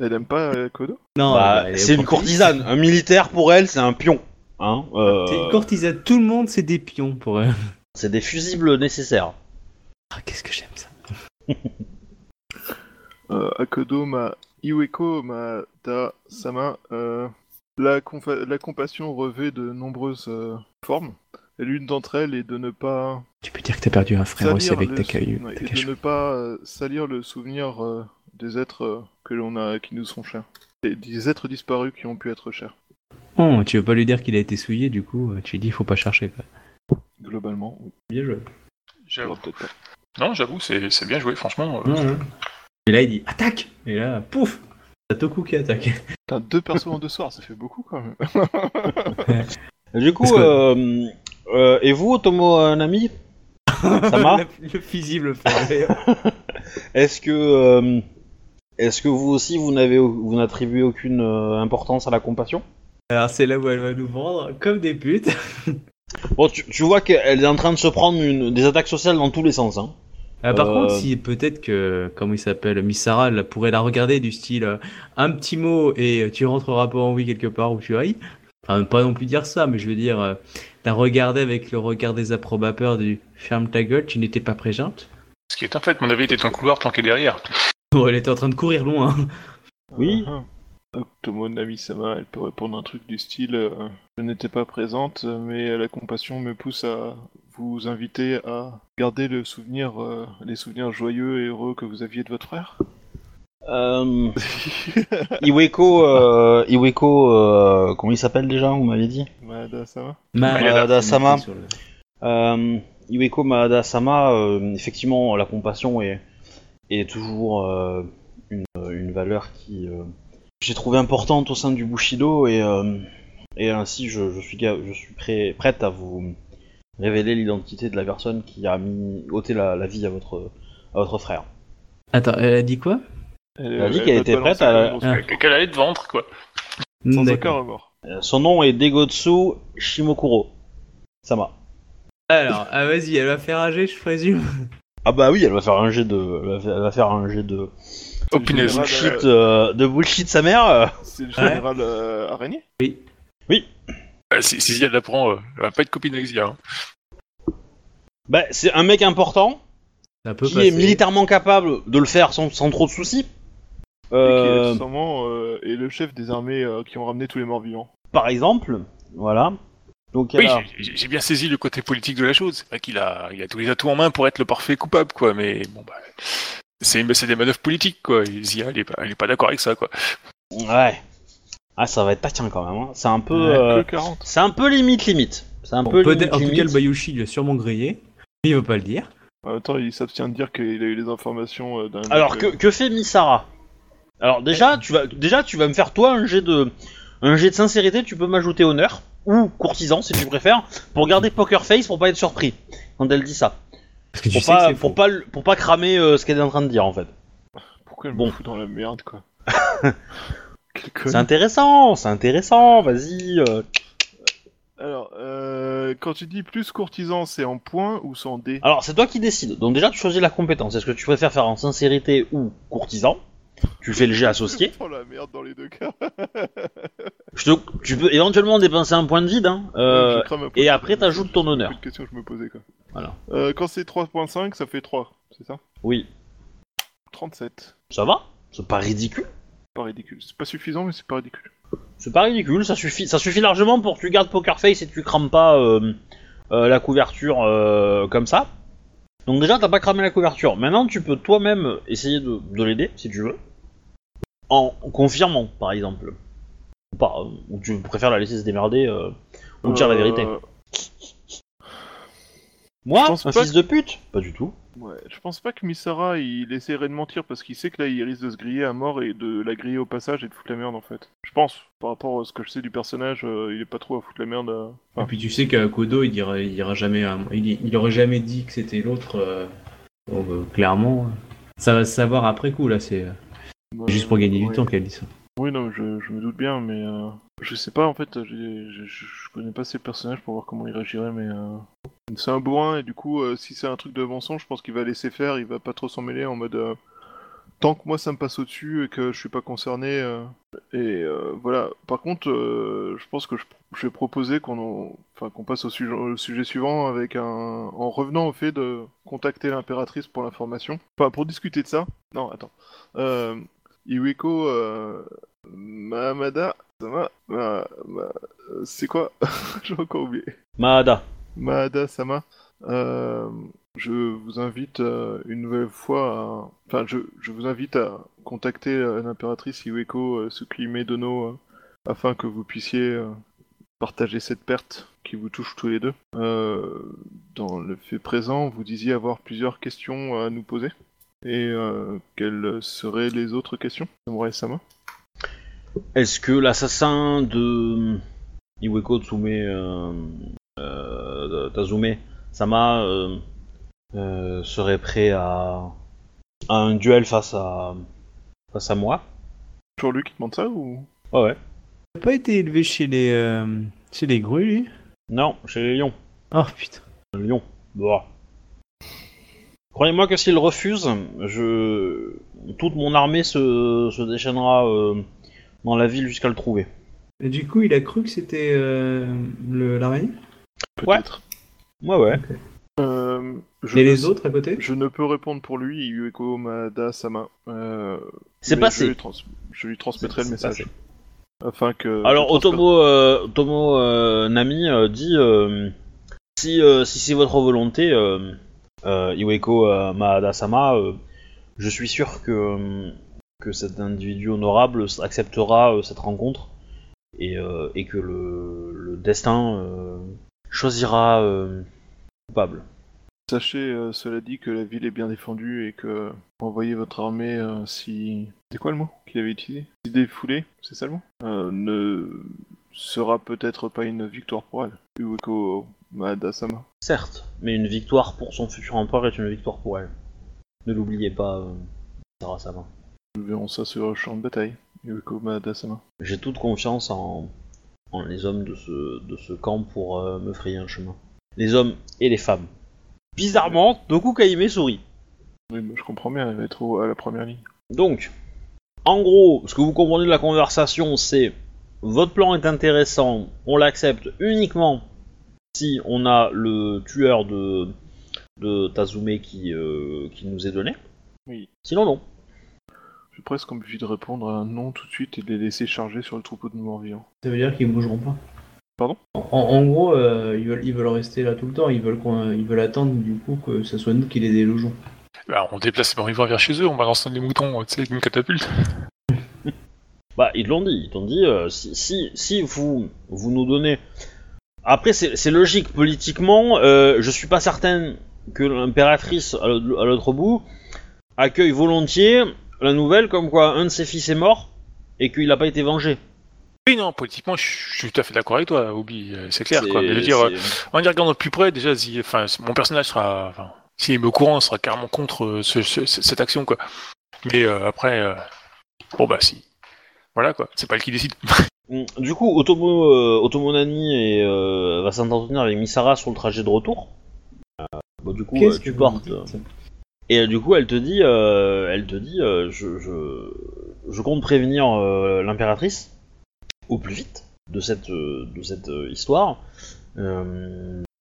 Elle aime pas euh, Kodo? Non, Bah, bah, c'est une courtisane. Un militaire pour elle, c'est un pion. Hein euh, C'est une courtisane, tout le monde c'est des pions pour elle. c'est des fusibles nécessaires. Ah, qu'est-ce que j'aime ça. euh, Akodo ma Iweko Maada Sama, euh, la, la compassion revêt de nombreuses euh, formes. Et l'une d'entre elles est de ne pas Tu peux dire que t'as perdu un frère aussi avec le ta sou- caillou. ouais, ta et de ne pas euh, salir le souvenir euh, des êtres euh, que l'on a qui nous sont chers. Des êtres disparus qui ont pu être chers, Oh, tu veux pas lui dire qu'il a été souillé, du coup, tu lui dis faut pas chercher. Quoi. globalement. oui. Bien joué. J'avoue. Alors, peut-être pas. Non, j'avoue, c'est bien joué, franchement. euh. Et là il dit attaque Et là, pouf T'as Toku qui attaque. Putain, deux persos en deux soirs, ça fait beaucoup quand même. Du coup, euh, euh, et vous, Otomonami Sama le, le fusible. Est-ce que, euh, est-ce que vous aussi, vous n'avez, vous n'attribuez aucune importance à la compassion Alors c'est là où elle va nous vendre comme des putes. Bon, tu, tu vois qu'elle est en train de se prendre une, des attaques sociales dans tous les sens. Hein. Ah, par Euh, contre, si peut-être que, comment il s'appelle, Misara, elle pourrait la regarder du style euh, un petit mot et tu rentreras pas en vie quelque part où tu ailles. Enfin, pas non plus dire ça, mais je veux dire, euh, la regarder avec le regard des approbateurs du ferme ta gueule, tu n'étais pas présente. Ce qui est un fait, mon avis était le couloir planqué derrière. Bon, elle était en train de courir loin. Oui. Octomo Nami-sama, elle peut répondre un truc du style euh, Je n'étais pas présente, mais la compassion me pousse à vous inviter à garder le souvenir, euh, les souvenirs joyeux et heureux que vous aviez de votre frère. Euh, Iweko, euh, Iweko, euh, comment il s'appelle déjà Vous m'avez dit? Maada-sama Maada-sama. Euh, Iweko Maada-sama, euh, effectivement, la compassion est, est toujours euh, une, une valeur qui euh, j'ai trouvé importante au sein du Bushido et, euh, et ainsi je, je suis, ga- je suis prêt, prête à vous révéler l'identité de la personne qui a mis ôté la, la vie à votre, à votre frère. Attends, elle a dit quoi? Elle, Elle a dit elle qu'elle était prête à- Ah. Qu'elle allait te vendre, quoi. Sans D'accord. aucun remords. Euh, Son nom est Degotsu Shimokuro. Sama. Alors, ah, vas-y, elle va faire rager, je présume. Ah bah oui, elle va faire un jet de, elle va faire, elle va faire un jet de Oh, punaise. général, bullshit, euh, euh, de bullshit sa mère. euh. C'est le général euh, araignée Euh, Si, si Zia l'apprend, euh, elle va pas être copine avec Zia. hein. Bah c'est un mec important Ça peut qui passer. est militairement capable de le faire sans, sans trop de soucis. Et qui Euh, euh, est le chef des armées euh, qui ont ramené tous les morts vivants. par exemple, voilà. Donc Oui, j'ai- j'ai bien saisi le côté politique de la chose. C'est vrai qu'il a, il a tous les atouts en main pour être le parfait coupable, quoi. Mais bon, bah, c'est des manœuvres politiques, quoi. Zia, elle est pas, elle est pas d'accord avec ça, quoi. ouais. Ah ça va être taquin quand même. hein. C'est un peu, euh, Que 40. c'est un peu limite limite. C'est un Bon, peu limite en tout cas, le Bayushi, il a sûrement grillé. Il veut pas le dire. En même temps, il s'abstient de dire qu'il a eu les informations euh, d'un. Alors que, euh, que fait Misara? Alors déjà tu vas déjà tu vas me faire toi un jet de un jet de sincérité, tu peux m'ajouter honneur ou courtisan si tu préfères pour garder poker face pour pas être surpris quand elle dit ça. Parce que tu Pour sais pas que pour pas pour pas cramer euh, ce qu'elle est en train de dire en fait. Pourquoi elle bon. me fout dans la merde, quoi C'est intéressant, c'est intéressant, vas-y. euh. Alors, euh, quand tu dis plus courtisan, c'est en points ou c'est en dé Alors c'est toi qui décides. Donc déjà tu choisis la compétence. Est-ce que tu préfères faire en sincérité ou courtisan? Tu fais le jet associé. Oh la merde dans les deux cas. Je te- tu peux éventuellement dépenser un point de vide. Hein, euh, et après, t'ajoutes ton C'est honneur. une question que je me posais, quoi. Voilà. Euh, quand c'est 3.5, ça fait 3, c'est ça? Oui, 37. ça va? C'est pas ridicule? Pas ridicule. C'est pas suffisant, mais c'est pas ridicule. C'est pas ridicule, ça suffit, ça suffit largement pour que tu gardes Poker Face et que tu crames pas euh, euh, la couverture euh, comme ça. Donc déjà, t'as pas cramé la couverture. Maintenant, tu peux toi-même essayer de, de l'aider, si tu veux. En confirmant, par exemple. Ou pas, ou tu préfères la laisser se démerder, ou dire la vérité. Moi, je pense un pas fils de pute? Pas du tout. Ouais, je pense pas que Misara il essaierait de mentir parce qu'il sait que là il risque de se griller à mort et de la griller au passage et de foutre la merde en fait. Je pense, par rapport à ce que je sais du personnage, euh, il est pas trop à foutre la merde. euh. Et puis tu sais qu'à Kodo, il dira, il dira jamais, à- il, il aurait jamais dit que c'était l'autre. euh, donc, euh, clairement, ça va se savoir après coup là. C'est Ouais, juste pour gagner ouais. du temps qu'elle dit ça. Oui, non, je, je me doute bien, mais euh, je sais pas en fait, je, connais pas ces personnages pour voir comment il réagirait, mais euh, c'est un bourrin et du coup, euh, si c'est un truc de mensonge, je pense qu'il va laisser faire, il va pas trop s'en mêler en mode euh, tant que moi ça me passe au-dessus et que je suis pas concerné. euh, et voilà. Par contre, je pense que je, vais proposer qu'on en- enfin, qu'on passe au sujet, au sujet suivant avec un en revenant au fait de contacter l'impératrice pour l'information. Enfin, pour discuter de ça. Non, attends. Iweko euh, Mahamada, Sama, Ma- Ma- c'est quoi J'ai encore oublié. Mahada. Mahada Sama, euh, je vous invite euh, une nouvelle fois à... Enfin, je, je vous invite à contacter euh, l'impératrice Iweko Tsukime Dono euh, afin que vous puissiez partager cette perte qui vous touche tous les deux. Dans le fait présent, vous disiez avoir plusieurs questions à nous poser. Et euh, quelles seraient les autres questions Samurai Sama? Est-ce que l'assassin de Iweko Tsume euh, euh, Tazume Sama euh, euh, serait prêt à, à un duel face à face à moi? Toujours lui qui demande ça ou? Ouais ouais. Il a pas été élevé chez les, euh, chez les grues, lui? Non, chez les lions. Oh putain. Lion. Bah. Croyez-moi que s'il refuse, je toute mon armée se, se déchaînera euh, dans la ville jusqu'à le trouver. Et du coup, il a cru que c'était euh, le- l'araignée? Peut-être. Ouais ouais. Euh, je Et les sais- autres à côté? Je ne peux répondre pour lui, Yueko Mada Sama. Euh, C'est passé. Je lui, trans- je lui transmettrai C'est- le c'est message. passé. Afin que. Alors Otomo, euh, Otomo euh, Nami euh, dit euh, si, euh, si c'est votre volonté, Iweko euh, Maada-sama, euh, je suis sûr que, euh, cet individu honorable acceptera euh, cette rencontre et, euh, que le, destin euh, choisira euh, coupable. Sachez, euh, cela dit, que la ville est bien défendue et que envoyer votre armée euh, si. C'est quoi le mot qu'il avait utilisé? Si défoulée, c'est ça le mot? Euh, Ne sera peut-être pas une victoire pour elle. Yueko Mada Sama. Certes, mais une victoire pour son futur empereur est une victoire pour elle. Ne l'oubliez pas, euh, Sarah Sama. Nous verrons ça sur le champ de bataille. Yuko Madasama. J'ai toute confiance en, en les hommes de ce, de ce camp pour euh, me frayer un chemin. Les hommes et les femmes. Bizarrement, Doku Kaime sourit. Oui, bah, je comprends bien, elle va être à la première ligne. Donc, en gros, ce que vous comprenez de la conversation, c'est votre plan est intéressant, on l'accepte uniquement si on a le tueur de, de Tazume qui, euh, qui nous est donné. Oui. Sinon, non. J'ai presque envie de répondre à un non tout de suite et de les laisser charger sur le troupeau de morts-vivants. Ça veut dire qu'ils bougeront pas. Pardon? En, en gros, euh, ils, veulent, ils veulent rester là tout le temps. Ils veulent, qu'on- ils veulent attendre du coup que ce soit nous qui les délogeons. Bah, on déplace les morts-vivants vers chez eux, on balance les moutons, tu sais, avec une catapulte. Bah, ils l'ont dit. Ils t'ont dit, euh, si, si, si vous, vous nous donnez... Après, c'est logique, politiquement, euh, je suis pas certain que l'impératrice, à l'autre bout, accueille volontiers la nouvelle comme quoi un de ses fils est mort et qu'il n'a pas été vengé. Oui, non, politiquement, je suis tout à fait d'accord avec toi, Obi, c'est clair, quoi. Mais je veux dire, euh, on y regarde de plus près, déjà, si, enfin, mon personnage sera, enfin, s'il est au courant, sera carrément contre euh, ce- ce- cette action, quoi. Mais euh, après, euh, bon bah si, voilà quoi, c'est pas elle qui décide. Mm, Du coup, Otomo, euh, Otomo Nani et, euh, va s'entretenir avec Misara sur le trajet de retour. Euh, bon, du coup, euh, tu portes. Et euh, du coup, elle te dit, elle te dit, je, je, je compte prévenir l'impératrice au plus vite de cette, de cette histoire.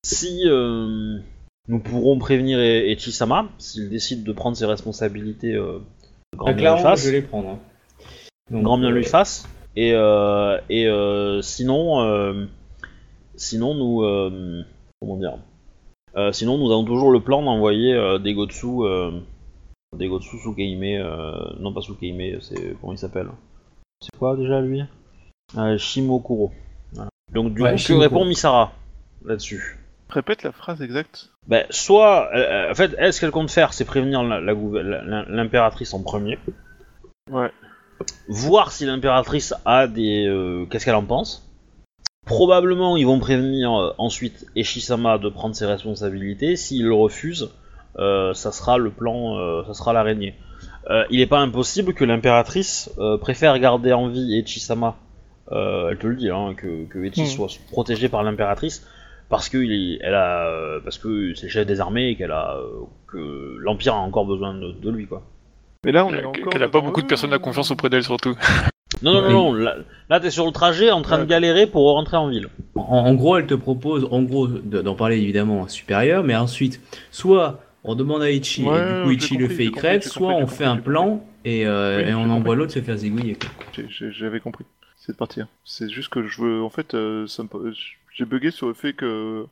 Si nous pourrons prévenir E- Echisama, s'il décide de prendre ses responsabilités, grand Ah, bien lui clairement, fasse. je vais les prendre. hein. Donc, grand bien lui fasse. Et, euh, et euh, sinon, euh, sinon nous, euh, comment dire, Euh, sinon nous avons toujours le plan d'envoyer euh, des Gotsu, euh, des Gotsu Sukeime, euh, non pas Sukeime, c'est comment il s'appelle? C'est quoi déjà lui? Euh, Shimokuro. Voilà. Donc du Ouais, coup, que Shimokuro. répond Misara là-dessus? Répète la phrase exacte. ben, soit, euh, en fait, elle, ce qu'elle compte faire, c'est prévenir l'impératrice en premier. Ouais. Voir si l'impératrice a des. euh, Qu'est-ce qu'elle en pense. Probablement, ils vont prévenir euh, ensuite Eshisama de prendre ses responsabilités. S'il le refuse, euh, ça sera le plan, ça sera l'araignée. Il n'est pas impossible que l'impératrice préfère garder en vie Echisama. Elle te le dit, hein, que, que Echi Hmm. soit protégé par l'impératrice parce que il est- elle a, parce que c'est chef des armées et qu'elle a, que l'empire a encore besoin de, de lui, quoi. Mais là, on est encore. Qu'elle a pas beaucoup de personnes à confiance auprès d'elle surtout. Non, non, non, non, là, là, t'es sur le trajet en train de galérer pour rentrer en ville. En, en gros, elle te propose, en gros, de- d'en parler évidemment à supérieur, mais ensuite, soit on demande à Ichi, Ouais, et du coup j'ai Ichi le compris, fait, j'ai il compris, crève, j'ai soit compris, on j'ai fait un compris, plan et, euh, Oui, et j'ai on compris. envoie l'autre se faire zigouiller. quoi. J'ai- j'ai- J'avais compris. C'est de partir. C'est juste que je veux. En fait, euh, ça me- j'ai bugué sur le fait que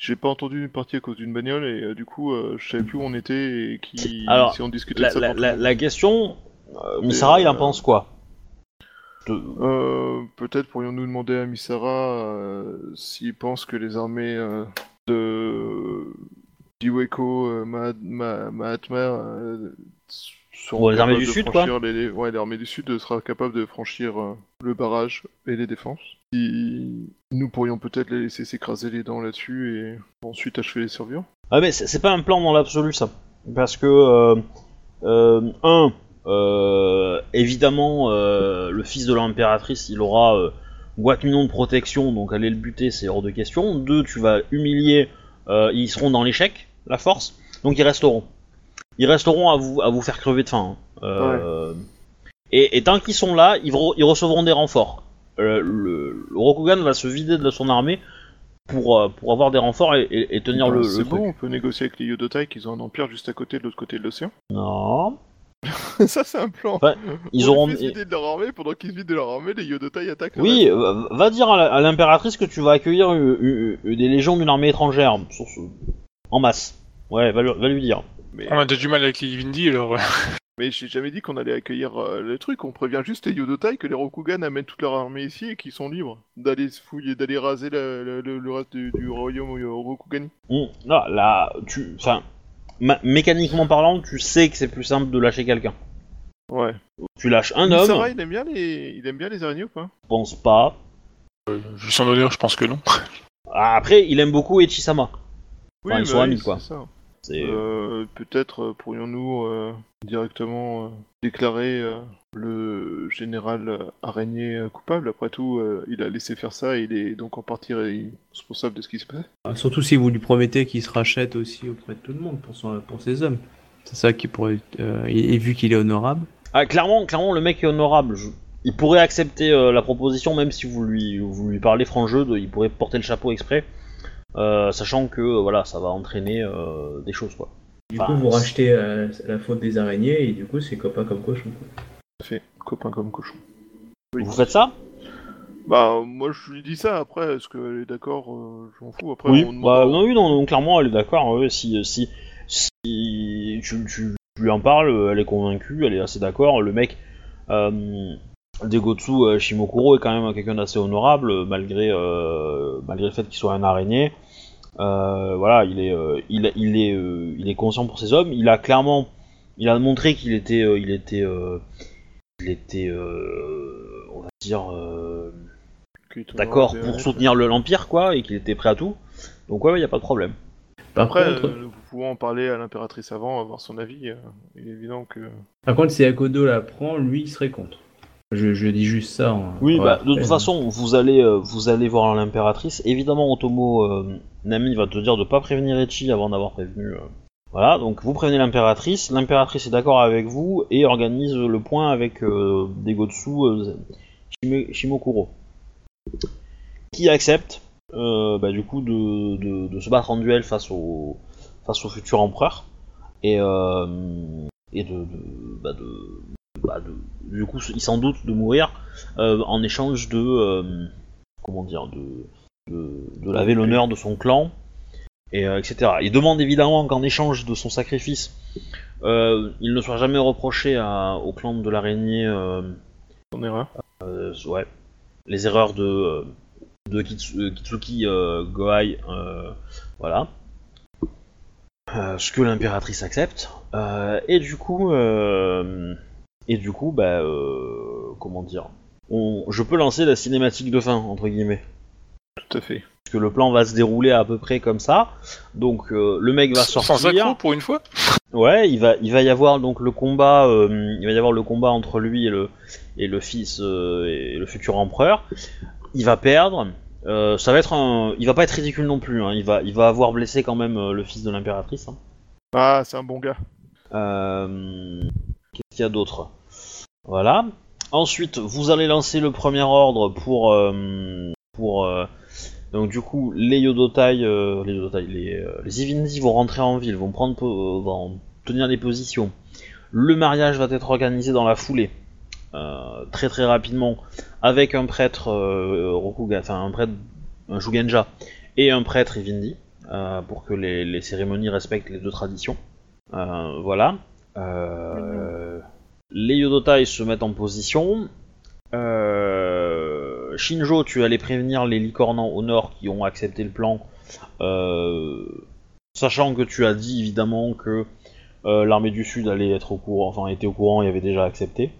j'ai pas entendu une partie à cause d'une bagnole et euh, du coup, euh, je savais plus où on était et qui. Alors, si on discutait La, de ça. la, la, la question, euh, Misara, il en euh, pense quoi? De- Euh, Peut-être pourrions-nous demander à Misara euh, s'il pense que les armées euh, de d'Iweko, euh, Ma- Ma- Mahatma les armées du Sud, franchir les, ouais, l'armée du Sud sera capable de franchir euh, le barrage et les défenses. Si nous pourrions peut-être les laisser s'écraser les dents là-dessus et ensuite achever les survivants. Ah mais c'est pas un plan dans l'absolu ça. Parce que, euh, euh, un, euh, évidemment, le fils de l'impératrice, il aura Guatminon de protection, donc aller le buter, c'est hors de question. Deux, tu vas humilier, ils seront dans l'échec, la force, donc ils resteront. Ils resteront à vous, à vous faire crever de faim. hein. Euh, et, et tant qu'ils sont là, ils, re- ils recevront des renforts. Euh, le, le Rokugan va se vider de son armée pour, euh, pour avoir des renforts et, et- et tenir le, Ben, C'est le bon, truc. on peut négocier avec les Yodotai qu'ils ont un empire juste à côté de l'autre côté de l'océan. Non. ça, c'est un plan. Enfin, Ils On auront. vider de leur armée, pendant qu'ils se vident de leur armée, les Yodotai attaquent le Oui, euh, va dire à l'impératrice que tu vas accueillir des légions d'une armée étrangère sur ce- en masse. Ouais, va, lui- va lui dire. Mais, On a déjà du mal avec les Vindi, alors. euh, mais j'ai jamais dit qu'on allait accueillir euh, le truc, on prévient juste les Yodotai que les Rokugan amènent toute leur armée ici et qu'ils sont libres d'aller se fouiller, d'aller raser le, reste du, du royaume euh, Rokugani. Hum, là, là, tu. Enfin, ma- mécaniquement parlant, tu sais que c'est plus simple de lâcher quelqu'un. Ouais. Tu lâches un homme, Sarah, il aime bien les, il aime bien les araignées ou pas? Je pense pas. Vu son honneur, je pense que non. Ah, Après, il aime beaucoup Echisama. Enfin, ils sont bah amis, quoi. c'est ça. C'est Euh, Peut-être euh, pourrions-nous euh, directement euh, déclarer euh, le général euh, araignée euh, coupable. Après tout, euh, il a laissé faire ça et il est donc en partie responsable de ce qui se passe. Ah, Surtout si vous lui promettez qu'il se rachète aussi auprès de tout le monde pour, son, pour ses hommes. C'est ça qui pourrait. euh, et, vu qu'il est honorable. Ah, clairement, clairement, le mec est honorable. Je- Il pourrait accepter euh, la proposition, même si vous lui, vous lui parlez franc jeu, de... il pourrait porter le chapeau exprès, euh, sachant que euh, voilà, ça va entraîner euh, des choses quoi. Du Enfin, coup, vous rachetez euh, la faute des araignées et du coup, c'est copain comme cochon. quoi. Fait copain comme cochon. Oui. Vous faites ça? Bah, moi je lui dis ça après. Est-ce qu'elle est d'accord euh, Je m'en fous. Après, Oui. on Bah non, oui, non, non, clairement, elle est d'accord. ouais, si, si, si tu, tu lui en parles, elle est convaincue, elle est assez d'accord. Le mec, euh, Degotsu euh, Shimokuro est quand même quelqu'un d'assez honorable, malgré, euh, malgré le fait qu'il soit un araignée. Euh, voilà, il est, euh, il, il est, euh, il est conscient pour ses hommes. Il a clairement, il a montré qu'il était, euh, il était, euh, il était, euh, on va dire. euh, d'accord pour soutenir le- l'Empire, quoi, et qu'il était prêt à tout. Donc ouais, il y a pas de problème. Par Après, contre, euh, nous pouvons en parler à l'impératrice avant, avoir son avis. euh, il est évident que. par contre, si Akodo la prend, lui, il serait contre. Je, je dis juste ça. en- Oui, bah, de toute façon, vous allez, euh, vous allez voir l'impératrice. Évidemment, Otomo euh, Nami va te dire de pas prévenir Echi avant d'avoir prévenu. euh, Voilà, donc vous prévenez l'impératrice. L'impératrice est d'accord avec vous et organise le point avec Degotsu euh, Shime- Shimokuro, qui accepte bah, du coup de, de- de se battre en duel face au face au futur empereur et et de, de, bah, de, bah, de- du coup il s'en doute de mourir euh, en échange de euh, comment dire de de, de laver l'honneur de son clan et euh, etc. Il demande évidemment qu'en échange de son sacrifice, il ne soit jamais reproché à- au clan de l'araignée Son erreur. ouais, les erreurs de de Kitsu- Kitsuki euh, Gohai, euh, voilà. Euh, ce que l'impératrice accepte. Et du coup, et du coup, bah, euh, comment dire, on, je peux lancer la cinématique de fin entre guillemets. Tout à fait. Parce que le plan va se dérouler à peu près comme ça. Donc euh, le mec va sortir. Sans accro pour une fois? Ouais, il va, il va y avoir donc le combat, euh, il va y avoir le combat entre lui et le et le fils euh, et le futur empereur. Il va perdre. Ça va être un, il va pas être ridicule non plus. hein. Il va, il va avoir blessé quand même le fils de l'impératrice. hein. Ah, c'est un bon gars. Qu'est-ce qu'il y a d'autre? Voilà. Ensuite, vous allez lancer le premier ordre pour euh, pour euh, donc du coup les Yodotai, euh, les Yodotai, les, les vont rentrer en ville, vont prendre vont tenir des positions. Le mariage va être organisé dans la foulée, très très rapidement, avec un prêtre Rokuga, enfin un prêtre, un Shugenja et un prêtre Ivindi, pour que les, les cérémonies respectent les deux traditions. Voilà. Euh, les Yodotai se mettent en position. Euh, Shinjo, tu allais prévenir les licornants au nord qui ont accepté le plan, euh, sachant que tu as dit évidemment que euh, l'armée du sud allait être au courant, enfin était au courant et avait déjà accepté.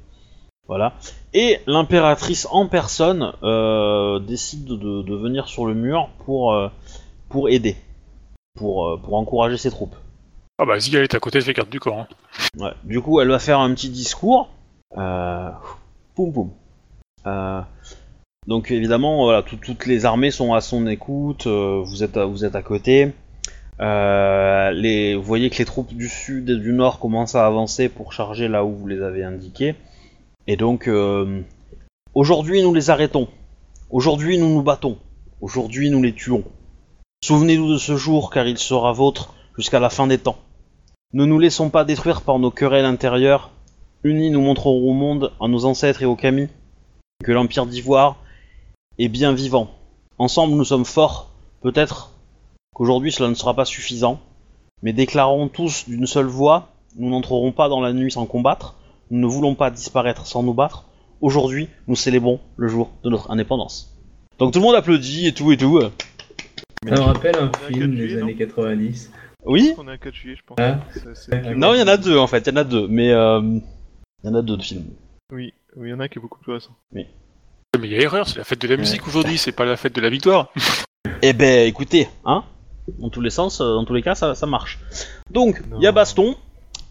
Voilà. Et l'impératrice en personne décide de, venir sur le mur pour, aider, pour, pour encourager ses troupes. Ah bah Zig elle est à côté, elle fait carte du corps. hein. Du coup, elle va faire un petit discours. Euh... Poum poum. Euh, Donc évidemment, tout- toutes les armées sont à son écoute. euh, vous êtes, à, vous êtes à côté. Euh, les, vous voyez que les troupes du sud et du nord commencent à avancer pour charger là où vous les avez indiqués. Et donc, euh, aujourd'hui, nous les arrêtons. Aujourd'hui, nous nous battons. Aujourd'hui, nous les tuons. Souvenez-vous de ce jour, car il sera vôtre jusqu'à la fin des temps. Ne nous laissons pas détruire par nos querelles intérieures. Unis, nous montrerons au monde, à nos ancêtres et aux Kami, que l'Empire d'Ivoire est bien vivant. Ensemble, nous sommes forts. Peut-être qu'aujourd'hui cela ne sera pas suffisant, mais déclarons tous d'une seule voix nous n'entrerons pas dans la nuit sans combattre. Nous ne voulons pas disparaître sans nous battre. Aujourd'hui, nous célébrons le jour de notre indépendance. Donc tout le monde applaudit et tout et tout. Ça me rappelle un film des années 90. Oui On à 4 juillet, je pense. C'est- c'est- Non, il y en a deux en fait, il y en a deux, mais euh, il y en a deux de films. Oui, oui, il y en a un qui est beaucoup plus récent. Mais il y a erreur, c'est la fête de la musique aujourd'hui, c'est pas la fête de la victoire. Eh ben, écoutez, hein Dans tous les sens, euh, dans tous les cas, ça, ça marche. Donc, il y a Non. baston.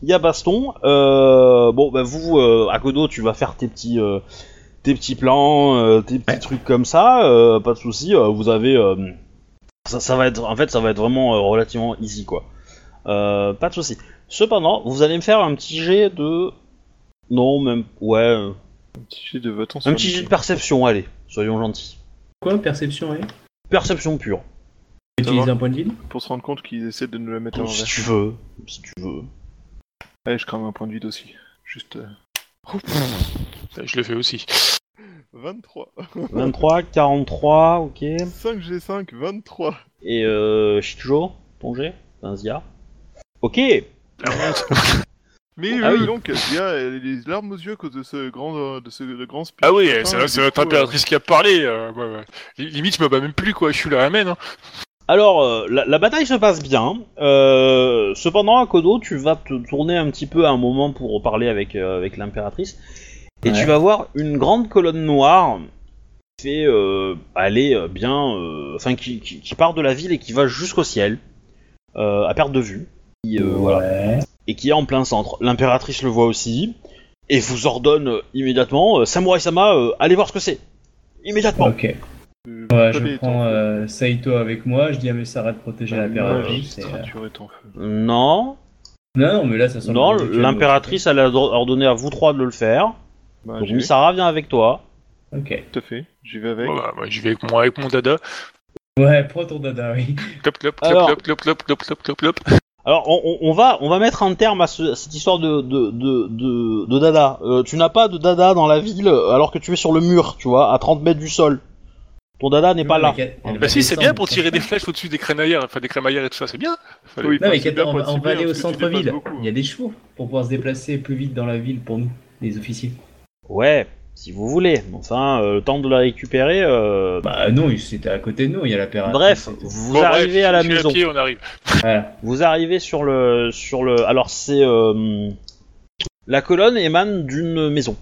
Il y a baston. Euh, bon, bah vous, euh, Akodo, tu vas faire tes petits, euh, tes petits plans, euh, tes petits Ouais. trucs comme ça. euh, pas de souci. euh, vous avez, euh, ça, ça va être, en fait, ça va être vraiment euh, relativement easy, quoi. Euh, pas de souci. Cependant, vous allez me faire un petit jet de, non, même, ouais, euh, Un petit jet de un petit jet de perception. Allez, soyons gentils. Quoi, perception, ouais Perception pure. Utiliser un point de vide Pour se rendre compte qu'ils essaient de nous la mettre à Si l'envers. tu veux, si tu veux. Allez, je crame un point de vide aussi. Juste. euh, Je le fais aussi. 23. 23, 43, ok. 5G5, 23. Et euh, Shijo, ton jet Enfin, Zia. Ok. Mais Ah euh, oui. donc, Zia, elle a les larmes aux yeux à cause de ce grand, de ce de grand speech. Ah oui, c'est notre coup, euh, impératrice qui a parlé. euh, ouais, ouais. Limite, je me bats même plus, quoi. Je suis la ramène. Hein. Alors, euh, la, la bataille se passe bien. Euh, cependant, à Kodo, tu vas te tourner un petit peu à un moment pour parler avec, euh, avec l'impératrice. Et Ouais. tu vas voir une grande colonne noire qui fait euh, aller euh, bien... euh, Enfin, qui, qui, qui part de la ville et qui va jusqu'au ciel, euh, à perte de vue. Qui, euh, voilà. Ouais. et qui est en plein centre. L'impératrice le voit aussi et vous ordonne immédiatement euh, Samurai Sama, euh, allez voir ce que c'est. Immédiatement. Ok. euh, Ouais, je prends euh, Saito avec moi, je dis à Messara de protéger l'impératrice. euh. Non, Non, non, mais là, ça sent non, l'impératrice elle a ordonné à vous trois de le faire. Bah, Donc. Misara vient avec toi. Ok. Tout à fait. J'y vais avec. Bon, bah, moi, j'y vais avec mon, avec mon dada. Ouais, prends ton dada, oui. Clop, clop, Alors. clop, clop, clop, clop, clop, clop, clop. Alors on, on- va on va mettre un terme à, ce- à cette histoire de de, de, de, de dada. Euh, tu n'as pas de dada dans la ville euh, alors que tu es sur le mur, tu vois, à 30 mètres du sol. Ton dada n'est pas là. Va Bah si, c'est bien pour tirer des flèches au-dessus des crémaillères, enfin des crémaillères et tout ça, c'est bien. Oui, Non, mais bien on, va- on être va aller au centre-ville. Il y a des chevaux pour pouvoir se déplacer plus vite dans la ville pour nous, les officiers. Ouais, si vous voulez. Enfin, euh, le temps de la récupérer. euh, Bah non, c'était à côté de nous, il y a l'impératrice. Bref, et tout. vous Bon, bref, arrivez à la maison. pied, on arrive. Voilà. Vous arrivez sur le sur le alors c'est euh, la colonne émane d'une maison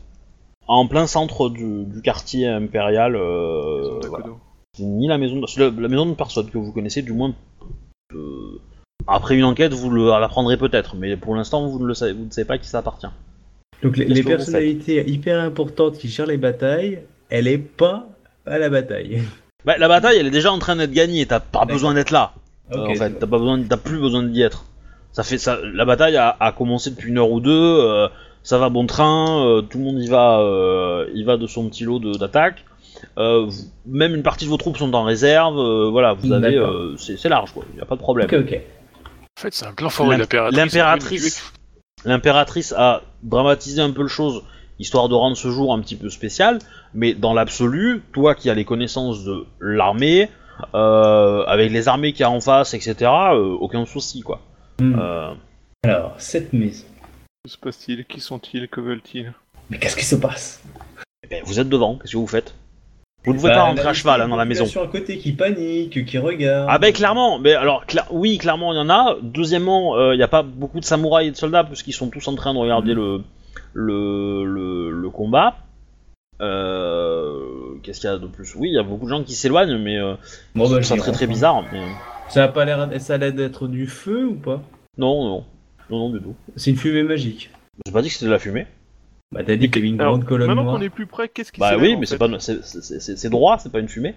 en plein centre du, du quartier impérial. euh, voilà. C'est ni la maison de, la, la maison de personne que vous connaissez du moins. euh, après une enquête, vous l'apprendrez peut-être, mais pour l'instant vous ne le savez, vous ne savez pas à qui ça appartient. Donc les, personnalités hyper importantes qui gèrent les batailles, elle est pas à la bataille. Bah, la bataille, elle est déjà en train d'être gagnée. T'as pas besoin d'être là. Euh, Ok, en fait, t'as pas besoin, t'as plus besoin d'y être. Ça fait ça. La bataille a, a commencé depuis une heure ou deux. euh, ça va bon train. euh, tout le monde y va, euh, y va de son petit lot d'attaque. Euh, même une partie de vos troupes sont en réserve. euh, voilà, vous avez, euh, c'est large quoi. Y a pas de problème. Ok, ok. En fait, c'est un plan L'im- l'impératrice. L'impératrice, a dramatisé un peu le chose, histoire de rendre ce jour un petit peu spécial. Mais dans l'absolu, toi qui as les connaissances de l'armée, euh, avec les armées qu'il y a en face, etc., euh, aucun souci quoi. Hmm. Euh, Alors, cette maison. Que se passe-t-il? Qui sont-ils? Que veulent-ils? Mais qu'est-ce qui se passe? Eh ben, vous êtes devant, qu'est-ce que vous faites? Vous ne pouvez Bah, pas rentrer à cheval hein, dans la il y a maison. population à côté qui panique, qui regarde. Ah ben clairement, mais alors cla- oui clairement il y en a. Deuxièmement, euh, il n'y a pas beaucoup de samouraïs et de soldats puisqu'ils sont tous en train de regarder le, le, le, le combat. Euh, Qu'est-ce qu'il y a de plus? Oui, il y a beaucoup de gens qui s'éloignent, mais euh, Bon, bah, c'est très très bizarre. Mais... Ça a pas l'air, ça a l'air d'être du feu ou pas? Non, non, non, non du tout. C'est une fumée magique. J'ai pas dit que c'était de la fumée. Bah t'as dit qu'il y avait une Alors, grande colonne Maintenant noire. qu'on est plus près, qu'est-ce qui Bah s'élève, oui, en mais fait c'est pas, c'est- c'est c'est- c'est droit, c'est pas une fumée.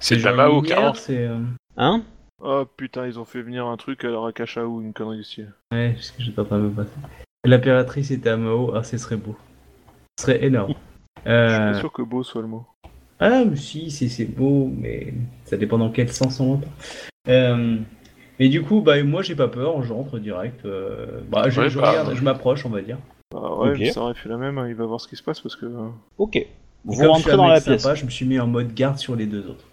C'est de la genre Mao, une lumière, carrément. C'est. euh, Hein Oh putain, ils ont fait venir un truc à la Rakasha ou une connerie du style. Ouais, parce que j'étais en train de me passer. L'impératrice était à Mao, ah ce serait beau. Ce serait énorme. Je suis Euh... pas sûr que beau soit le mot. Ah, mais si, c'est c'est beau, mais ça dépend dans quel sens on l'entend. Euh... Mais du coup, bah moi j'ai pas peur, j'entre direct. euh, Bah, je, Ouais, je bah, regarde, je m'approche, on va dire. Ah ouais, Ok. mais ça aurait fait la même, hein, il va voir ce qui se passe parce que. euh, Ok. Vous comme je suis rentrez dans la pièce. sympa, je me suis mis en mode garde sur les deux autres.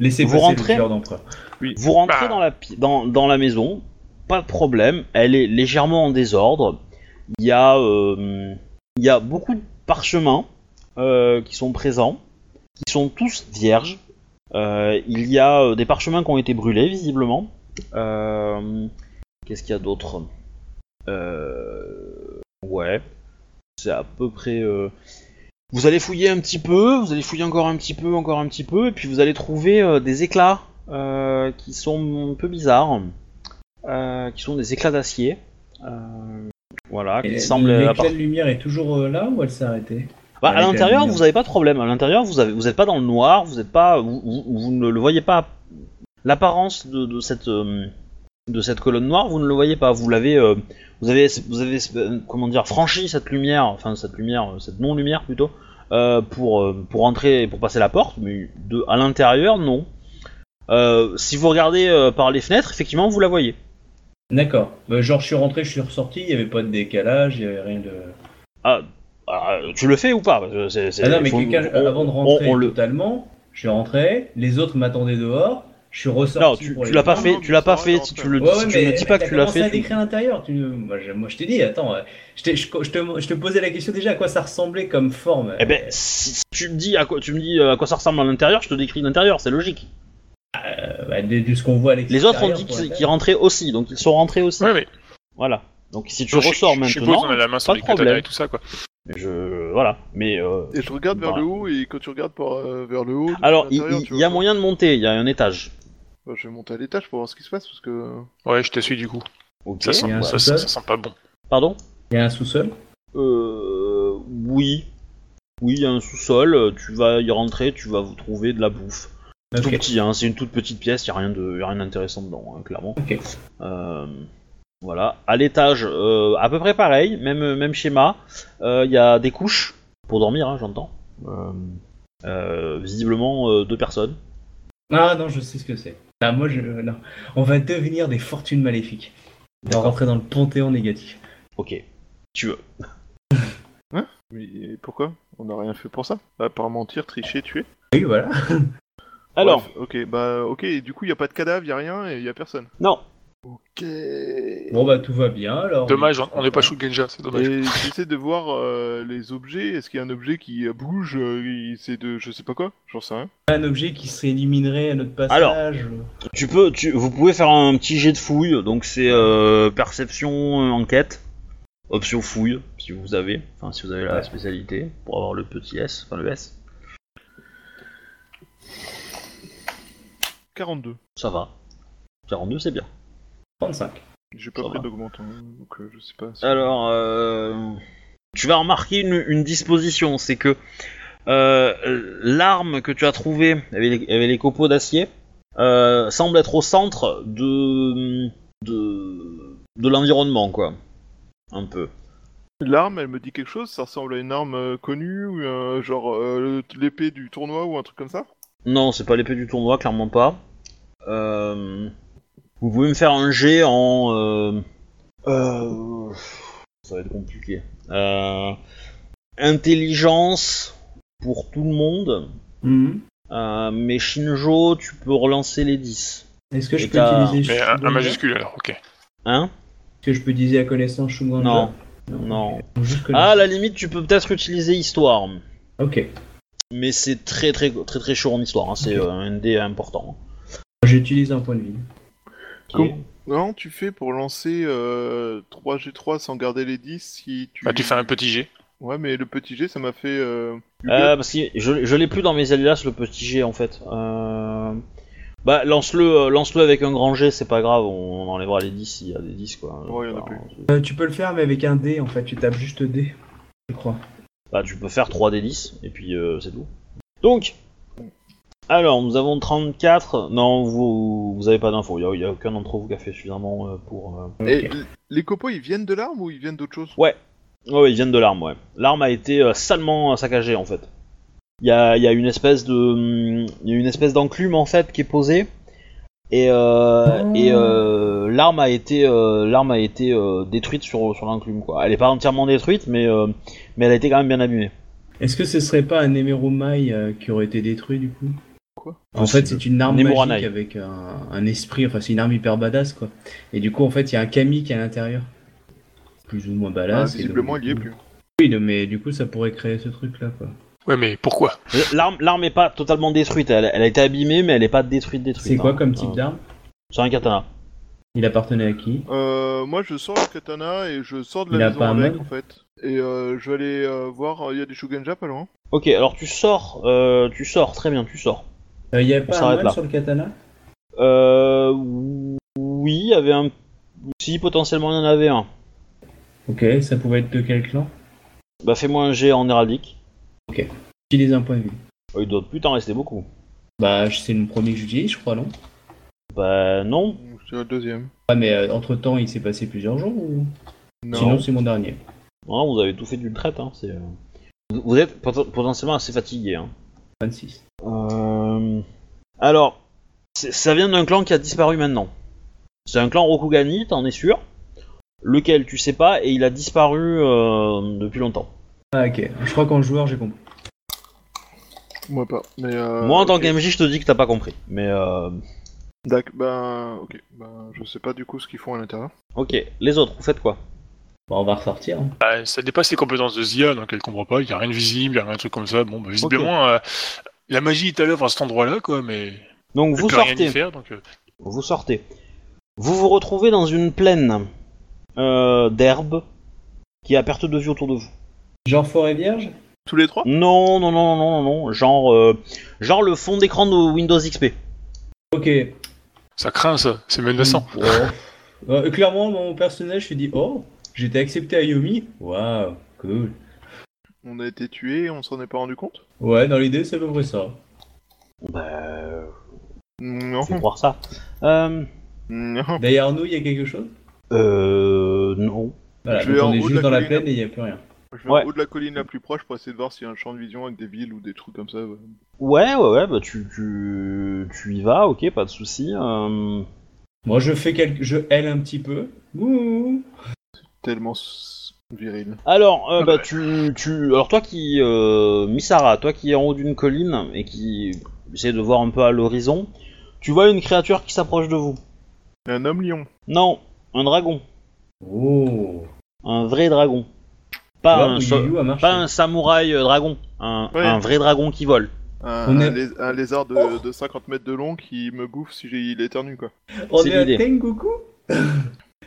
Laissez Vous passer rentrez le. Vous rentrez Bah. dans, la, pi- dans, dans la maison, pas de problème, elle est légèrement en désordre. Il y a, euh, il y a beaucoup de parchemins euh, qui sont présents, qui sont tous vierges. Euh, il y a euh, des parchemins qui ont été brûlés, visiblement. Euh, Qu'est-ce qu'il y a d'autre? Euh, Ouais, c'est à peu près... euh, Vous allez fouiller un petit peu, vous allez fouiller encore un petit peu, encore un petit peu, et puis vous allez trouver euh, des éclats euh, qui sont un peu bizarres, qui sont des éclats d'acier. Voilà, qui semblent L'éclat de lumière est toujours là ou elle s'est arrêtée Bah, à l'intérieur, vous avez pas de problème. À l'intérieur, vous avez, vous êtes pas dans le noir, vous êtes pas, vous, vous- vous ne le voyez pas. L'apparence de, de cette euh, de cette colonne noire, vous ne le voyez pas. Vous l'avez, euh, vous avez, vous avez, euh, comment dire, franchi cette lumière, enfin cette lumière, euh, cette non lumière plutôt, euh, pour pour entrer, pour passer la porte. Mais de, à l'intérieur, non. Si vous regardez par les fenêtres, effectivement, vous la voyez. D'accord. Bah, genre, je suis rentré, je suis ressorti, il n'y avait pas de décalage, il n'y avait rien de. Ah, ah, tu le fais ou pas? Ah non, mais faut- quelqu'un, on- avant de rentrer on- on le- totalement, je suis rentré, les autres m'attendaient dehors, je suis ressorti. Non, tu, tu l'as pas fait, non, tu l'as pas fait. Si tu le, Ouais, si tu mais me dis pas que tu l'as fait, à tu- décrire l'intérieur. Tu... Moi, je, moi, je t'ai dit, attends, euh, je, je, je te, je te posais la question déjà à quoi ça ressemblait comme forme. Eh ben, si si tu me dis à quoi, tu me dis euh, à quoi ça ressemble à l'intérieur, je te décris l'intérieur, c'est logique. Euh, bah, de, de ce qu'on voit à Les autres ont dit qu'ils rentraient aussi, donc ils sont rentrés aussi. Ouais, mais Voilà. Donc si tu je- ressors je, je suppose maintenant, qu'on a la main sur pas les problème. et tout ça, quoi. je voilà. Mais euh, Et je regarde vers Voilà. le haut, et quand tu regardes par, euh, vers le haut, alors il y a moyen de monter, il y a un étage. Bah, je vais monter à l'étage pour voir ce qui se passe, parce que... Ouais, je te suis du coup. Ok. Ça sent, ça, ça, ça pas bon. Pardon? Il y a un sous-sol? Euh, oui. Oui, il y a un sous-sol. euh, Tu vas y rentrer, tu vas vous trouver de la bouffe. C'est Ok. Tout petit, hein, c'est une toute petite pièce, il y a rien de, y a rien d'intéressant dedans, hein, clairement. Ok. Euh, voilà. À l'étage, euh, à peu près pareil, même même schéma. Il y a des couches pour dormir, hein, j'entends. Euh, euh, visiblement euh, deux personnes. Ah non, je sais ce que c'est. Ah, moi, je... non. On va devenir des fortunes maléfiques. On va rentrer dans le panthéon négatif. Ok. Tu veux. Mais pourquoi On n'a rien fait pour ça À part mentir, tricher, tuer Oui, voilà. Alors, Bref, ok, bah ok, du coup, il n'y a pas de cadavre, il n'y a rien, et il n'y a personne. non. Ok... Bon, bah, tout va bien alors. Dommage, on- on n'est pas chou Genja, c'est dommage. Et j'essaie de voir euh, les objets, est-ce qu'il y a un objet qui euh, bouge, euh, c'est de je sais pas quoi J'en sais rien. Un objet qui se éliminerait à notre passage. Tu peux, tu, vous pouvez faire un petit jet de fouille, donc c'est euh, perception, enquête, option fouille, si vous avez, enfin si vous avez la spécialité, pour avoir le petit S, enfin le S, 42. ça va. 42 c'est bien. 35. J'ai pas Ça pris va. d'augmente, hein, donc euh, je sais pas. si- Alors, euh, tu vas remarquer une, une disposition, c'est que euh, l'arme que tu as trouvée avec les, avec les copeaux d'acier euh, semble être au centre de de, de l'environnement, quoi. Un peu. L'arme, elle me dit quelque chose Ça ressemble à une arme euh, connue, ou euh, genre euh, l'épée du tournoi ou un truc comme ça? Non, c'est pas l'épée du tournoi, clairement pas. Euh, vous pouvez me faire un jet en. euh, euh, ça va être compliqué. Euh, intelligence pour tout le monde. Mhm. Euh, mais Shinjo, tu peux relancer les 10. Est-ce que je peux utiliser Mais un, majuscule alors, ok. Hein Est-ce que je peux utiliser à connaissance Shuganga Non. Non. Juste Ah, à la limite, tu peux peut-être utiliser Histoire. Ok. Mais c'est très très très très chaud en Histoire. hein, C'est un dé important. J'utilise un point de vie. Comment Non, tu fais pour lancer euh, 3G3 sans garder les 10 si tu... Bah, tu fais un petit G. Ouais, mais le petit G, ça m'a fait... Euh... Euh, parce que je, je l'ai plus dans mes alias le petit G en fait. Euh... Bah lance-le euh, lance-le avec un grand G, c'est pas grave, on, on enlèvera les 10 s'il y a des 10 quoi. Ouais, y en a Enfin, plus. Euh, tu peux le faire, mais avec un dé en fait. Tu tapes juste D. Je crois. Bah tu peux faire 3 des 10 et puis euh, c'est tout. Donc alors nous avons 34. Non, vous vous avez pas d'infos, il y, a- aucun d'entre vous qui a fait suffisamment euh, pour euh, Et les copeaux, ils viennent de l'arme ou ils viennent d'autre chose? Ouais, ouais, ils viennent de l'arme, ouais. L'arme a été euh, salement saccagée en fait. Il y a, il y a une espèce de, hum, il y a une espèce d'enclume en fait qui est posée et, euh, Oh. et euh, l'arme a été, euh, l'arme a été euh, détruite sur sur l'enclume quoi. Elle est pas entièrement détruite, mais euh, mais elle a été quand même bien abîmée. Est-ce que ce serait pas un Emeromai euh, qui aurait été détruit du coup? Quoi En fait, c'est une arme magique avec un, un esprit. Enfin, c'est une arme hyper badass quoi. Et du coup, en fait, il y a un kami qui est à l'intérieur. Plus ou moins ah, badass. et Visiblement, donc, il y est plus. Oui, non, mais du coup, ça pourrait créer ce truc là quoi. Ouais, mais pourquoi? L'arme, l'arme est pas totalement détruite. Elle, elle a été abîmée, mais elle est pas détruite détruite. C'est quoi hein. comme type Euh, d'arme? C'est un katana. Il appartenait à qui? Euh, moi, je sors le katana et je sors de Il la a maison avec, en fait. Et euh, je vais aller euh, voir, il y a des Shugenja pas loin. Ok, alors tu sors, euh, tu sors, très bien, tu sors. Euh, Il y a On pas un là. sur le katana? Euh, oui, il y avait un. Si, potentiellement, il y en avait un. Ok, ça pouvait être de quel clan? Bah, fais-moi un jet en héraldique. Utilise un point de vue. Oh, il doit plus t'en rester beaucoup. Bah, c'est le premier que j'utilise, je crois, non? Bah, non. C'est le deuxième. Ah, mais entre temps, il s'est passé plusieurs jours ou? Non. Sinon, c'est mon dernier. Non, vous avez tout fait d'une traite. Hein. c'est, euh, Vous vous êtes pot- potentiellement assez fatigué. Hein. 26. Euh, Alors, ça vient d'un clan qui a disparu maintenant. C'est un clan Rokugani, t'en es sûr? Lequel, tu sais pas, et il a disparu euh, depuis longtemps. Ah, ok. Je crois qu'en joueur, j'ai compris. Moi pas. Mais euh, Moi, en tant qu'MJ, je te dis que t'as pas compris. Mais, euh... Dac, ben, ok. Ben, je sais pas du coup ce qu'ils font à l'intérieur. ok. Les autres, vous faites quoi? Bon, on va ressortir. hein. Bah, ça dépasse les compétences de Zia, donc elle comprend pas, il y a rien de visible, il y a rien de truc comme ça. Bon, bah, visiblement, euh, la magie est à l'œuvre à cet endroit-là, quoi, mais Donc, vous peut rien y sortez. faire, donc... euh, Vous sortez. Vous vous retrouvez dans une plaine euh, d'herbe qui est à perte de vue autour de vous. Genre forêt vierge? Tous les trois? Non, non, non, non, non, non. Genre, euh, genre le fond d'écran de Windows XP. Ok. Ça craint, ça, c'est menaçant. Oh. Euh, clairement, mon personnage se dit Oh, j'étais accepté à Yomi. Waouh, cool. On a été tués, on s'en est pas rendu compte? Ouais, dans l'idée, c'est à peu près ça. Bah, Non. faut croire ça. Euh, Non. D'ailleurs, Arnaud, il y a quelque chose? Euh, non. Voilà, Je donc vais on en est haut de juste la dans la colline. plaine et il n'y a plus rien. Je vais Ouais. en haut de la colline la plus proche pour essayer de voir s'il y a un champ de vision avec des villes ou des trucs comme ça. ouais. Ouais, ouais, ouais, bah tu, tu, tu y vas, ok, pas de souci. Euh... Moi, je fais quelques. Je L un petit peu. Ouh. Tellement s- viril. Alors, euh, Ah bah tu, tu, alors toi qui, euh, Misara, toi qui es en haut d'une colline et qui essaie de voir un peu à l'horizon, tu vois une créature qui s'approche de vous. Un homme lion. Non, un dragon, Oh. un vrai dragon, pas Là, un, pas samouraï euh, dragon, un, Ouais. un vrai dragon qui vole. Un, lézard de, de 50 mètres de long qui me bouffe si j'ai- il éternue quoi. On c'est est à l'idée. Tengoku?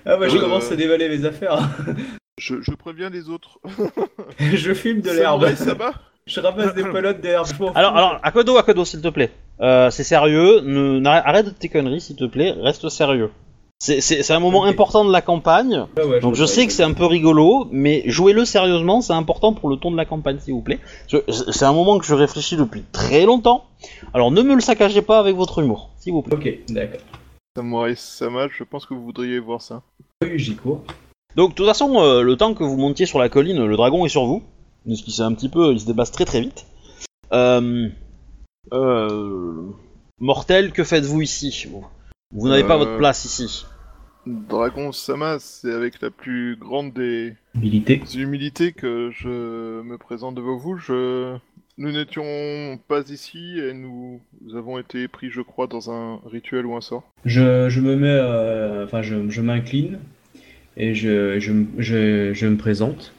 Ah, bah, je Oui. commence à dévaler mes affaires. Je, je préviens les autres. je filme de l'herbe. Samouraï Saba Je ramasse des pelotes d'herbe. Alors, alors, Akodo, Akodo, s'il te plaît. Euh, c'est sérieux, ne, n'arrête- arrête tes conneries, s'il te plaît, reste sérieux. C'est, un moment important de la campagne, Ah ouais, donc je sais que c'est un peu rigolo, mais jouez-le sérieusement, c'est important pour le ton de la campagne, s'il vous plaît. C'est un moment que je réfléchis depuis très longtemps, alors ne me le saccagez pas avec votre humour, s'il vous plaît. Ok, d'accord. Samouraï Sama, je pense que vous voudriez voir ça. Oui, j'y cours. Donc, de toute façon, euh, le temps que vous montiez sur la colline, le dragon est sur vous, un petit peu, il se déplace très très vite. Euh, euh, mortel, que faites-vous ici? Vous, vous n'avez pas votre place ici. Dragon Sama, c'est avec la plus grande des humilités que je me présente devant vous. Je... Nous n'étions pas ici et nous avons été pris, je crois, dans un rituel ou un sort. Je, me mets, euh, enfin, je, m'incline et je, me- présente.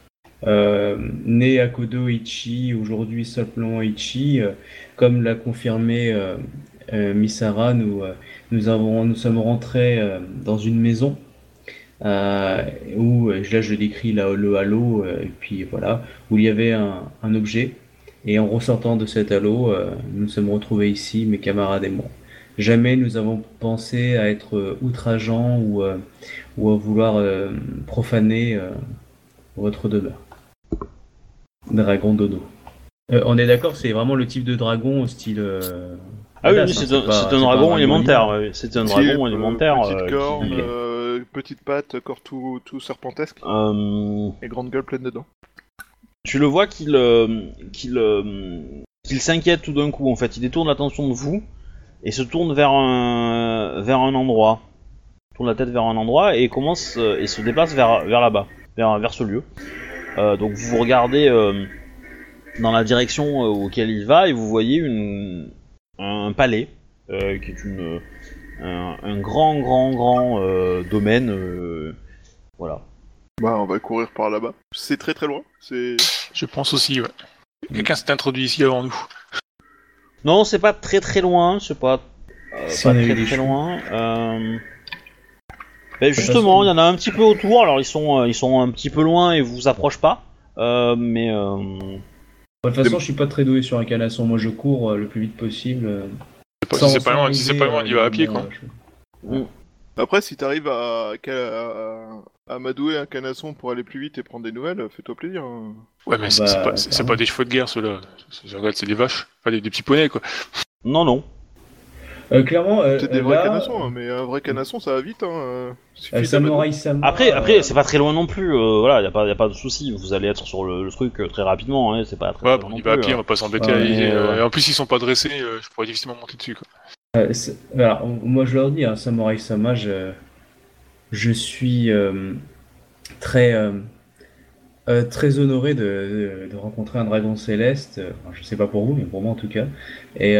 Euh, né à Kodo Ichi, aujourd'hui simplement Ichi, euh, comme l'a confirmé euh, Misara, nous, nous, sommes rentrés dans une maison où, là je décris le halo, et puis voilà, où il y avait un objet. Et en ressortant de cet halo, euh, nous nous sommes retrouvés ici, mes camarades et moi. Jamais nous avons pensé à être euh, outrageants ou, euh, ou à vouloir euh, profaner euh, votre demeure. Dragon dodo. Euh, on est d'accord, c'est vraiment le type de dragon au style. euh, Ah oui, hein, c'est un, dragon élémentaire. C'est un dragon euh, élémentaire. Petite euh, corne, qui- euh, petite patte, corps tout, tout serpentesque Euh, et grande gueule pleine de dents. Tu le vois qu'il euh, euh, qu'il s'inquiète tout d'un coup. En fait, il détourne l'attention de vous et se tourne vers un endroit. Tourne la tête vers un endroit et commence euh, et se déplace vers là-bas, vers ce lieu. Donc vous regardez dans la direction auquel il va et vous voyez un palais qui est une un, grand grand grand domaine. voilà. Bah, on va courir par là-bas. C'est très très loin. C'est. Je pense aussi, ouais. Quelqu'un s'est introduit ici avant nous. Non, c'est pas très très loin, c'est pas, euh, Si pas on avait très des très loin. Euh... ben, justement, il y en a un petit peu autour, alors ils sont, euh, ils sont un petit peu loin et vous approchent pas. Euh, mais euh, De toute façon, je suis pas très doué sur un canasson. Moi, je cours euh, le plus vite possible. euh. c'est pas, Sans- si c'est pas sans loin, si c'est arriver, pas loin, on y va à pied, quoi. euh, je- Après, si t'arrives à, à, à m'adouer un canasson pour aller plus vite et prendre des nouvelles, fais-toi plaisir. hein. Ouais, mais c'est Bah, pas, clairement. pas des chevaux de guerre, ceux-là. C'est- je regarde, c'est des vaches. Enfin, des, des petits poneys, quoi. Non, non. Euh, clairement, euh, Peut-être des vrais là, canassons, hein, mais un vrai canasson, ça va vite. Hein. euh, euh. Samurai. Après, après euh, c'est pas très loin non plus. euh, voilà, y a pas, y a pas de souci. Vous allez être sur le, le truc très rapidement. Hein, c'est pas très, Ouais, très bon, on y va à pied, euh. on va pas s'embêter. Ouais, euh, ouais. et en plus, ils sont pas dressés, euh, je pourrais difficilement monter dessus, quoi. Euh, alors, moi je leur dis, hein, Samurai Sama, je, je suis euh, très, euh, très honoré de, de- de rencontrer un dragon céleste. Enfin, je sais pas pour vous, mais pour moi en tout cas. Et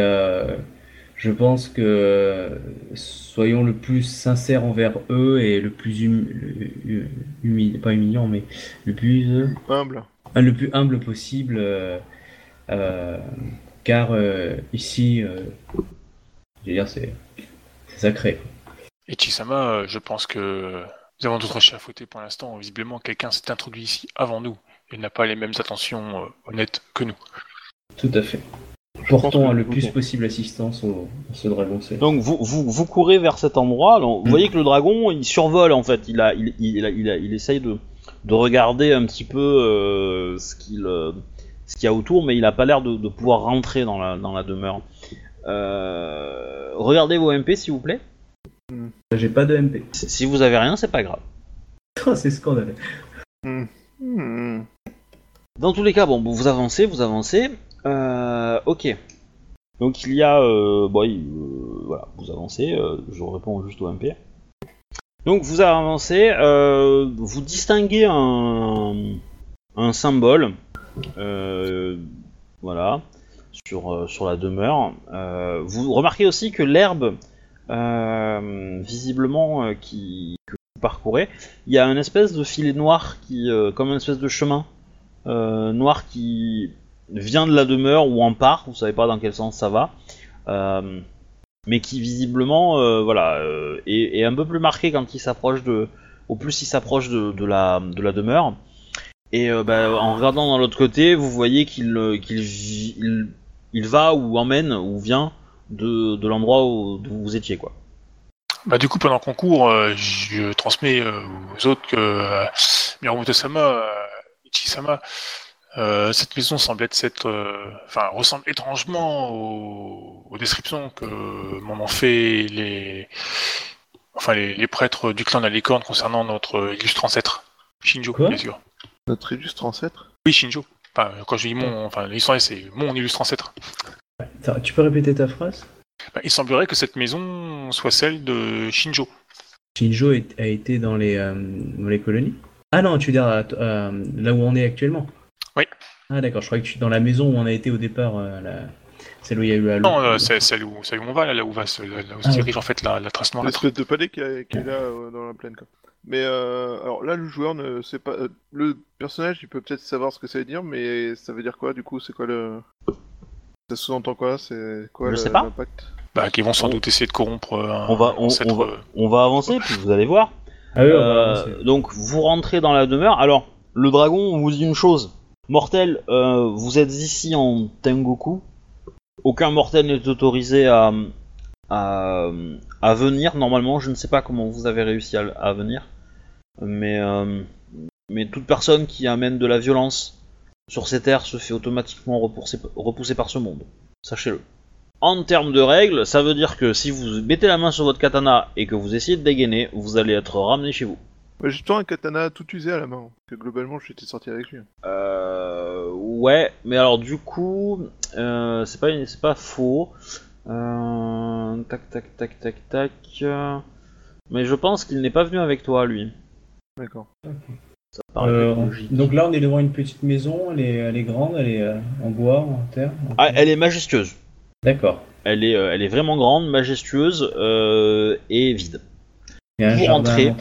je pense que soyons le plus sincères envers eux et le plus hum, pas humiliant, mais le plus euh, Humble. Le plus humble possible, car ici, dire, c'est sacré. Et Chisama, euh, je pense que nous avons d'autres chats à fouetter pour l'instant. Visiblement, quelqu'un s'est introduit ici avant nous et n'a pas les mêmes attentions euh, honnêtes que nous. Tout à fait. Portons que- le plus possible assistance au, à ce dragon. Donc vous, vous, vous courez vers cet endroit. Donc, Vous Mm. voyez que le dragon, il survole en fait. Il a, il, il, a- il, a- il essaye de, de regarder un petit peu euh, ce qu'il, euh, ce qu'il y a autour, mais il a pas l'air de, de pouvoir rentrer dans la, dans la demeure. Euh, regardez vos MP s'il vous plaît. J'ai pas de MP. Si vous avez rien, c'est pas grave. Oh, c'est scandaleux. Hmm. Dans tous les cas, bon, vous avancez, vous avancez. Euh, ok. Donc il y a, euh, bon, euh, voilà, vous avancez. je réponds juste au MP. Donc vous avancez, vous distinguez un, un symbole, voilà, sur euh, sur la demeure. Euh, vous remarquez aussi que l'herbe, euh, visiblement, qui que vous parcourez, il y a une espèce de filet noir qui, comme une espèce de chemin noir qui vient de la demeure ou en part, vous savez pas dans quel sens ça va, mais qui visiblement, voilà, est, un peu plus marqué quand il s'approche de, au plus il s'approche de, la de la demeure. Et bah, en regardant dans l'autre côté, vous voyez qu'il il va ou emmène ou vient de, de l'endroit où, vous étiez quoi. Bah, du coup, pendant qu'on court, euh, je transmets euh, aux autres que euh, Miyamoto-sama, euh, Ichi-sama, euh, cette maison semble être cette, euh, enfin, ressemble étrangement aux, aux descriptions que m'en ont fait les, enfin, les, les prêtres du clan de la licorne concernant notre illustre ancêtre, Shinjo, Quoi bien sûr. Notre illustre ancêtre? Oui, Shinjo. Enfin, quand je dis mon, enfin, l'histoire c'est mon illustre ancêtre. Attends, tu peux répéter ta phrase? Bah, il semblerait que cette maison soit celle de Shinjo. Shinjo est- a été dans les, euh, dans les colonies? Ah non, tu veux dire euh, euh, là où on est actuellement? Oui. Ah d'accord, je croyais que tu dans la maison où on a été au départ, euh, la... celle où il y a eu Halo. Non, euh, c'est celle où, celle où on va, là, là où va, se- là, où se Ah, dirige en fait la, la trace noire. L'espèce de palais qui, a- qui est là euh, dans la plaine. Quoi. Mais euh, alors là, le joueur ne sait pas. euh, le personnage, il peut peut-être savoir ce que ça veut dire, mais ça veut dire quoi du coup? C'est quoi le. Ça sous-entend quoi? C'est quoi Je le- sais pas. l'impact? Bah, qui vont sans On- doute essayer de corrompre euh, un On va, on, va, euh, on va avancer puis vous allez voir. Ah oui, Euh, donc vous rentrez dans la demeure. Alors le dragon vous dit une chose. Mortel, euh, vous êtes ici en Tengoku. Aucun mortel n'est autorisé à, à, à venir. Normalement, je ne sais pas comment vous avez réussi à, à venir, mais euh, mais toute personne qui amène de la violence sur ces terres se fait automatiquement repousser, repousser par ce monde. Sachez-le. En termes de règles, ça veut dire que si vous mettez la main sur votre katana et que vous essayez de dégainer, vous allez être ramené chez vous. Ouais, J'ai toujours un katana tout usé à la main. Que globalement, j'étais sorti avec lui. Euh, ouais, mais alors du coup, euh, c'est pas, c'est pas faux. Euh, tac, tac, tac, tac, tac. Mais je pense qu'il n'est pas venu avec toi, lui. D'accord. Ça paraît Euh, logique. donc là, on est devant une petite maison, elle est, elle est grande, elle est euh, en bois, en terre. en Ah, elle est majestueuse. D'accord. Elle est, euh, elle est vraiment grande, majestueuse euh, et vide. Il y a un Pour entrer.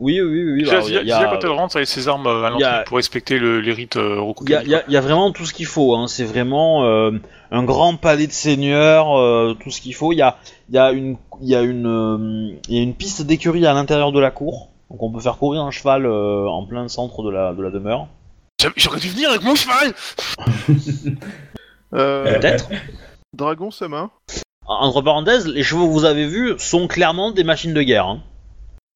Oui, oui, oui. oui, Zia, il y a- Zia, quand elle rentre avec ses armes à y a- l'entrée pour respecter le, les rites euh, Il y a, y a- y a vraiment tout ce qu'il faut. Hein. C'est vraiment euh, un grand palais de seigneur, euh, tout ce qu'il faut. Il y a, il y a une, il y a une, euh, il y a une piste d'écurie à l'intérieur de la cour. Donc on peut faire courir un cheval euh, en plein centre de la, de la demeure. J'aurais dû venir avec mon cheval Euh, Peut-être. Dragon sa main. entre parenthèses, les chevaux que vous avez vus sont clairement des machines de guerre. hein.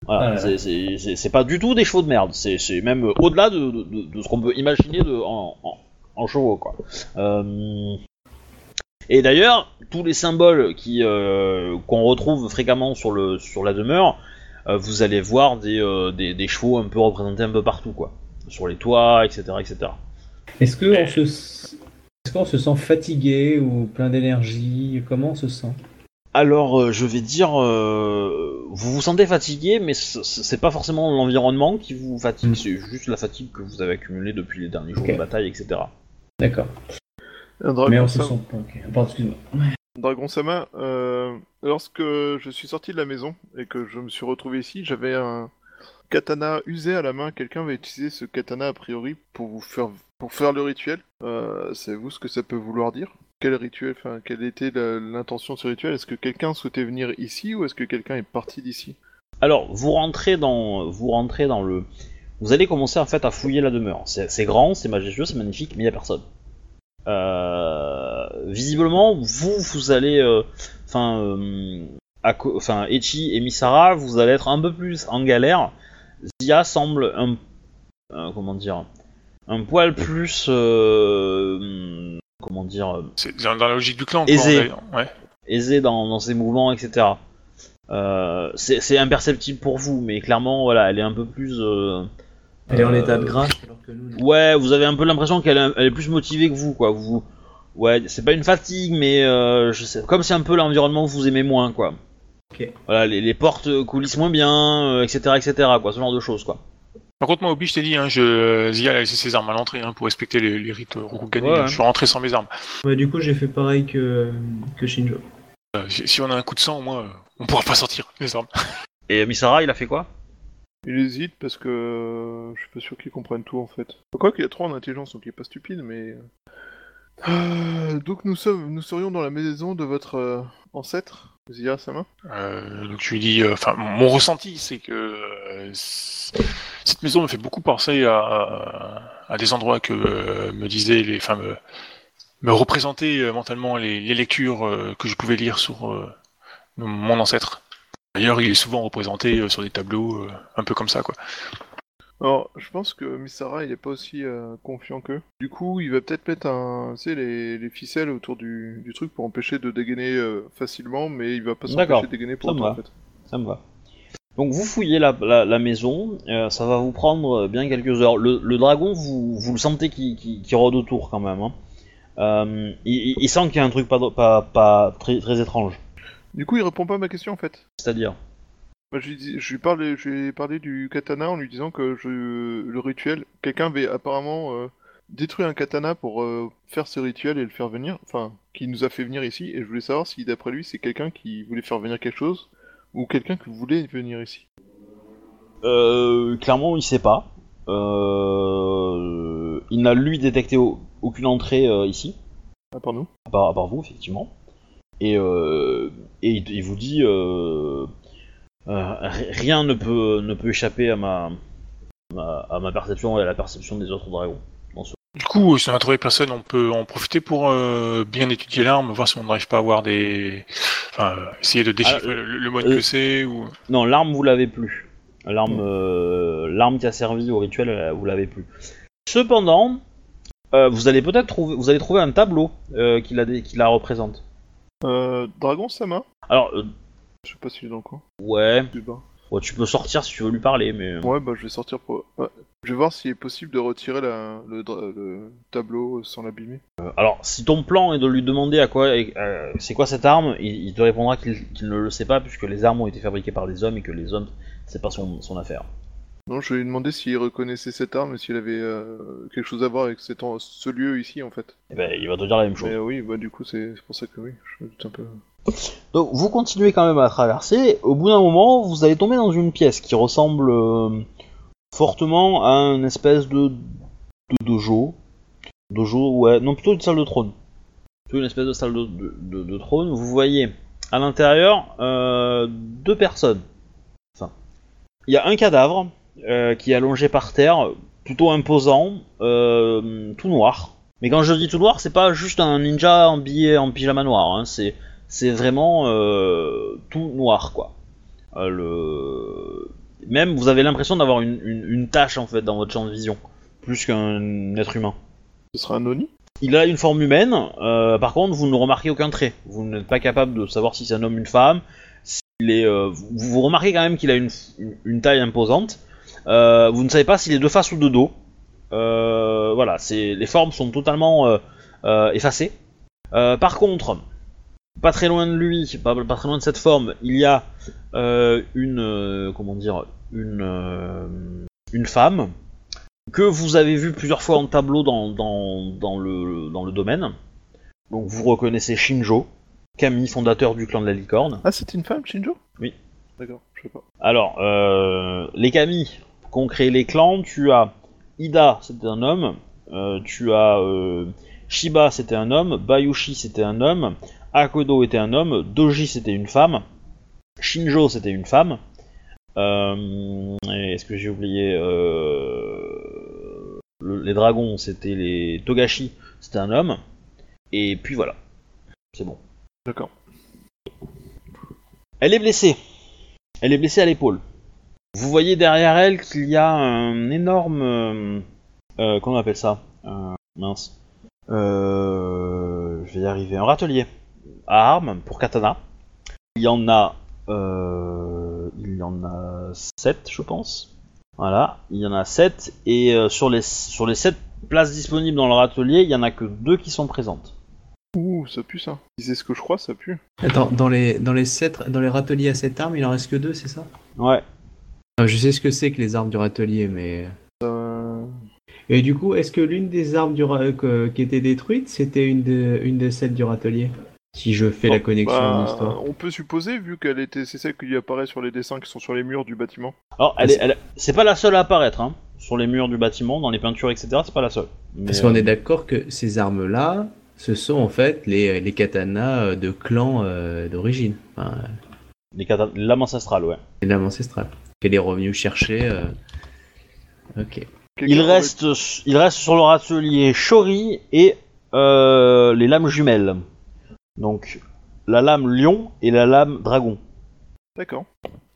Voilà, Ah là là. c'est- pas du tout des chevaux de merde, c'est même au-delà de, de- de- de ce qu'on peut imaginer de, en, en- en chevaux, quoi. Euh, Et d'ailleurs, tous les symboles qui euh, qu'on retrouve fréquemment sur, le, sur la demeure, euh, vous allez voir des, euh, des, des chevaux un peu représentés un peu partout, quoi. Sur les toits, etc. etc. Est-ce qu'on se... Est-ce qu'on se sent fatigué ou plein d'énergie? Comment on se sent? Alors, euh, je vais dire, euh, vous vous sentez fatigué, mais c'est pas forcément l'environnement qui vous fatigue, Mm. c'est juste la fatigue que vous avez accumulée depuis les derniers jours de bataille, etc. D'accord. Mais on se sent pas. ok. Pardon, excuse-moi. Dragon Sama, euh, lorsque je suis sorti de la maison et que je me suis retrouvé ici, j'avais un katana usé à la main. Quelqu'un va utiliser ce katana a priori pour vous faire pour faire le rituel. Euh, Savez-vous ce que ça peut vouloir dire Quel rituel Enfin, quelle était l'intention de ce rituel? Est-ce que quelqu'un souhaitait venir ici ou est-ce que quelqu'un est parti d'ici? Alors, vous rentrez dans, vous rentrez dans le, vous allez commencer en fait à fouiller la demeure. C'est grand, c'est majestueux, c'est magnifique, mais il y a personne. Euh, visiblement, vous, vous allez, euh, enfin, euh, enfin, Echi et Misara, vous allez être un peu plus en galère. Zia semble un, comment dire, un poil plus, euh, comment dire, C'est dans, la logique du clan. Aisé. Quoi, ouais. aisé dans, dans ses mouvements, etc. Euh, c'est c'est imperceptible pour vous, mais clairement, voilà, elle est un peu plus. euh, Elle est en euh, état de grâce alors que nous. non. Ouais, vous avez un peu l'impression qu'elle est, elle est plus motivée que vous, quoi. Vous, ouais, c'est pas une fatigue, mais euh, je sais, comme c'est un peu l'environnement que vous aimez moins, quoi. Ok. Voilà, les, les portes coulissent moins bien, euh, etc., etc., quoi, ce genre de choses, quoi. Par contre, moi, Obi, je t'ai dit, hein, je... Zia a laissé ses armes à l'entrée hein, pour respecter les, les rites. Ouais, ouais. Je suis rentré sans mes armes. Ouais, du coup, j'ai fait pareil que, que Shinjo. Euh, si si on a un coup de sang, moi, euh, on pourra pas sortir les armes. Et Misara, il a fait quoi? Il hésite parce que euh, je suis pas sûr qu'il comprenne tout en fait. Quoi qu'il a trop en intelligence, donc il est pas stupide, mais. Euh, donc nous sommes, nous serions dans la maison de votre euh, ancêtre, Zia Sama? Donc lui dis, enfin, mon ressenti, c'est que cette maison me fait beaucoup penser à, des endroits que me disaient les, enfin, me, mentalement les, lectures que je pouvais lire sur mon ancêtre. D'ailleurs, il est souvent représenté euh, sur des tableaux, euh, un peu comme ça, quoi. Alors, je pense que Misara, il est pas aussi euh, confiant qu'eux. Du coup, il va peut-être mettre un, tu sais, les, les ficelles autour du, du truc pour empêcher de dégainer euh, facilement, mais il va pas s'empêcher de dégainer pour Ça me autant, va. en fait. Ça me va. Donc vous fouillez la, la- la maison, euh, ça va vous prendre bien quelques heures. Le, le dragon, vous, vous le sentez qui, qui, qui rôde autour quand même. hein. Euh, il, il- il sent qu'il y a un truc pas, pas, pas très, très étrange. Du coup, il répond pas à ma question en fait. C'est-à-dire Moi, je, lui dis- je lui parlais, je lui ai parlé du katana en lui disant que je, le rituel, quelqu'un avait apparemment euh, détruit un katana pour euh, faire ce rituel et le faire venir, enfin, qui nous a fait venir ici, et je voulais savoir si d'après lui c'est quelqu'un qui voulait faire venir quelque chose, ou quelqu'un qui voulait venir ici. euh, Clairement, il sait pas. Euh, il n'a lui détecté au- aucune entrée euh, ici, À part nous. à part, à part vous effectivement. Et, euh, et il, il vous dit euh, euh, ri- rien ne peut, ne peut échapper à ma, ma- à ma perception et à la perception des autres dragons. Du coup, si on a trouvé personne, on peut en profiter pour bien étudier l'arme, voir si on n'arrive pas à avoir des... Enfin, essayer de déchiffrer Ah, le, le mode que c'est, ou... Non, l'arme vous l'avez plus. L'arme, euh, l'arme qui a servi au rituel, vous l'avez plus. Cependant, euh, vous allez peut-être trouver, vous allez trouver un tableau euh, qui, la, qui la représente. Euh, Dragon Sama Alors, euh, Je sais pas s'il est dans le coin. ouais, bas. ouais, tu peux sortir si tu veux lui parler, mais Ouais, bah je vais sortir pour. ouais. Je vais voir s'il est possible de retirer la, le, dra- le tableau sans l'abîmer. Euh, alors, si ton plan est de lui demander à quoi, euh, c'est quoi cette arme, il, il te répondra qu'il qu'il ne le sait pas puisque les armes ont été fabriquées par des hommes et que les hommes, c'est pas son, son affaire. Non, je vais lui demander s'il reconnaissait cette arme et s'il avait euh, quelque chose à voir avec cet en- ce lieu ici en fait. Eh ben, il va te dire la même chose. Mais euh, oui, bah du coup c'est pour ça que oui, je me doute un peu. Donc vous continuez quand même à traverser. Au bout d'un moment, vous allez tomber dans une pièce qui ressemble euh, fortement à une espèce de, de dojo. Dojo, ouais, non plutôt une salle de trône. Plutôt une espèce de salle de, de- de- de trône. Vous voyez à l'intérieur euh, deux personnes. Enfin, il y a un cadavre euh, qui est allongé par terre, plutôt imposant, euh, tout noir. Mais quand je dis tout noir, c'est pas juste un ninja habillé en pyjama noir. Hein, c'est c'est vraiment euh, tout noir, quoi. Le... Même, vous avez l'impression d'avoir une, une, une tache, en fait, dans votre champ de vision, plus qu'un être humain. Ce sera un Oni Il a une forme humaine, euh, par contre, vous ne remarquez aucun trait. Vous n'êtes pas capable de savoir si c'est un homme ou une femme. Est, euh, vous, remarquez quand même qu'il a une taille imposante. Euh, vous ne savez pas s'il est de face ou de dos. Euh, voilà, c'est les formes sont totalement euh, effacées. Par contre, pas très loin de lui, pas, pas très loin de cette forme, il y a une, comment dire, une, une femme que vous avez vu plusieurs fois en tableau dans, dans, dans, le, dans le domaine. Donc vous reconnaissez Shinjo, Kami, fondateur du clan de la licorne. Ah, c'était une femme, Shinjo? Oui. D'accord, je sais pas. Alors, euh, les Kami qu'ont créé les clans, tu as Ida, c'était un homme, euh, tu as euh, Shiba, c'était un homme, Bayushi, c'était un homme, Akodo était un homme, Doji, c'était une femme, Shinjo, c'était une femme, est-ce que j'ai oublié le- Les dragons, c'était les Togashi, c'était un homme, et puis voilà, c'est bon. D'accord. Elle est blessée. Elle est blessée à l'épaule. Vous voyez derrière elle qu'il y a un énorme... Euh, euh, comment on appelle ça? Euh, Mince. Je vais y arriver. Un râtelier à armes pour katana. Il y en a... Il y en a 7, je pense. Voilà, il y en a 7. Et sur, les, sur les 7 places disponibles dans le râtelier, il y en a que 2 qui sont présentes. Ouh, ça pue ça. Si c'est ce que je crois, ça pue. Attends, dans les, dans les, sept, dans les râteliers à cette arme, il en reste que deux, c'est ça? Ouais. Je sais ce que c'est que les armes du râtelier, mais. Euh... Et du coup, est-ce que l'une des armes du ra- que- qui était détruite, c'était une de, une de celles du râtelier? Si je fais la connexion Bah, en histoire. on peut supposer, vu qu'elle était, c'est celle qui apparaît sur les dessins qui sont sur les murs du bâtiment. Alors, elle est, elle- c'est pas la seule à apparaître, hein. Sur les murs du bâtiment, dans les peintures, etc., c'est pas la seule. Mais, Parce qu'on euh, est d'accord que ces armes-là, ce sont en fait les, les katanas euh, de clans euh, d'origine. Enfin, les kata- les lames ancestrales, ouais. les lames ancestrales. Qu'elle est revenue chercher. euh, Ok. Il reste, il reste sur le râtelier Shori et euh, les lames jumelles. Donc, la lame lion et la lame dragon. D'accord.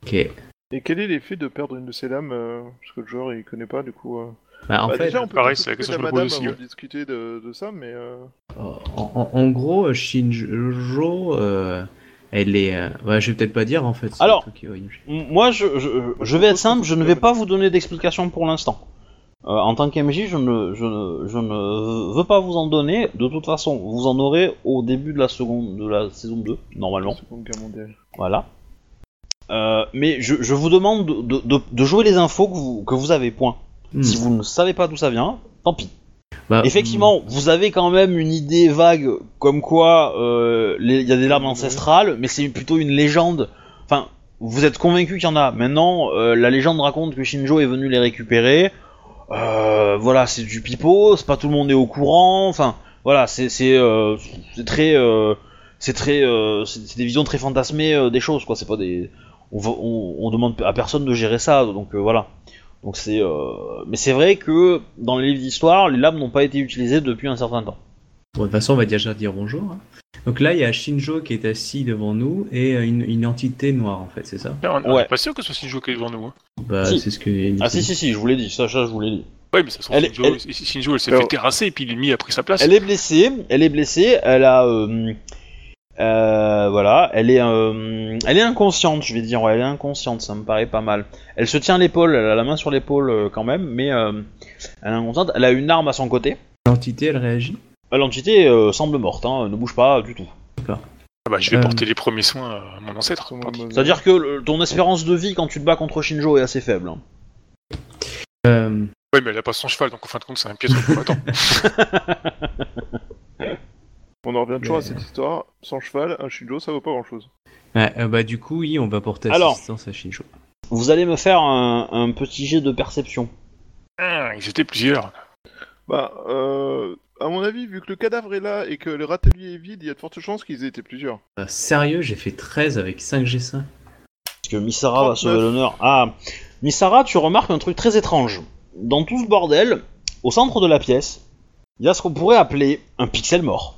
Ok. Et quel est l'effet de perdre une de ces lames euh, Parce que le joueur il connaît pas du coup. Euh. Bah, en Bah, fait, déjà, on peut pareil, c'est la question que je de me madame pose aussi, avant ouais. discuter de, de ça, mais. euh, en, en- en gros, Shinjo, euh, elle est. euh, ouais, je vais peut-être pas dire en fait. Alors, qui- Moi, je, je, je vais être simple, je ne vais pas vous donner d'explication pour l'instant. Euh, en tant qu'MJ, je ne, je, ne, je ne veux pas vous en donner. De toute façon, vous en aurez au début de la seconde, de la saison 2, normalement. Seconde Guerre mondiale. Voilà. Euh, mais je, je vous demande de, de, de- de jouer les infos que vous, que vous avez, point. Hmm. Si vous ne savez pas d'où ça vient, tant pis. Bah, Effectivement, vous avez quand même une idée vague comme quoi euh, il y a des larmes ancestrales, mais c'est plutôt une légende. Enfin, vous êtes convaincu qu'il y en a. Maintenant, euh, la légende raconte que Shinjo est venu les récupérer. Euh, voilà, c'est du pipeau, c'est pas tout le monde est au courant. Enfin, voilà, c'est très c'est très c'est des visions très fantasmées des choses quoi. C'est pas des on, on, on demande à personne de gérer ça, donc voilà. Donc c'est, euh, mais c'est vrai que dans les livres d'histoire, les lames n'ont pas été utilisées depuis un certain temps. Bon, de toute façon, on va déjà dire bonjour. hein. Donc là, il y a Shinjo qui est assis devant nous et euh, une, une entité noire en fait, c'est ça? On on Ouais. pas sûr que ce soit Shinjo qui est devant nous. Hein. Bah, Si. c'est ce que. Ah si si si, je vous l'ai dit, ça, ça je vous l'ai dit. Ouais, mais ça se Elle Shinjo, elle- Shinjo, elle s'est Alors- fait terrasser et puis l'ennemi a pris sa place. Elle est blessée, elle est blessée, elle a, euh, euh, voilà, elle est, euh, elle est inconsciente, je vais dire, ouais, elle est inconsciente, ça me paraît pas mal. Elle se tient l'épaule, elle a la main sur l'épaule euh, quand même, mais euh, elle est inconsciente. Elle a une arme à son côté. L'entité, elle réagit? L'entité euh, semble morte, hein, ne bouge pas du tout. Ah bah, je vais Euh. porter les premiers soins à mon ancêtre. C'est-à-dire que le- ton espérance de vie quand tu te bats contre Shinjo est assez faible. hein. Euh, Ouais, mais elle a pas son cheval, donc en fin de compte, c'est un pièce de combattant. On en revient toujours Mais- à cette histoire. Sans cheval, un Shinjo, ça vaut pas grand chose. ouais, euh, bah, du coup, oui, on va porter Alors. assistance à Shinjo. Vous allez me faire un, un petit jet de perception. Ah, ils étaient plusieurs. Bah, euh, à mon avis, vu que le cadavre est là et que le râtelier est vide, il y a de fortes chances qu'ils aient été plusieurs. Euh, sérieux, j'ai fait 13 avec 5G5. Parce que Misara va 39. sauver l'honneur. Ah, Misara, tu remarques un truc très étrange. Dans tout ce bordel, au centre de la pièce, il y a ce qu'on pourrait appeler un pixel mort.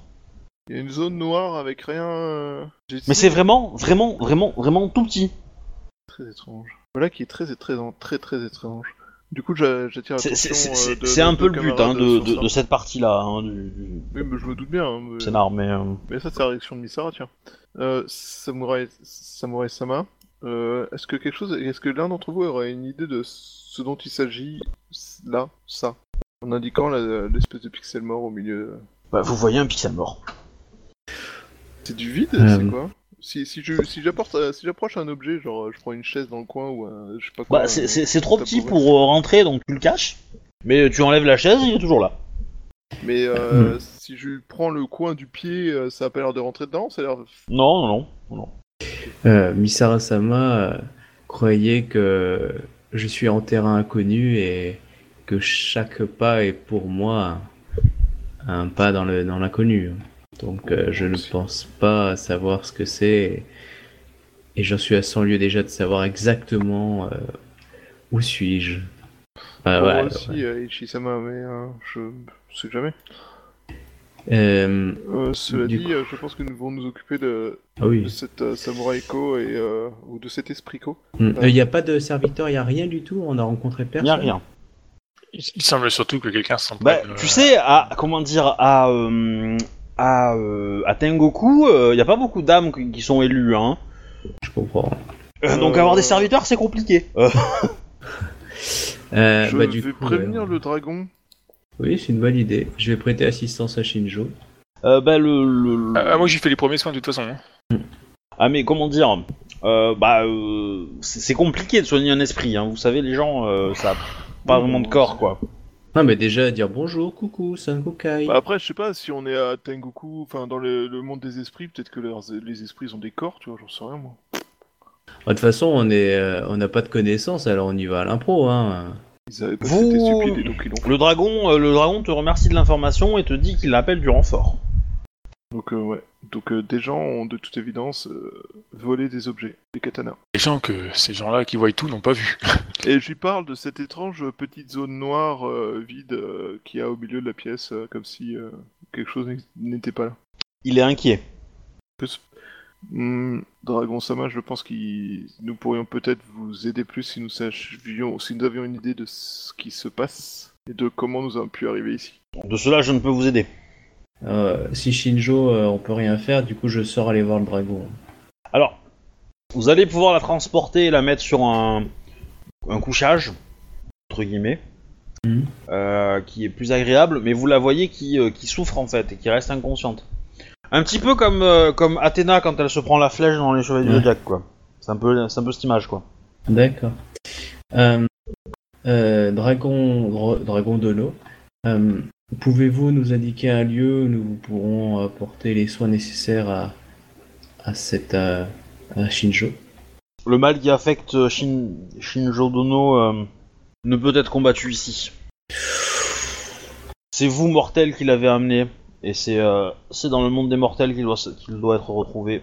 Il y a une zone noire avec rien. euh, Mais c'est vraiment, vraiment, vraiment, vraiment tout petit. très étrange. Voilà qui est très très très très étrange. Du coup, j'a- j'attire C'est- l'attention. C'est euh, c'est- c'est un peu le but hein, de, de- cette partie-là hein, du, Oui, mais je me doute bien. hein, mais... scénar, mais euh, Mais ça, c'est la réaction de Misara, tiens. Euh, Samurai, Samurai Sama, euh, est-ce que quelque chose, est-ce que l'un d'entre vous aurait une idée de ce dont il s'agit là, ça, en indiquant l'espèce de pixel mort au milieu bah, vous voyez un pixel mort. C'est du vide, Euh. c'est quoi? Si, si je si j'apporte euh, si j'approche un objet, genre euh, je prends une chaise dans le coin ou un, je sais pas quoi. Bah, c'est- un- c'est c'est trop petit pour rentrer, donc tu le caches. Mais tu enlèves la chaise, il est toujours là. Mais euh, si je prends le coin du pied, ça a pas l'air de rentrer dedans, ça a l'air. Non, non, non, non. Euh, Misara-sama euh, croyait que je suis en terrain inconnu et que chaque pas est pour moi un, un pas dans le dans l'inconnu. Donc euh, je ne pense pas savoir ce que c'est et, et j'en suis à 100 lieues déjà de savoir exactement euh, où suis-je. Ah, Pour ouais, moi ouais. aussi, euh, Ichisama, mais euh, je sais jamais. Euh, Euh, cela dit, coup- je pense que nous devons nous occuper de, ah de oui. cette euh, Samurai Ko et euh, ou de cet esprit Ko. Il n'y a pas de serviteur, il n'y a rien du tout. On a rencontré Il personne. n'y a rien. Il, il semble surtout que quelqu'un s'en Bah, tu sais, à, comment dire, à, euh, à, euh, à Tengoku, il n'y a pas beaucoup d'âmes qui qui sont élues, hein. Je comprends. Euh, Donc Euh. avoir des serviteurs, c'est compliqué. Euh, Euh, je bah, du vais coup, prévenir euh, le dragon. Oui, c'est une bonne idée. Je vais prêter assistance à Shinjo. euh, bah, le, le- le- Ah, moi j'ai fait les premiers soins de toute façon. hein. Ah mais comment dire euh, Bah euh, c'est c'est compliqué de soigner un esprit. Hein. Vous savez les gens, euh, ça a pas vraiment de corps c'est- quoi. Non, mais déjà dire bonjour, coucou, Sangokai. Bah, après, je sais pas si on est à Tengoku, enfin dans le, le monde des esprits, peut-être que leurs- les esprits ont des corps, tu vois, j'en sais rien moi. Bah, De toute façon, on est, euh, on n'a pas de connaissances, alors on y va à l'impro. Hein. Ils avaient pas Vous- été stupides et donc ils l'ont. Le dragon, euh, le dragon te remercie de l'information et te dit qu'il appelle du renfort. Donc, euh, ouais. Donc, euh, des gens ont de toute évidence euh, volé des objets, des katanas. Les gens que ces gens-là qui voient tout n'ont pas vu. Et je lui parle de cette étrange petite zone noire euh, vide euh, qu'il y a au milieu de la pièce, euh, comme si euh, quelque chose n'était pas là. Il est inquiet. Que ce- Hmm, Dragon Sama, je pense que nous pourrions peut-être vous aider plus si nous savions, si nous avions une idée de ce qui se passe et de comment nous avons pu arriver ici. De cela, je ne peux vous aider. Euh, si Shinjo, euh, on peut rien faire, du coup, je sors aller voir le dragon. Alors, vous allez pouvoir la transporter et la mettre sur un, un couchage, entre guillemets, Mhm. euh, qui est plus agréable, mais vous la voyez qui, euh, qui souffre en fait et qui reste inconsciente. Un petit peu comme, euh, comme Athéna quand elle se prend la flèche dans les cheveux du Ouais. Zodiac, quoi. C'est un, peu, c'est un peu cette image, quoi. D'accord. Dragon, Dra- dragon Dono, euh, pouvez-vous nous indiquer un lieu où nous pourrons apporter les soins nécessaires à, à, cette, euh, à Shinjo? Le mal qui affecte Shin, Shinjo Dono euh, ne peut être combattu ici. C'est vous, mortel, qui l'avez amené, et c'est euh, c'est dans le monde des mortels qu'il doit, qu'il doit être retrouvé.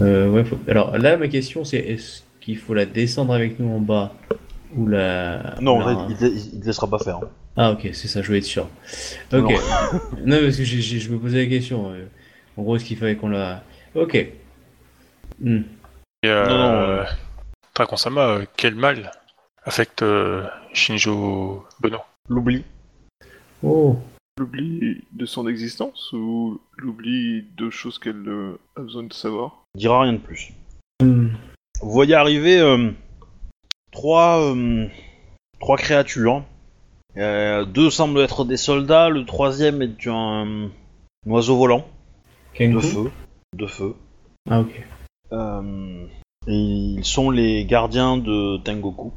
Euh, ouais, faut- Alors là, ma question c'est est-ce qu'il faut la descendre avec nous en bas? Ou la. Non, la- il, il, il te laissera pas faire. Ah, ok, c'est ça, je voulais être sûr. Ok. non, parce que je me posais la question. euh, En gros, est-ce qu'il fallait qu'on la. Ok. Hmm. Et, euh, Non, non, euh. Sama, euh, quel mal affecte euh, Shinjo Bono? L'oubli. Oh. L'oubli de son existence ou l'oubli de choses qu'elle euh, a besoin de savoir? Il dira rien de plus. Hmm. Vous voyez arriver euh, trois, euh, trois créatures. Euh, deux semblent être des soldats, le troisième est un, un oiseau volant de feu. De feu. Ah, ok. Euh, et ils sont les gardiens de Tengoku.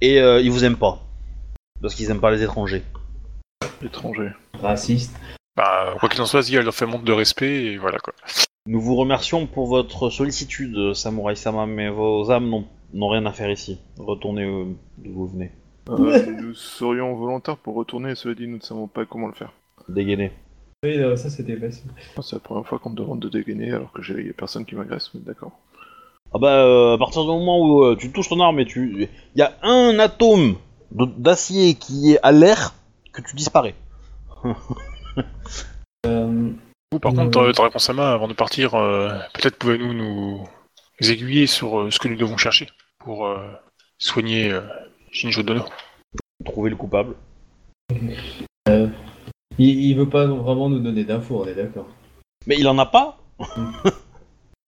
Et euh, ils vous aiment pas. Parce qu'ils aiment pas les étrangers. Étranger. Raciste. bah, Quoi qu'il en soit, Zia leur fait montre de respect et voilà quoi. Nous vous remercions pour votre sollicitude, Samurai Sama, mais vos âmes n'ont- n'ont rien à faire ici. Retournez euh, d'où vous venez. Euh, nous serions volontaires pour retourner, cela dit, nous ne savons pas comment le faire. Dégainez. Oui, ça c'était facile. C'est la première fois qu'on me demande de dégainer alors que j'ai personne qui m'agresse, mais d'accord. Ah bah, euh, à partir du moment où euh, tu touches ton arme et tu. Il y a un atome d'acier qui est à l'air que tu disparais. Euh, Vous, par contre, euh, Dragon Sama, avant de partir, euh, peut-être pouvez-nous nous aiguiller sur euh, ce que nous devons chercher pour euh, soigner euh, Shinjo Dono. Trouver le coupable. Il, il veut pas vraiment nous donner d'infos, on est d'accord. Mais il en a pas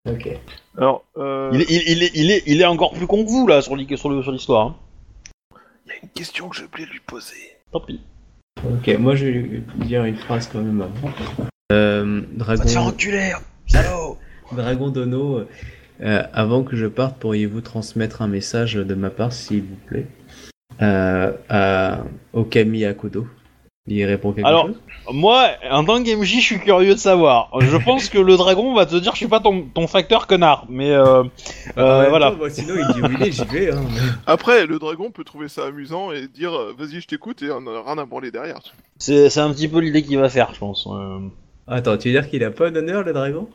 Ok. Alors, euh, il, est, il, il est, il, est, il est encore plus con que vous là sur l'histoire. Hein. il y a une question que oublié de lui poser. Tant pis. Ok, moi je vais lui dire une phrase quand même avant. Euh, Dragon, salaud Dragon Dono, euh, avant que je parte, pourriez-vous transmettre un message de ma part, s'il vous plaît, euh, à Okami Akodo? Il répond quelque Alors, chose? Moi, en tant que MJ, je suis curieux de savoir. Je pense que le dragon va te dire je suis pas ton, ton facteur connard, mais euh, euh, même voilà. temps, sinon, il dit oui, j'y vais. Hein, mais- Après, le dragon peut trouver ça amusant et dire vas-y, je t'écoute et on a rien à branler derrière. C'est c'est un petit peu l'idée qu'il va faire, je pense. Euh, Attends, tu veux dire qu'il a pas d'honneur, le dragon?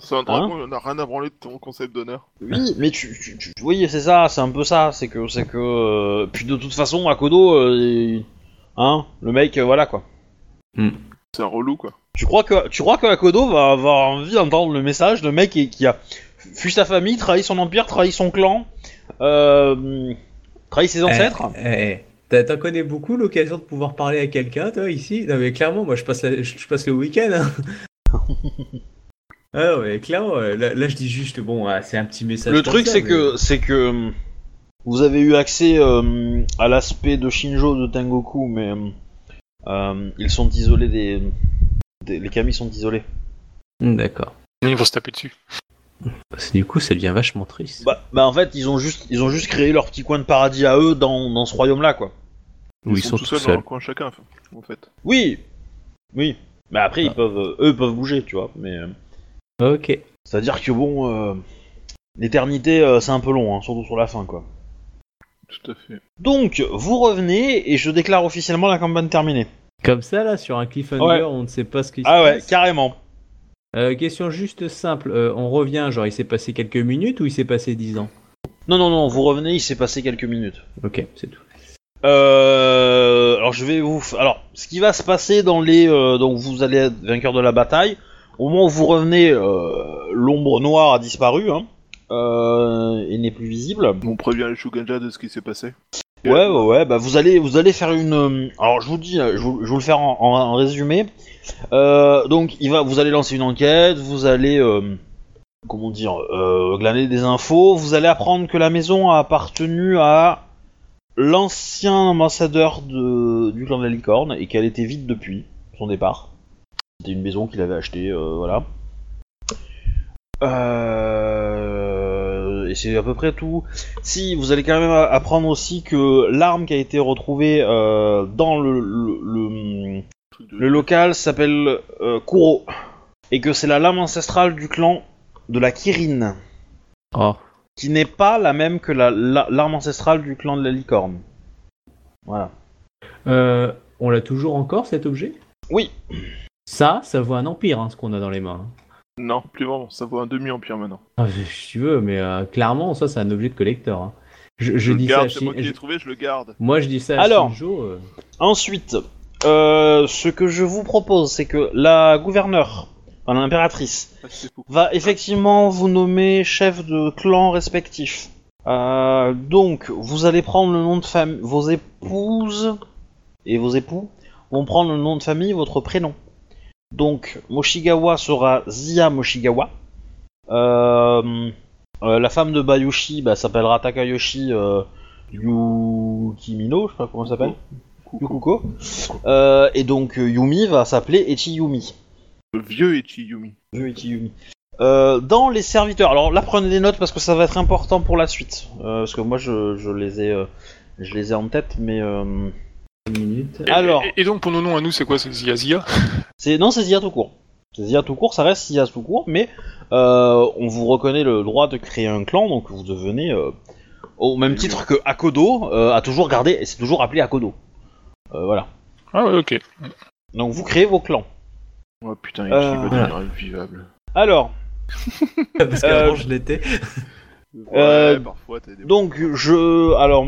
C'est un dragon, on a rien à branler de ton concept d'honneur. Oui, mais tu, tu, tu- oui, c'est ça, c'est un peu ça. C'est que, c'est que, euh, puis de toute façon, Akodo, euh, il- hein, le mec, euh, voilà quoi. C'est un relou quoi. Tu crois que, tu crois que Akodo va avoir envie d'entendre le message de mec qui, qui a fui sa famille, trahi son empire, trahi son clan, euh, trahi ses ancêtres? Eh, eh, t'as- T'en connais beaucoup l'occasion de pouvoir parler à quelqu'un, toi, ici? Non, mais clairement, moi, je passe, la- je passe le week-end. Hein. ah, ouais, clairement, euh, là, là, je dis juste, bon, ah, c'est un petit message. Le truc, c'est mais- que, c'est que hum, vous avez eu accès hum, à l'aspect de Shinjo de Tengoku, mais euh, ils sont isolés des, des- les kami sont isolés. Hmm, D'accord. Ils vont se taper dessus. Parce que du coup, ça devient vachement triste. Bah, bah en fait, ils ont juste, ils ont juste créé leur petit coin de paradis à eux dans, dans ce royaume-là, quoi. Où ils sont tout tout seuls dans leur coin chacun, en fait. Oui, oui. Mais après, ils Ah. peuvent, euh, eux peuvent bouger, tu vois. Mais euh, Ok. c'est-à-dire que bon, euh, l'éternité, euh, c'est un peu long, hein, surtout sur la fin, quoi. Tout à fait. Donc, vous revenez et je déclare officiellement la campagne terminée. Comme ça, là, sur un cliffhanger, Ouais. on ne sait pas ce qui se Ah ouais, passe. carrément. Euh, question juste simple. euh, on revient, genre, il s'est passé quelques minutes ou il s'est passé 10 ans? Non, non, non, vous revenez, il s'est passé quelques minutes. Ok, c'est tout. Euh, alors je vais vous. f- Alors, ce qui va se passer dans les. euh, donc vous allez être vainqueur de la bataille. Au moment où vous revenez, euh, l'ombre noire a disparu hein, euh, et n'est plus visible. On prévient les Shuganja de ce qui s'est passé. Ouais, ouais, ouais. Bah vous allez, vous allez faire une. euh, Alors je vous dis, je, vous- je vais vous le faire en, en- en résumé. Euh, donc il va, vous allez lancer une enquête. Vous allez. euh, comment dire, euh, glaner des infos. Vous allez apprendre que la maison a appartenu à l'ancien ambassadeur de, du clan de la licorne et qu'elle était vide depuis son départ. C'était une maison qu'il avait achetée, euh, voilà. Euh, et c'est à peu près tout. Si, vous allez quand même apprendre aussi que l'arme qui a été retrouvée euh, dans le, le- local s'appelle euh, Kuro. Et que c'est la lame ancestrale du clan de la Kirin Oh. qui n'est pas la même que la- la- l'arme ancestrale du clan de la licorne. Voilà. Euh, on l'a toujours encore, cet objet? Oui. Ça, ça vaut un empire, hein, ce qu'on a dans les mains. Non, plus vraiment, ça vaut un demi-empire maintenant. Ah, si tu veux, mais euh, clairement, ça, c'est un objet de collector. hein. Je, je Je, le dis garde, ça à c'est moi Shin- qui l'ai je- trouvé, je le garde. Moi, je dis ça à Alors. Shinjo. euh, Ensuite, euh, ce que je vous propose, c'est que la gouverneure, enfin l'impératrice, Ah, va effectivement vous nommer chef de clan respectif. Euh, donc, vous allez prendre le nom de famille, vos épouses et vos époux vont prendre le nom de famille, votre prénom. Donc, Moshigawa sera Zia Moshigawa. Euh, euh, la femme de Bayushi bah, s'appellera Takayoshi euh, Yukimino, je sais pas comment ça s'appelle. Yukuko. Euh, et donc Yumi va s'appeler Echiyumi. Le vieux Ichiyumi. Vieux Echiyumi. Euh, dans les serviteurs, alors là prenez des notes parce que ça va être important pour la suite. Parce que moi je, je les ai je les ai en tête, mais Et- Alors. Et, et donc, pour nos noms à nous, c'est quoi C'est Zia Zia? C'est non c'est Zia tout court. C'est Zia tout court, ça reste Zia tout court, mais euh, on vous reconnaît le droit de créer un clan, donc vous devenez euh, au même titre que Akodo euh, a toujours gardé, et c'est toujours appelé Akodo. Euh, voilà. Ah ouais, ok. Donc vous créez vos clans. Oh putain, Euh, voilà. devenir invivable. Alors, Parce qu'avant, Euh, je l'étais. Ouais, Euh, parfois t'as des. donc je alors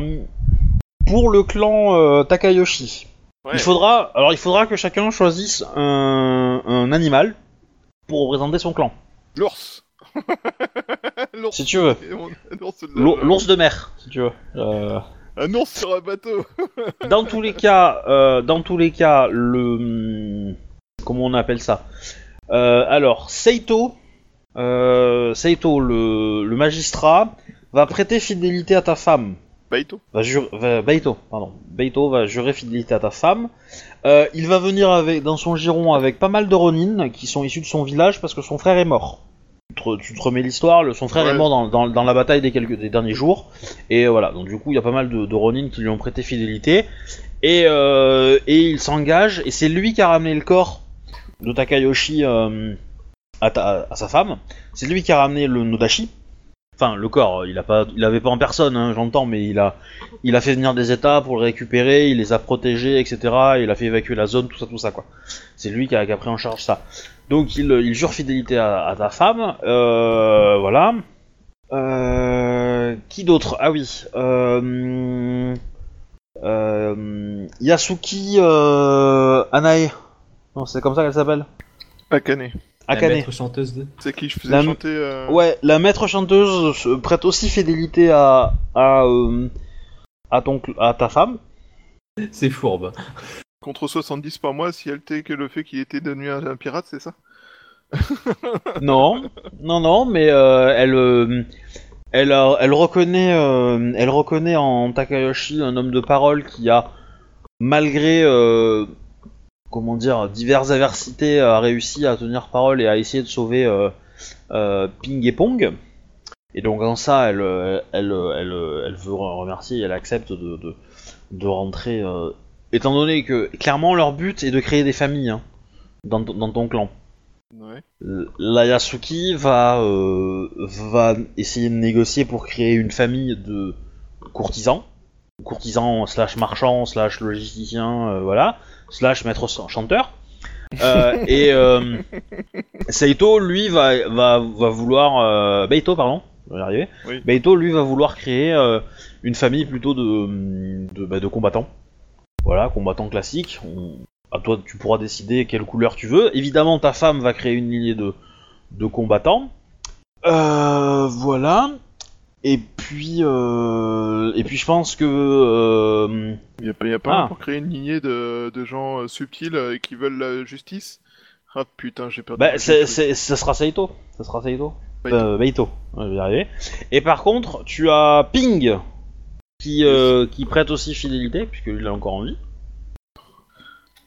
pour le clan euh, Takayoshi, Ouais. il faudra alors il faudra que chacun choisisse un, un animal pour représenter son clan, L'ours L'ours si tu veux. L'ours de- L'our- L'ours de mer, si tu veux. Euh, Un ours sur un bateau dans tous les cas, euh, dans tous les cas, le comment on appelle ça? Euh, Alors, Seito, euh, Seito, le, le magistrat, va prêter fidélité à ta femme. Baito Va jurer, va- Beito, pardon. Beito va jurer fidélité à ta femme. Euh, il va venir avec, dans son giron avec pas mal de Ronin qui sont issus de son village parce que son frère est mort. Tu te, tu te remets l'histoire, le- son frère Ouais. est mort dans, dans- dans la bataille des, quelques, des derniers jours. Et voilà, donc du coup, il y a pas mal de, de Ronin qui lui ont prêté fidélité. Et, euh, et il s'engage, et c'est lui qui a ramené le corps de Takayoshi euh, à, ta- à sa femme. C'est lui qui a ramené le Nodashi. Enfin, le corps, il a pas, il avait pas en personne, hein, j'entends, mais il a, fait venir des états pour le récupérer, il les a protégés, etc. Il a fait évacuer la zone, tout ça, tout ça, quoi. C'est lui qui a, pris en charge ça. Donc il, il jure fidélité à, à ta femme, euh, voilà. Euh, qui d'autre? Ah oui. Euh, euh, Yasuki euh, Anae. Non, c'est comme ça qu'elle s'appelle? Akane. La maître chanteuse de. C'est qui je faisais La- chanter euh, Ouais, la maître chanteuse se prête aussi fidélité à à, euh, à ton cl- à ta femme. C'est fourbe. contre 70 par mois si elle t'est que le fait qu'il était devenu un, un pirate, c'est ça Non, non, non, mais euh, elle, euh, elle, a- elle reconnaît, euh, elle reconnaît en Takayoshi un homme de parole qui a, malgré, euh, comment dire, diverses adversités, a réussi à tenir parole et à essayer de sauver euh, euh, Ping et Pong. Et donc en ça, elle, euh, elle, euh, elle, euh, elle veut remercier et elle accepte de, de, de rentrer, euh, étant donné que clairement leur but est de créer des familles hein, dans, ton- dans ton clan. Ouais. La Yasuki va, euh, va essayer de négocier pour créer une famille de courtisans, courtisans slash marchands slash logisticiens, euh, voilà, slash maître chanteur. Euh, et euh, Seito, lui, va, va, va vouloir... Euh, Beito, pardon, je vais y arriver. Oui. Beito, lui, va vouloir créer euh, une famille plutôt de, de, bah, de combattants. Voilà, combattants classiques. On- à toi, tu pourras décider quelle couleur tu veux. Évidemment, ta femme va créer une lignée de, de combattants. Euh, voilà. Et puis, euh, et puis, je pense que euh, Il y a pas, y a pas Ah. pour créer une lignée de, de gens euh, subtils euh, qui veulent la justice? Ah putain, j'ai perdu. bah, c'est, c'est, ça sera Saito. Ça sera Saito. Euh. Ouais, je vais y arriver. Et par contre, tu as Ping qui, euh, qui prête aussi fidélité puisqu'il est encore en vie.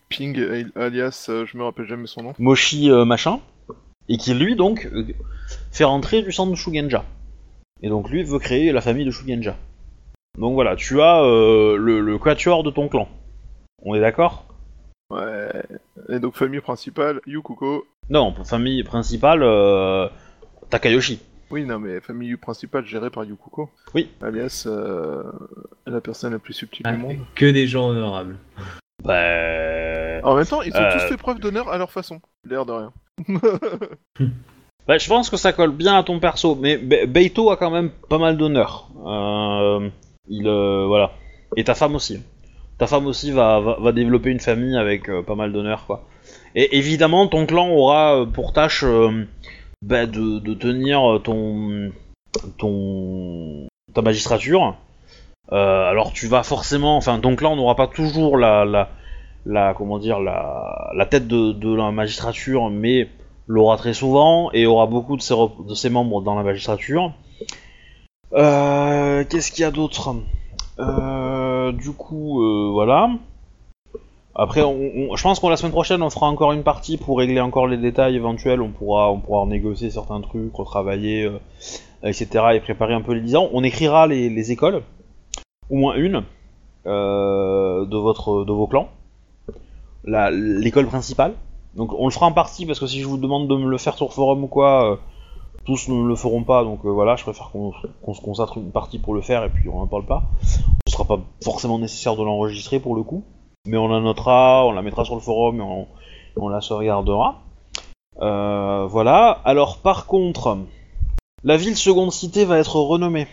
Ping, alias, euh, je me rappelle jamais son nom. Moshi euh, machin, et qui lui donc euh, fait rentrer du sang de Shugenja. Et donc lui veut créer la famille de Shugenja. Donc voilà, tu as euh, le, le quatuor de ton clan. On est d'accord? Ouais. Et donc, famille principale, Yukuko. Non, famille principale, euh, Takayoshi. Oui, non, mais famille principale gérée par Yukuko. Oui. Alias, euh, la personne la plus subtile Ah, du monde. que des gens honorables. Bah... En même temps, ils ont Euh. tous fait preuve d'honneur à leur façon. L'air de rien. bah, je pense que ça colle bien à ton perso, mais Be- Beito a quand même pas mal d'honneur. Euh, il, euh, voilà. Et ta femme aussi. Ta femme aussi va, va, développer une famille avec euh, pas mal d'honneur, quoi. Et évidemment, ton clan aura pour tâche bah, de, de tenir ton, ton ta magistrature. Alors tu vas forcément, enfin ton clan n'aura pas toujours la, la, la comment dire la, la tête de la magistrature, mais l'aura très souvent et aura beaucoup de ses, membres dans la magistrature. Euh, Qu'est-ce qu'il y a d'autre? Euh, Du coup, euh, voilà. Après, je pense qu'on la semaine prochaine, on fera encore une partie pour régler encore les détails éventuels. On pourra, on pourra négocier certains trucs, retravailler, etc. et préparer un peu les 10 ans. On écrira les, les écoles, au moins une, de votre, de vos clans. La- L'école principale. Donc on le fera en partie parce que si je vous demande de me le faire sur forum ou quoi, euh, tous ne le feront pas. Donc euh, voilà, je préfère qu'on se consacre une partie pour le faire et puis on n'en parle pas. Ce sera pas forcément nécessaire de l'enregistrer pour le coup, mais on la notera, on la mettra sur le forum et on, on la sauvegardera. Euh, voilà. Alors par contre, la ville seconde cité va être renommée.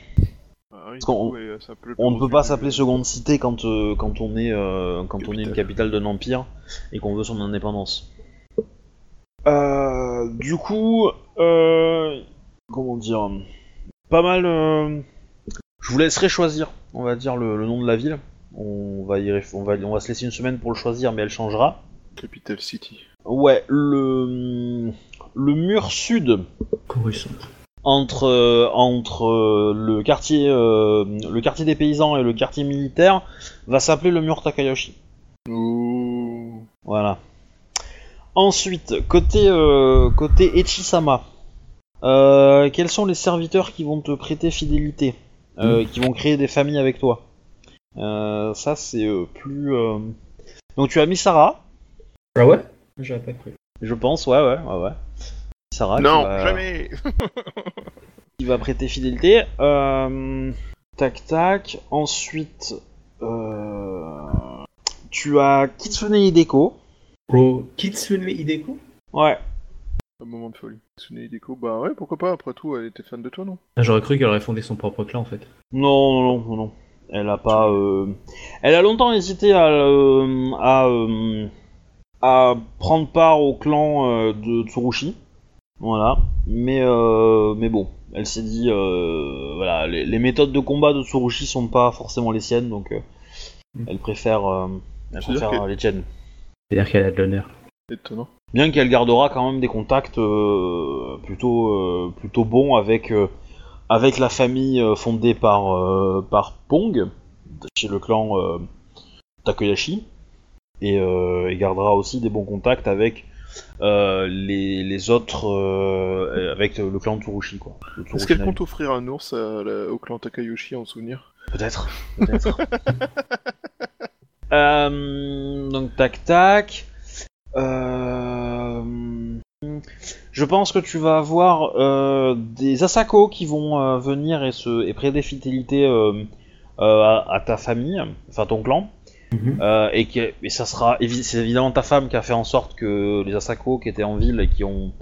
Ah oui, Parce coup, ouais, On ne peut pas s'appeler seconde cité quand, euh, quand on est euh, quand on est une capitale d'un empire et qu'on veut son indépendance. Euh, du coup, euh, comment dire, pas mal. euh, je vous laisserai choisir, on va dire le, le nom de la ville. On va y réf- on va on va se laisser une semaine pour le choisir, mais elle changera. Capital City. Ouais, le le mur sud Coruscant. entre entre le quartier euh, le quartier des paysans et le quartier militaire va s'appeler le mur Takayoshi. Ouh. Voilà. Ensuite, côté euh, côté Echisama, euh, quels sont les serviteurs qui vont te prêter fidélité, euh, qui vont créer des familles avec toi? Euh, Ça c'est euh, plus. euh, Donc tu as Misara, Ah ouais? J'aurais pas cru. je pense, ouais ouais ouais ouais. Misara non, va, jamais qui va prêter fidélité. Euh, tac tac. Ensuite, euh, tu as Kitsune Hideko. Pro Kitsune Hideko? Ouais. Un moment de folie. Tsune Hideko, bah ouais, pourquoi pas, après tout, elle était fan de toi, non? Ah, J'aurais cru qu'elle aurait fondé son propre clan en fait. Non, non, non, non. Elle a pas. euh, Elle a longtemps hésité à, euh, à, euh, à prendre part au clan euh, de Tsurushi. Voilà. Mais, euh, mais bon, elle s'est dit. euh, Voilà, les, les méthodes de combat de Tsurushi sont pas forcément les siennes, donc euh, Mm. elle préfère, euh, elle C'est-à-dire préfère que- les tiennes. C'est-à-dire qu'elle a de l'honneur. Étonnant. Bien qu'elle gardera quand même des contacts euh, plutôt, euh, plutôt bons avec, euh, avec la famille fondée par, euh, par Pong, chez le clan euh, Takoyashi, et, euh, et gardera aussi des bons contacts avec euh, les, les autres, euh, avec le clan Tsurushi. Quoi, le Est-ce qu'elle compte offrir un ours à la- au clan Takayoshi en souvenir? Peut-être, peut-être. Euh, donc tac tac. Euh, je pense que tu vas avoir euh, des Asako qui vont venir et se et prêter fidélité à, à ta famille, enfin ton clan. Mhm. Et, que, et ça sera c'est évidemment ta femme qui a fait en sorte que les Asako qui étaient en ville et qui ont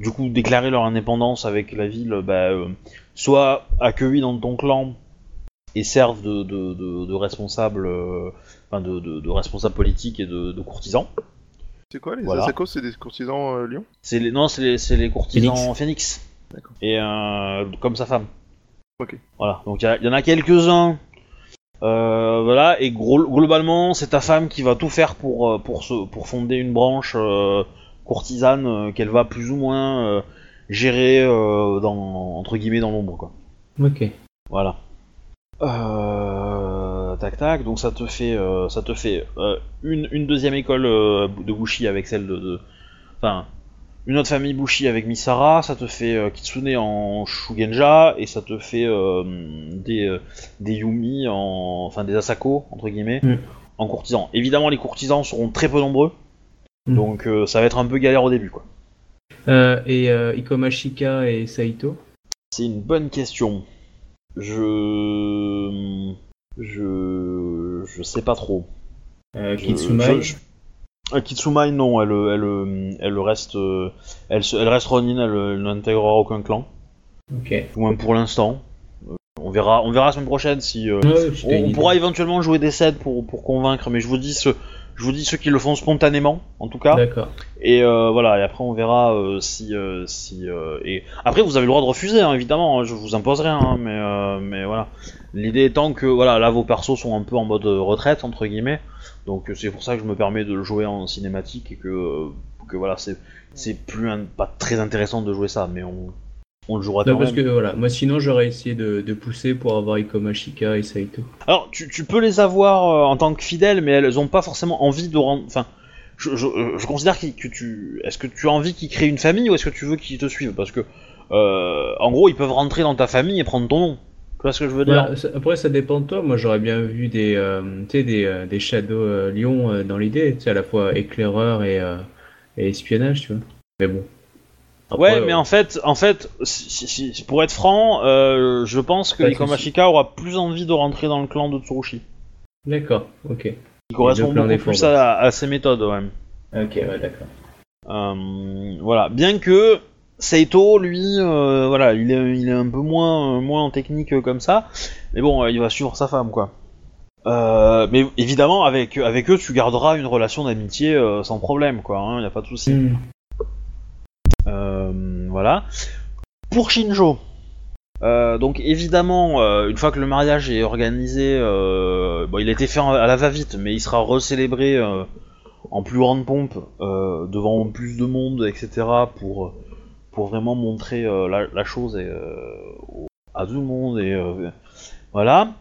du coup déclaré leur indépendance avec la ville, bah, soient accueillis dans ton clan et servent de, de, de, de responsables, enfin de, de, de responsables politiques et de, de courtisans. C'est quoi, les Voilà. Asako C'est des courtisans euh, Lyon C'est les non, c'est les, c'est les courtisans Phoenix. Phoenix. D'accord. Et euh, comme sa femme. Ok. Voilà. Donc il y, en a quelques-uns. Euh, voilà. Et gros, globalement, c'est ta femme qui va tout faire pour pour se, pour fonder une branche euh, courtisane euh, qu'elle va plus ou moins euh, gérer euh, dans entre guillemets dans l'ombre quoi. Ok. Voilà. Euh, tac tac, donc ça te fait, euh, ça te fait euh, une, une deuxième école euh, de Bushi avec celle de, enfin, une autre famille Bushi avec Misara, ça te fait euh, Kitsune en Shugenja et ça te fait euh, des, euh, des Yumi en, enfin des Asako entre guillemets, Mm. en courtisans. Évidemment, les courtisans seront très peu nombreux, Mm. donc ça va être un peu galère au début quoi. Et Ikomashika et Saito? C'est une bonne question. Je. Je. Je sais pas trop. euh, Je- Kitsumai je- je- Euh, Kitsumai, non, elle, elle, elle reste. Elle, elle reste Ronin, elle, elle n'intégrera aucun clan. Ok. Du moins pour l'instant. Euh, On verra, on verra la semaine prochaine si. euh, Ouais, on, on pourra éventuellement jouer des sets pour, pour convaincre, mais je vous dis ce. Je vous dis ceux qui le font spontanément, en tout cas. D'accord. Et euh, voilà, et après on verra euh, si euh, si euh, et après vous avez le droit de refuser hein, évidemment, hein, je vous impose rien, hein, mais euh, mais voilà. L'idée étant que voilà, là vos persos sont un peu en mode euh, retraite entre guillemets, donc c'est pour ça que je me permets de le jouer en cinématique et que que voilà c'est c'est plus un- pas très intéressant de jouer ça, mais on on le jouera Non, quand parce même. que voilà, moi sinon j'aurais essayé de, de pousser pour avoir Ikomashika et Saito. Alors, tu, tu peux les avoir euh, en tant que fidèles, mais elles ont pas forcément envie de rendre. Enfin, je, je, je considère que, que tu. Est-ce que tu as envie qu'ils créent une famille ou est-ce que tu veux qu'ils te suivent? Parce que, euh, en gros, ils peuvent rentrer dans ta famille et prendre ton nom. Tu vois ce que je veux dire? Bah, ça- après ça dépend de toi, moi j'aurais bien vu des, euh, des, euh, des Shadow euh, Lion euh, dans l'idée, tu sais, à la fois éclaireur et, euh, et espionnage, tu vois. Mais bon. Après, Ouais, euh, mais en fait, en fait, si, si- si- pour être franc, euh, je pense que Ikomashika aura plus envie de rentrer dans le clan de Tsurushi. D'accord, ok. Il correspond beaucoup plus à, à ses méthodes, ouais. Ok, ouais, d'accord. Euh, voilà, bien que Saito, lui, euh, voilà, il est, il est un peu moins, euh, moins en technique euh, comme ça, mais bon, euh, il va suivre sa femme, quoi. Euh, mais évidemment, avec, avec eux, tu garderas une relation d'amitié euh, sans problème, quoi. Il y a pas de souci. Hmm. Voilà. Pour Shinjo, euh, donc évidemment, euh, une fois que le mariage est organisé, euh, il a été fait à la va-vite, mais il sera recélébré euh, en plus grande pompe euh, devant plus de monde, etc. pour vraiment montrer euh, la, chose euh, à tout le monde euh, voilà.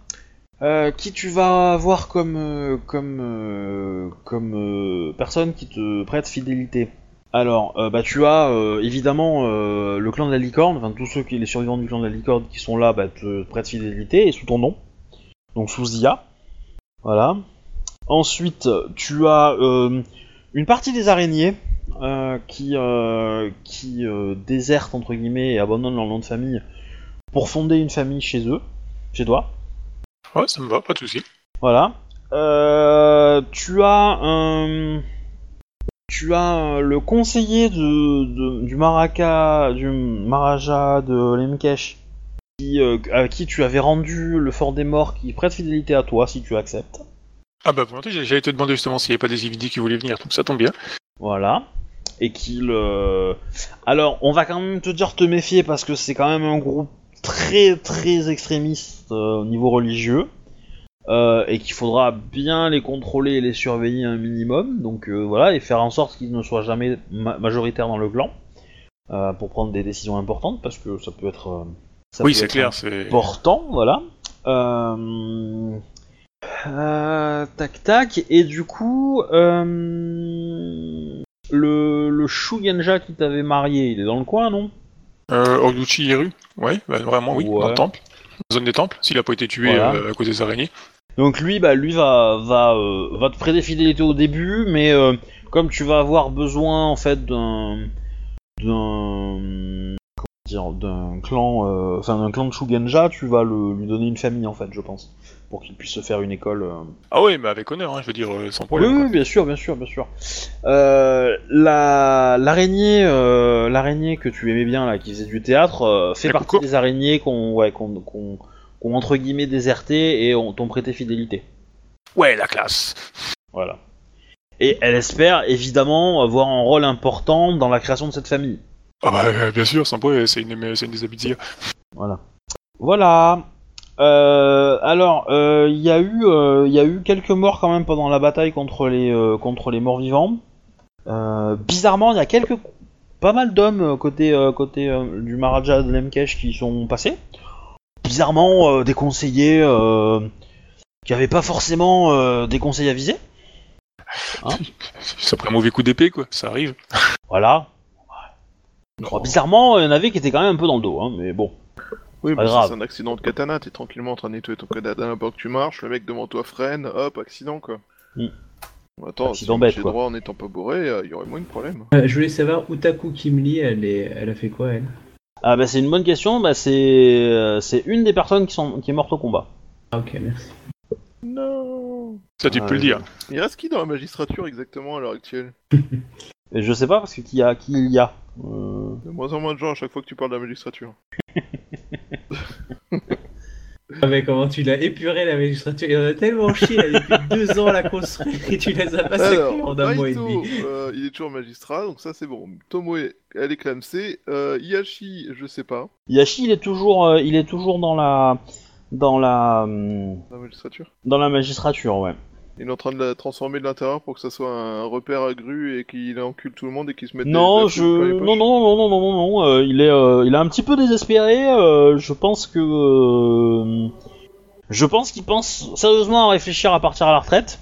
Euh, qui tu vas avoir comme euh, comme euh, comme euh, personne qui te prête fidélité? Alors, euh, bah, tu as euh, évidemment euh, le clan de la licorne, enfin tous ceux qui les survivants du clan de la licorne qui sont là, bah, te prêtent fidélité et sous ton nom, donc sous Zia. Voilà. Ensuite, tu as une partie des araignées qui qui désertent entre guillemets et abandonnent leur nom de famille pour fonder une famille chez eux, chez toi. Ouais, ça me va, pas de soucis. Voilà. Tu as un... Tu as euh, le conseiller de, de- du Maraka, du Maharaja de Lemkesh, qui, euh, à qui tu avais rendu le fort des morts, qui prête fidélité à toi si tu acceptes. Ah bah volontiers, j'allais- j'allais te demander justement s'il n'y avait pas des individus qui voulaient venir, donc ça tombe bien. Voilà. Et qu'il... euh, Alors, on va quand même te dire te méfier parce que c'est quand même un groupe très très extrémiste euh, au niveau religieux. Euh, et qu'il faudra bien les contrôler et les surveiller un minimum. Donc euh, voilà, et faire en sorte qu'ils ne soient jamais ma- majoritaires dans le clan. euh, pour prendre des décisions importantes parce que ça peut être... ça oui, peut c'est être clair, c'est... important, voilà. Tac tac, et du coup, le, le Shugenja qui t'avait marié, il est dans le coin, non? Euh, Oryuchi Hiru Ouais, bah, vraiment, oui, Ouais. dans le temple. Dans la zone des temples, s'il a pas été tué Voilà. euh, à cause des araignées. Donc lui, bah lui va va euh, va te prêter fidélité au début, mais euh, comme tu vas avoir besoin en fait d'un clan, euh, enfin d'un clan de Shugenja, tu vas le, lui donner une famille en fait, je pense, pour qu'il puisse se faire une école. euh, Ah ouais, mais avec honneur, hein, je veux dire, sans Oui, problème. oui, bien sûr, bien sûr, bien sûr. Euh, la l'araignée, l'araignée que tu aimais bien là, qui faisait du théâtre, fait La partie Coco. des araignées qu'on, ouais, qu'on, qu'on, qu'on, entre guillemets déserté et ont, t'ont prêté fidélité. Ouais, la classe. Voilà. Et elle espère évidemment avoir un rôle important dans la création de cette famille. Ah bah euh, bien sûr, sans problème, c'est une, c'est une des habitudes. Voilà. Voilà. Euh, alors, euh, il y a eu, euh, il y a eu quelques morts quand même pendant la bataille contre les, euh, contre les morts vivants. Euh, bizarrement, il y a quelques, pas mal d'hommes euh, côté, euh, côté euh, du Maharaja de Lemkesh qui sont passés. Bizarrement, euh, des conseillers euh, qui avaient pas forcément euh, des conseils avisés. Ça prend un mauvais coup d'épée, quoi, ça arrive. Voilà. Bon, bizarrement, il y en avait qui étaient quand même un peu dans le dos, hein, mais bon. Oui, mais c'est un accident de katana, t'es tranquillement en train de nettoyer ton katana pendant que tu marches, le mec devant toi freine, hop, accident quoi. Hmm. Attends, Accident si bête, j'ai quoi. droit en étant pas bourré, il y aurait moins de problème. Euh, je voulais savoir, Utaku Kimli, elle, est... elle a fait quoi, elle? Ah bah c'est une bonne question, bah c'est euh, c'est une des personnes qui, sont, qui est morte au combat. Ah, ok, merci. Non Ça, tu Ouais, peux le dire. Il reste qui dans la magistrature exactement à l'heure actuelle? Et je sais pas parce que qui, y a, qui il y a. Euh, De moins en moins de gens à chaque fois que tu parles de la magistrature. Ah, mais comment tu l'as épuré, la magistrature? Il en a tellement chié, là, depuis deux ans à la construire, et tu les as massacrés Alors, en un mois et demi. euh, il est toujours magistrat, donc ça c'est bon. Tomoe, elle est clamsée. Euh, Yashi, je sais pas, Yashi il est toujours euh, il est toujours dans la dans la hum, la magistrature? dans la magistrature ouais. Il est en train de la transformer de l'intérieur pour que ça soit un repère à grue et qu'il encule tout le monde et qu'il se mette Non des, je non non non non non non non euh, il est euh, il est un petit peu désespéré. euh, je pense que je pense qu'il pense sérieusement à réfléchir à partir à la retraite.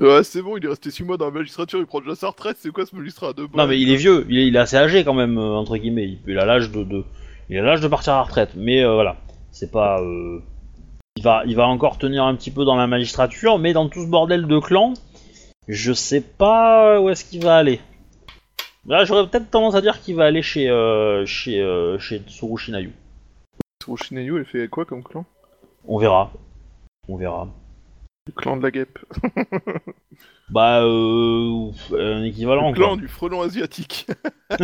Ouais, c'est bon, il est resté 6 mois dans la magistrature, il prend déjà sa retraite, c'est quoi ce magistrat de Non mais il est vieux, il est, il est assez âgé quand même entre guillemets. Il, il a l'âge de, de il a l'âge de partir à la retraite. Mais voilà, c'est pas euh, il va il va encore tenir un petit peu dans la magistrature, mais dans tout ce bordel de clan, je sais pas où est-ce qu'il va aller. Là, j'aurais peut-être tendance à dire qu'il va aller chez euh, chez euh, chez Tsuru Shinayu. Tsurushinayu, elle fait quoi comme clan? On verra. On verra. Le clan de la guêpe. Bah euh, un équivalent Le clan quoi. du frelon asiatique.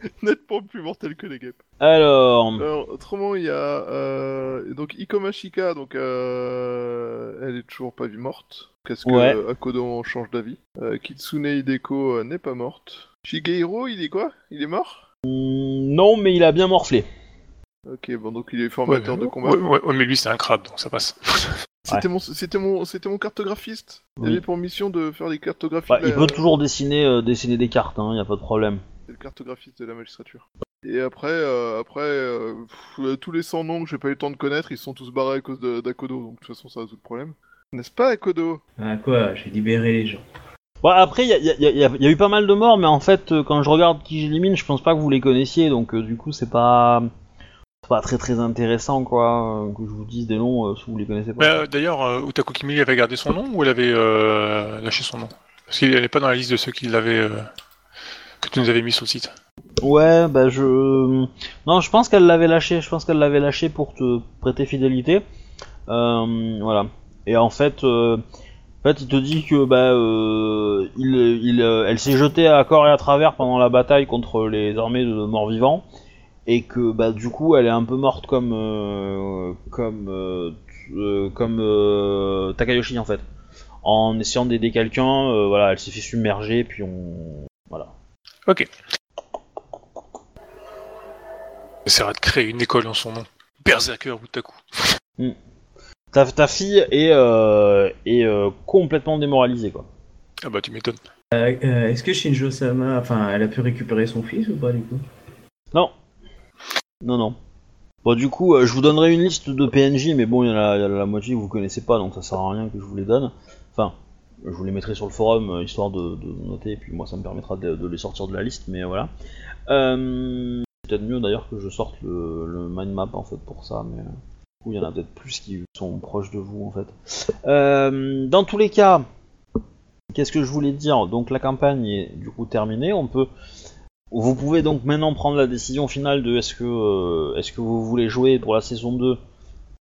Nettement plus mortel que les guêpes. Alors, Alors, autrement, il y a euh, donc Ikomashika, donc euh, elle est toujours pas vie morte. Qu'est-ce que Ouais. Akodo en change d'avis Euh, Kitsune Hideko euh, n'est pas morte. Shigehiro, il est quoi? Il est mort? Hmm, non, mais il a bien morflé. Ok, bon, donc il est formateur de combat. ouais, ouais, ouais, mais lui, c'est un crabe, donc ça passe. C'était mon, c'était mon, c'était mon cartographiste. Il Oui. avait pour mission de faire des cartographies. Bah, de il peut toujours dessiner, euh, dessiner des cartes, hein, y a pas de problème. C'est le cartographiste de la magistrature. Et après, euh, après euh, pff, euh, tous les 100 noms que j'ai pas eu le temps de connaître, ils sont tous barrés à cause d'Akodo, donc de toute façon ça résout le problème. N'est-ce pas Akodo? Ah quoi, j'ai libéré les gens. Bon, après, il y a, y a- y a- y a eu pas mal de morts, mais en fait, quand je regarde qui j'élimine, je pense pas que vous les connaissiez, donc euh, du coup, c'est pas. C'est pas très très intéressant, quoi, euh, que je vous dise des noms euh, si vous les connaissez pas. euh, D'ailleurs, euh, Utaku Kimili avait gardé son nom ou elle avait euh, lâché son nom? Parce qu'il n'est pas dans la liste de ceux qui l'avaient. Que tu nous avais mis sur le site. Ouais, bah je. Non, je pense qu'elle l'avait lâché, je pense qu'elle l'avait lâché pour te prêter fidélité. Euh, voilà. Et en fait, euh, en fait, il te dit que bah, euh, euh, elle s'est jetée à corps et à travers pendant la bataille contre les armées de morts-vivants, et que bah du coup, elle est un peu morte comme comme comme Takayoshi en fait. En essayant d'aider quelqu'un, voilà, elle s'est fait submerger, puis on voilà. Ok. On essaiera de créer une école en son nom. Berserker Utaku. Ta, ta fille est, euh, est euh, complètement démoralisée quoi. Ah bah tu m'étonnes. Euh, euh, Est-ce que Shinjo Sama, enfin, elle a pu récupérer son fils ou pas du coup? Non. Non, non. Bon, du coup, euh, je vous donnerai une liste de PNJ, mais bon, il y, en a il y en a la moitié que vous connaissez pas, donc ça sert à rien que je vous les donne. Enfin, je vous les mettrai sur le forum, euh, histoire de, noter, et puis moi, ça me permettra de, les sortir de la liste, mais voilà. Euh, peut-être mieux d'ailleurs que je sorte le, mind map, en fait, pour ça, mais... euh, Du coup, il y en a peut-être plus qui sont proches de vous, en fait. Euh, dans tous les cas, qu'est-ce que je voulais dire? Donc, la campagne est, du coup, terminée, on peut... Vous pouvez donc maintenant prendre la décision finale de est-ce que, est-ce que vous voulez jouer pour la saison 2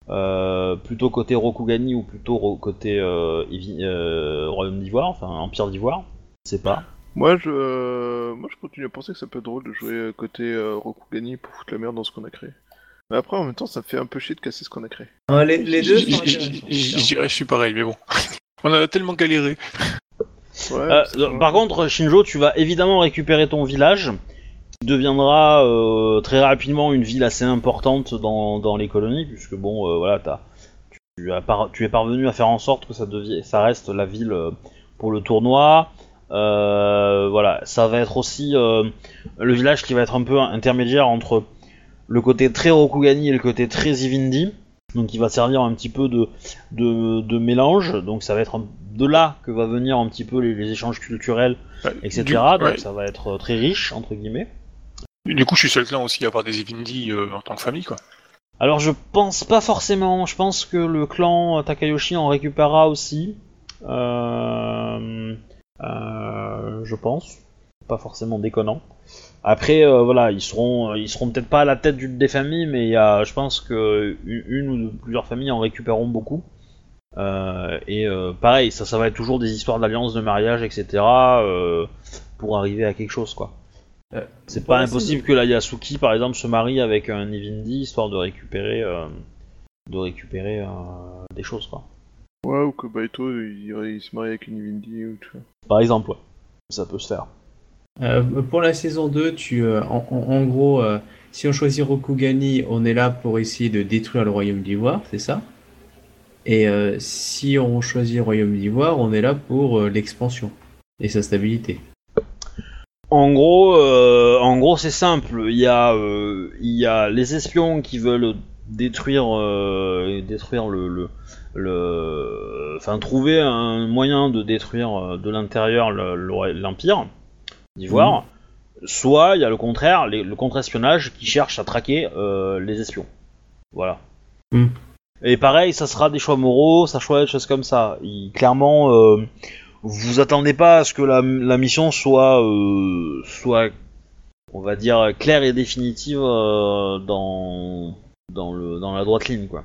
euh, plutôt côté Rokugani ou plutôt côté euh, euh, Royaume d'Ivoire, enfin Empire d'Ivoire. Je sais pas. Moi je, euh, moi je continue à penser que ça peut être drôle de jouer côté euh, Rokugani pour foutre la merde dans ce qu'on a créé. Mais après en même temps ça me fait un peu chier de casser ce qu'on a créé. Les, les deux Je dirais je suis pareil, mais bon. On a tellement galéré. Ouais, Euh, par contre, Shinjo, tu vas évidemment récupérer ton village, deviendra euh, très rapidement une ville assez importante dans, dans les colonies, puisque bon, euh, voilà, t'as, tu, as par- tu es parvenu à faire en sorte que ça, ça reste la ville euh, pour le tournoi. Voilà, ça va être aussi le village qui va être un peu intermédiaire entre le côté très Rokugani et le côté très Ivindi. Donc il va servir un petit peu de, de, de mélange, donc ça va être un- de là que va venir un petit peu les, les échanges culturels, etc. Du, donc ça va être très riche, entre guillemets. Du coup, je suis seul clan aussi à avoir des Evindi euh, en tant que famille, quoi. Alors je pense pas forcément, je pense que le clan Takayoshi en récupérera aussi. Euh, euh, je pense. Pas forcément déconnant. Après, voilà, ils seront, ils seront peut-être pas à la tête d'une des familles, mais y a, je pense que une, ou plusieurs familles en récupéreront beaucoup. Et pareil, ça, ça va être toujours des histoires d'alliance, de mariage, etc. pour arriver à quelque chose, quoi. Euh, C'est pas impossible que la Yasuki, par exemple, se marie avec un Evindi histoire de récupérer, euh, de récupérer euh, des choses, quoi. Ouais, ou que Baito il, il se marie avec une Ivindi ou tout. Par exemple, ouais. Ça peut se faire. Euh, pour la saison 2, tu, euh, en, en- gros, euh, si on choisit Rokugani, on est là pour essayer de détruire le Royaume d'Ivoire, c'est ça? Et euh, si on choisit le Royaume d'Ivoire, on est là pour euh, l'expansion et sa stabilité. En gros, euh, en gros, c'est simple. Il y a, euh, il y a les espions qui veulent détruire, euh, détruire le, le, le- enfin trouver un moyen de détruire euh, de l'intérieur le- le- l'empire d'Ivoire. Soit il y a le contraire, les- le contre-espionnage qui cherche à traquer euh, les espions. Voilà. Mm. Et pareil, ça sera des choix moraux, ça choix des choses comme ça. Il- clairement, euh, vous attendez pas à ce que la, la mission soit, euh, soit, on va dire, claire et définitive euh, dans, dans, le, dans la droite ligne, quoi.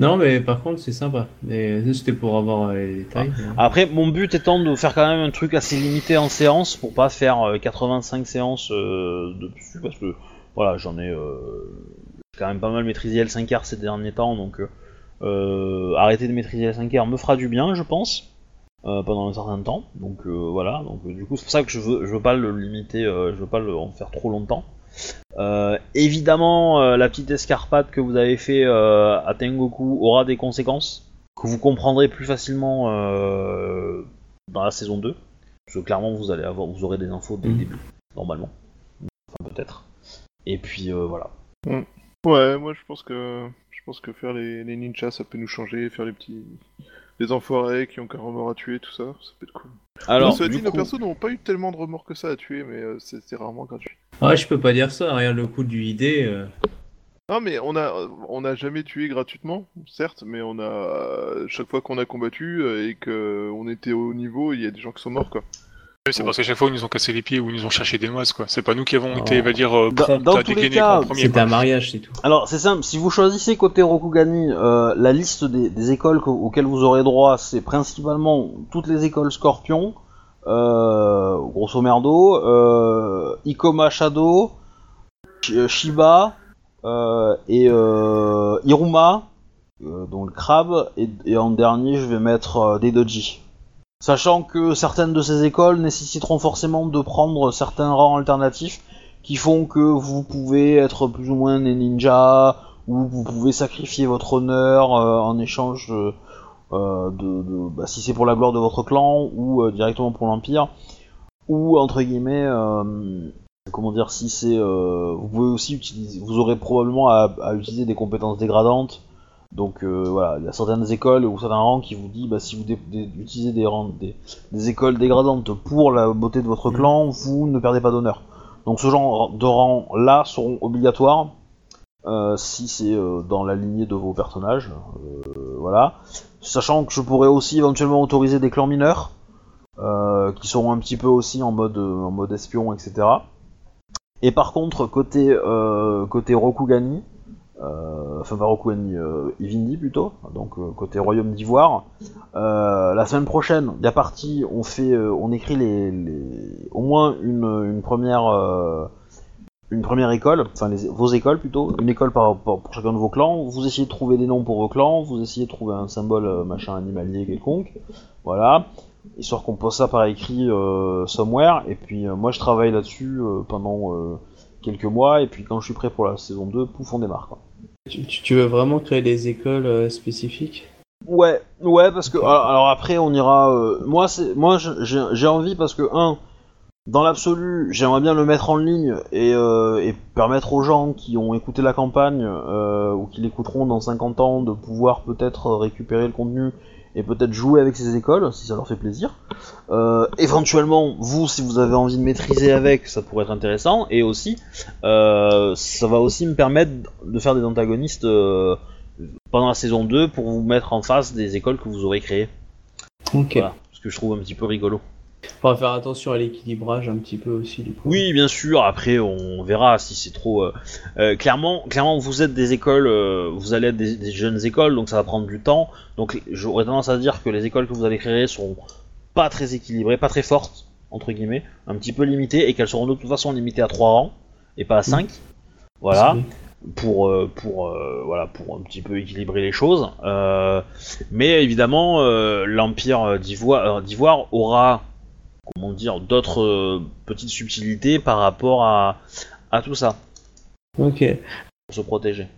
Non, mais par contre, c'est sympa. C'était pour avoir euh, les détails. Après, mon but étant de faire quand même un truc assez limité en séance pour pas faire euh, 85 séances euh, dessus, parce que voilà, j'en ai euh, quand même pas mal maîtrisé L5R ces derniers temps, donc arrêter de maîtriser L5R me fera du bien, je pense. Euh, pendant un certain temps. Donc euh, voilà, donc euh, du coup c'est pour ça que je veux, je veux pas le limiter, euh, je veux pas le, en faire trop longtemps. Euh, évidemment, euh, la petite escarpade que vous avez fait euh, à Tengoku aura des conséquences que vous comprendrez plus facilement euh, dans la saison 2. Parce que clairement vous allez avoir, vous aurez des infos dès le Mhm. début, normalement. Enfin peut-être. Et puis euh, voilà. Ouais, moi je pense que je pense que faire les, les ninjas ça peut nous changer, faire les petits les enfoirés qui ont qu'un remords à tuer, tout ça, ça peut être cool. Alors, cela du dit, nos coup- persos n'ont pas eu tellement de remords que ça à tuer, mais euh, c'est rarement gratuit. Ouais, je peux pas dire ça, regarde le coup du ID. euh, Non, mais on a on a jamais tué gratuitement, certes, mais on a chaque fois qu'on a combattu euh, et que on était au niveau, il y a des gens qui sont morts quoi. C'est parce qu'à chaque fois, ils nous ont cassé les pieds ou ils nous ont cherché des noises, quoi. C'est pas nous qui avons Oh. été, va dire, euh, Dans- dans à tous les cas, quoi. un mariage, c'est tout. Alors c'est simple, si vous choisissez côté Rokugani, euh, la liste des, des écoles que- auxquelles vous aurez droit, c'est principalement toutes les écoles Scorpion, euh, grosso merdo, euh, Ikoma Shadow, Sh- Shiba euh, et euh, Iruma, euh, dont le crabe, et, et en dernier je vais mettre euh, des doji. Sachant que certaines de ces écoles nécessiteront forcément de prendre certains rangs alternatifs qui font que vous pouvez être plus ou moins des ninjas, ou vous pouvez sacrifier votre honneur euh, en échange euh, euh, de, bah, si c'est pour la gloire de votre clan ou directement pour l'empire, ou entre guillemets, comment dire, si c'est, vous pouvez aussi utiliser, vous aurez probablement à utiliser des compétences dégradantes. Donc euh, voilà, il y a certaines écoles ou certains rangs qui vous dit, bah, si vous dé- dé- utilisez des, rangs, des, des écoles dégradantes pour la beauté de votre clan, vous ne perdez pas d'honneur. Donc ce genre de rangs là seront obligatoires euh, si c'est euh, dans la lignée de vos personnages. euh, voilà. Sachant que je pourrais aussi éventuellement autoriser des clans mineurs euh, qui seront un petit peu aussi en mode euh, en mode espion, etc. Et par contre côté euh, côté Rokugani, euh, enfin pas Rokugani, euh, Ivindi plutôt, donc euh, côté Royaume d'Ivoire. Euh, la semaine prochaine, il y a parti, on fait, euh, on écrit les, au moins une, première, euh, une première école, enfin vos écoles plutôt, une école par, pour chacun de vos clans. Vous essayez de trouver des noms pour vos clans, vous essayez de trouver un symbole euh, machin animalier quelconque, voilà, histoire qu'on pose ça par écrit euh, somewhere. Et puis euh, moi je travaille là-dessus euh, pendant euh, quelques mois, et puis quand je suis prêt pour la saison 2, pouf on démarre quoi. Tu, tu- veux vraiment créer des écoles euh, spécifiques? Ouais, ouais, parce que alors, alors après on ira. euh, moi, c'est moi j'ai envie parce que un, dans l'absolu, j'aimerais bien le mettre en ligne et, euh, et permettre aux gens qui ont écouté la campagne euh, ou qui l'écouteront dans 50 ans de pouvoir peut-être récupérer le contenu et peut-être jouer avec ces écoles si ça leur fait plaisir. Euh, éventuellement, vous, si vous avez envie de maîtriser avec, ça pourrait être intéressant. Et aussi, euh, ça va aussi me permettre de faire des antagonistes. euh, pendant la saison 2 pour vous mettre en face des écoles que vous aurez créées. Ok. Voilà, ce que je trouve un petit peu rigolo. Faudra faire attention à l'équilibrage un petit peu aussi du coup. Oui, bien sûr, après on verra si c'est trop... euh, euh, clairement, clairement, vous êtes des écoles, euh, vous allez être des, des jeunes écoles, donc ça va prendre du temps. Donc j'aurais tendance à dire que les écoles que vous allez créer seront pas très équilibrées, pas très fortes, entre guillemets, un petit peu limitées, et qu'elles seront de toute façon limitées à 3 rangs, et pas à 5. Voilà. pour euh, pour euh, voilà pour un petit peu équilibrer les choses. Euh, mais évidemment, l'empire d'Ivoire d'Ivoire aura comment dire d'autres euh, petites subtilités par rapport à à tout ça Ok. pour se protéger.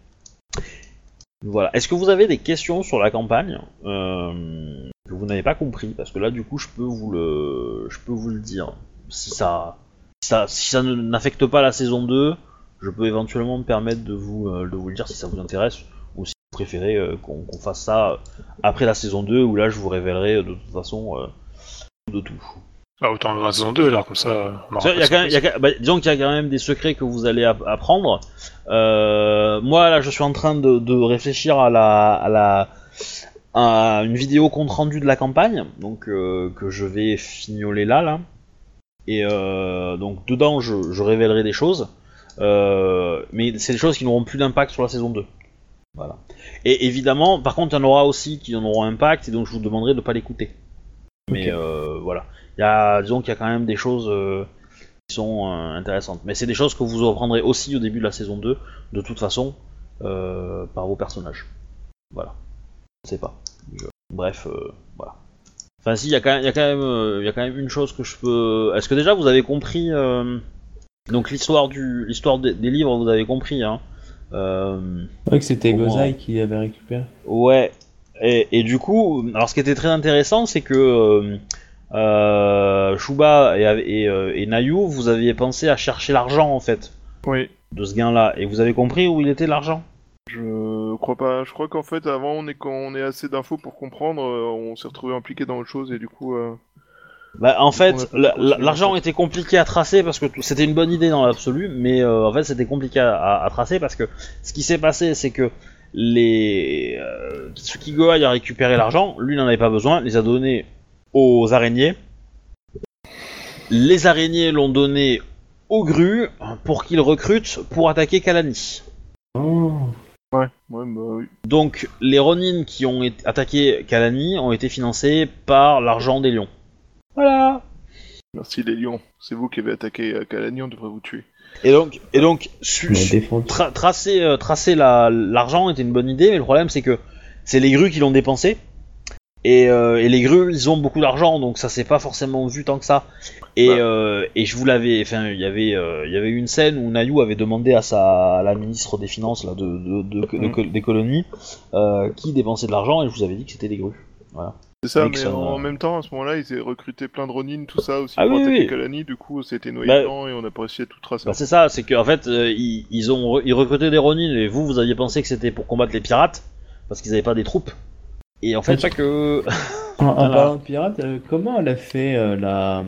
Voilà. Est-ce que vous avez des questions sur la campagne euh, que vous n'avez pas compris? Parce que là, du coup, je peux vous le, je peux vous le dire. Si ça, ça, si ça n'affecte pas la saison 2, je peux éventuellement me permettre de vous, euh, de vous le dire si ça vous intéresse ou si vous préférez euh, qu'on fasse ça après la saison 2 où là, je vous révélerai de toute façon de tout. Bah, autant dans la saison 2, alors, comme ça. on aura Il y a pas quand même, de il y a quand- bah, disons qu'il y a quand même des secrets que vous allez app- apprendre. Euh, moi, là, je suis en train de, de réfléchir à la, à la, à une vidéo compte rendu de la campagne, donc euh, que je vais fignoler là, là. Et euh, donc dedans, je, je révélerai des choses, euh, mais c'est des choses qui n'auront plus d'impact sur la saison 2. Voilà. Et évidemment, par contre, il y en aura aussi qui en auront impact, et donc je vous demanderai de pas l'écouter. Mais euh, voilà. Il y a, disons qu'il y a quand même des choses euh, qui sont euh, intéressantes. Mais c'est des choses que vous apprendrez aussi au début de la saison 2, de toute façon, euh, par vos personnages. Voilà. Je sais pas. Je- Bref, voilà. Enfin, si, il y, a quand même- il y, y a quand même une chose que je peux. Est-ce que déjà vous avez compris Donc, l'histoire du, l'histoire des, des livres, vous avez compris, hein euh, C'est vrai que c'était Gozai qui avait récupéré. Ouais. Et, et du coup, alors ce qui était très intéressant, c'est que euh, euh, Shuba et, et, euh, et Nayu, vous aviez pensé à chercher l'argent en fait Oui. de ce gain-là, et vous avez compris où il était l'argent? Je crois pas. Je crois qu'en fait, avant, on est quand on ait assez d'infos pour comprendre, euh, on s'est retrouvé impliqué dans autre chose et du coup. euh, Bah, en fait, l'argent était compliqué à tracer parce que c'était une bonne idée dans l'absolu, mais euh, en fait c'était compliqué à, à- à tracer parce que ce qui s'est passé, c'est que les euh, Kitsuki Gohai a récupéré l'argent, lui n'en avait pas besoin, les a donnés aux araignées. Les araignées l'ont donné aux grues pour qu'ils recrutent pour attaquer Kalani. Oh. Ouais, ouais, bah oui. Donc les Ronin qui ont attaqué Kalani ont été financés par l'argent des lions. Voilà. Merci les lions. C'est vous qui avez attaqué euh, Kalani, on devrait vous tuer. Et donc, et donc, su- su- tra- tracer, euh, tracer la- l'argent était une bonne idée, mais le problème c'est que c'est les grues qui l'ont dépensé. Et, euh, et les grues, ils ont beaucoup d'argent, donc ça s'est pas forcément vu tant que ça. Et, Ouais. euh, et je vous l'avais, enfin, il y avait, euh, il y avait une scène où Nayu avait demandé à sa, à la ministre des finances là, de, de- de- de- Mm. des colonies qui dépensait de l'argent, et je vous avais dit que c'était les grues. C'est ça, Nixon, mais en même temps, à ce moment-là, ils avaient recruté plein de Ronin, tout ça aussi Ah pour oui, attaquer oui. Kalani, du coup, c'était noyé Bah- et on a pas réussi à tout tracer. Bah c'est ça, c'est qu'en fait, ils, ils ont, ils recrutaient des Ronin, et vous, vous aviez pensé que c'était pour combattre les pirates, parce qu'ils avaient pas des troupes. Et en fait, que En, en Voilà. parlant de pirate, euh, comment elle a fait euh, la,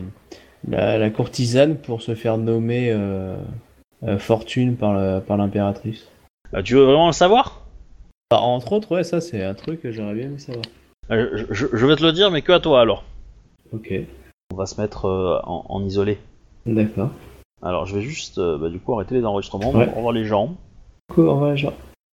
la, la courtisane pour se faire nommer euh, euh, fortune par, la- par l'impératrice? Bah, tu veux vraiment le savoir? Bah, Entre autres, ouais, ça c'est un truc que j'aurais bien aimé savoir. Euh, je, je- je vais te le dire, mais que à toi alors. Ok, On va se mettre euh, en, en isolé. d'accord. Alors, je vais juste, euh, bah, du coup, arrêter les enregistrements, Ouais. on va voir les gens. Au revoir les gens.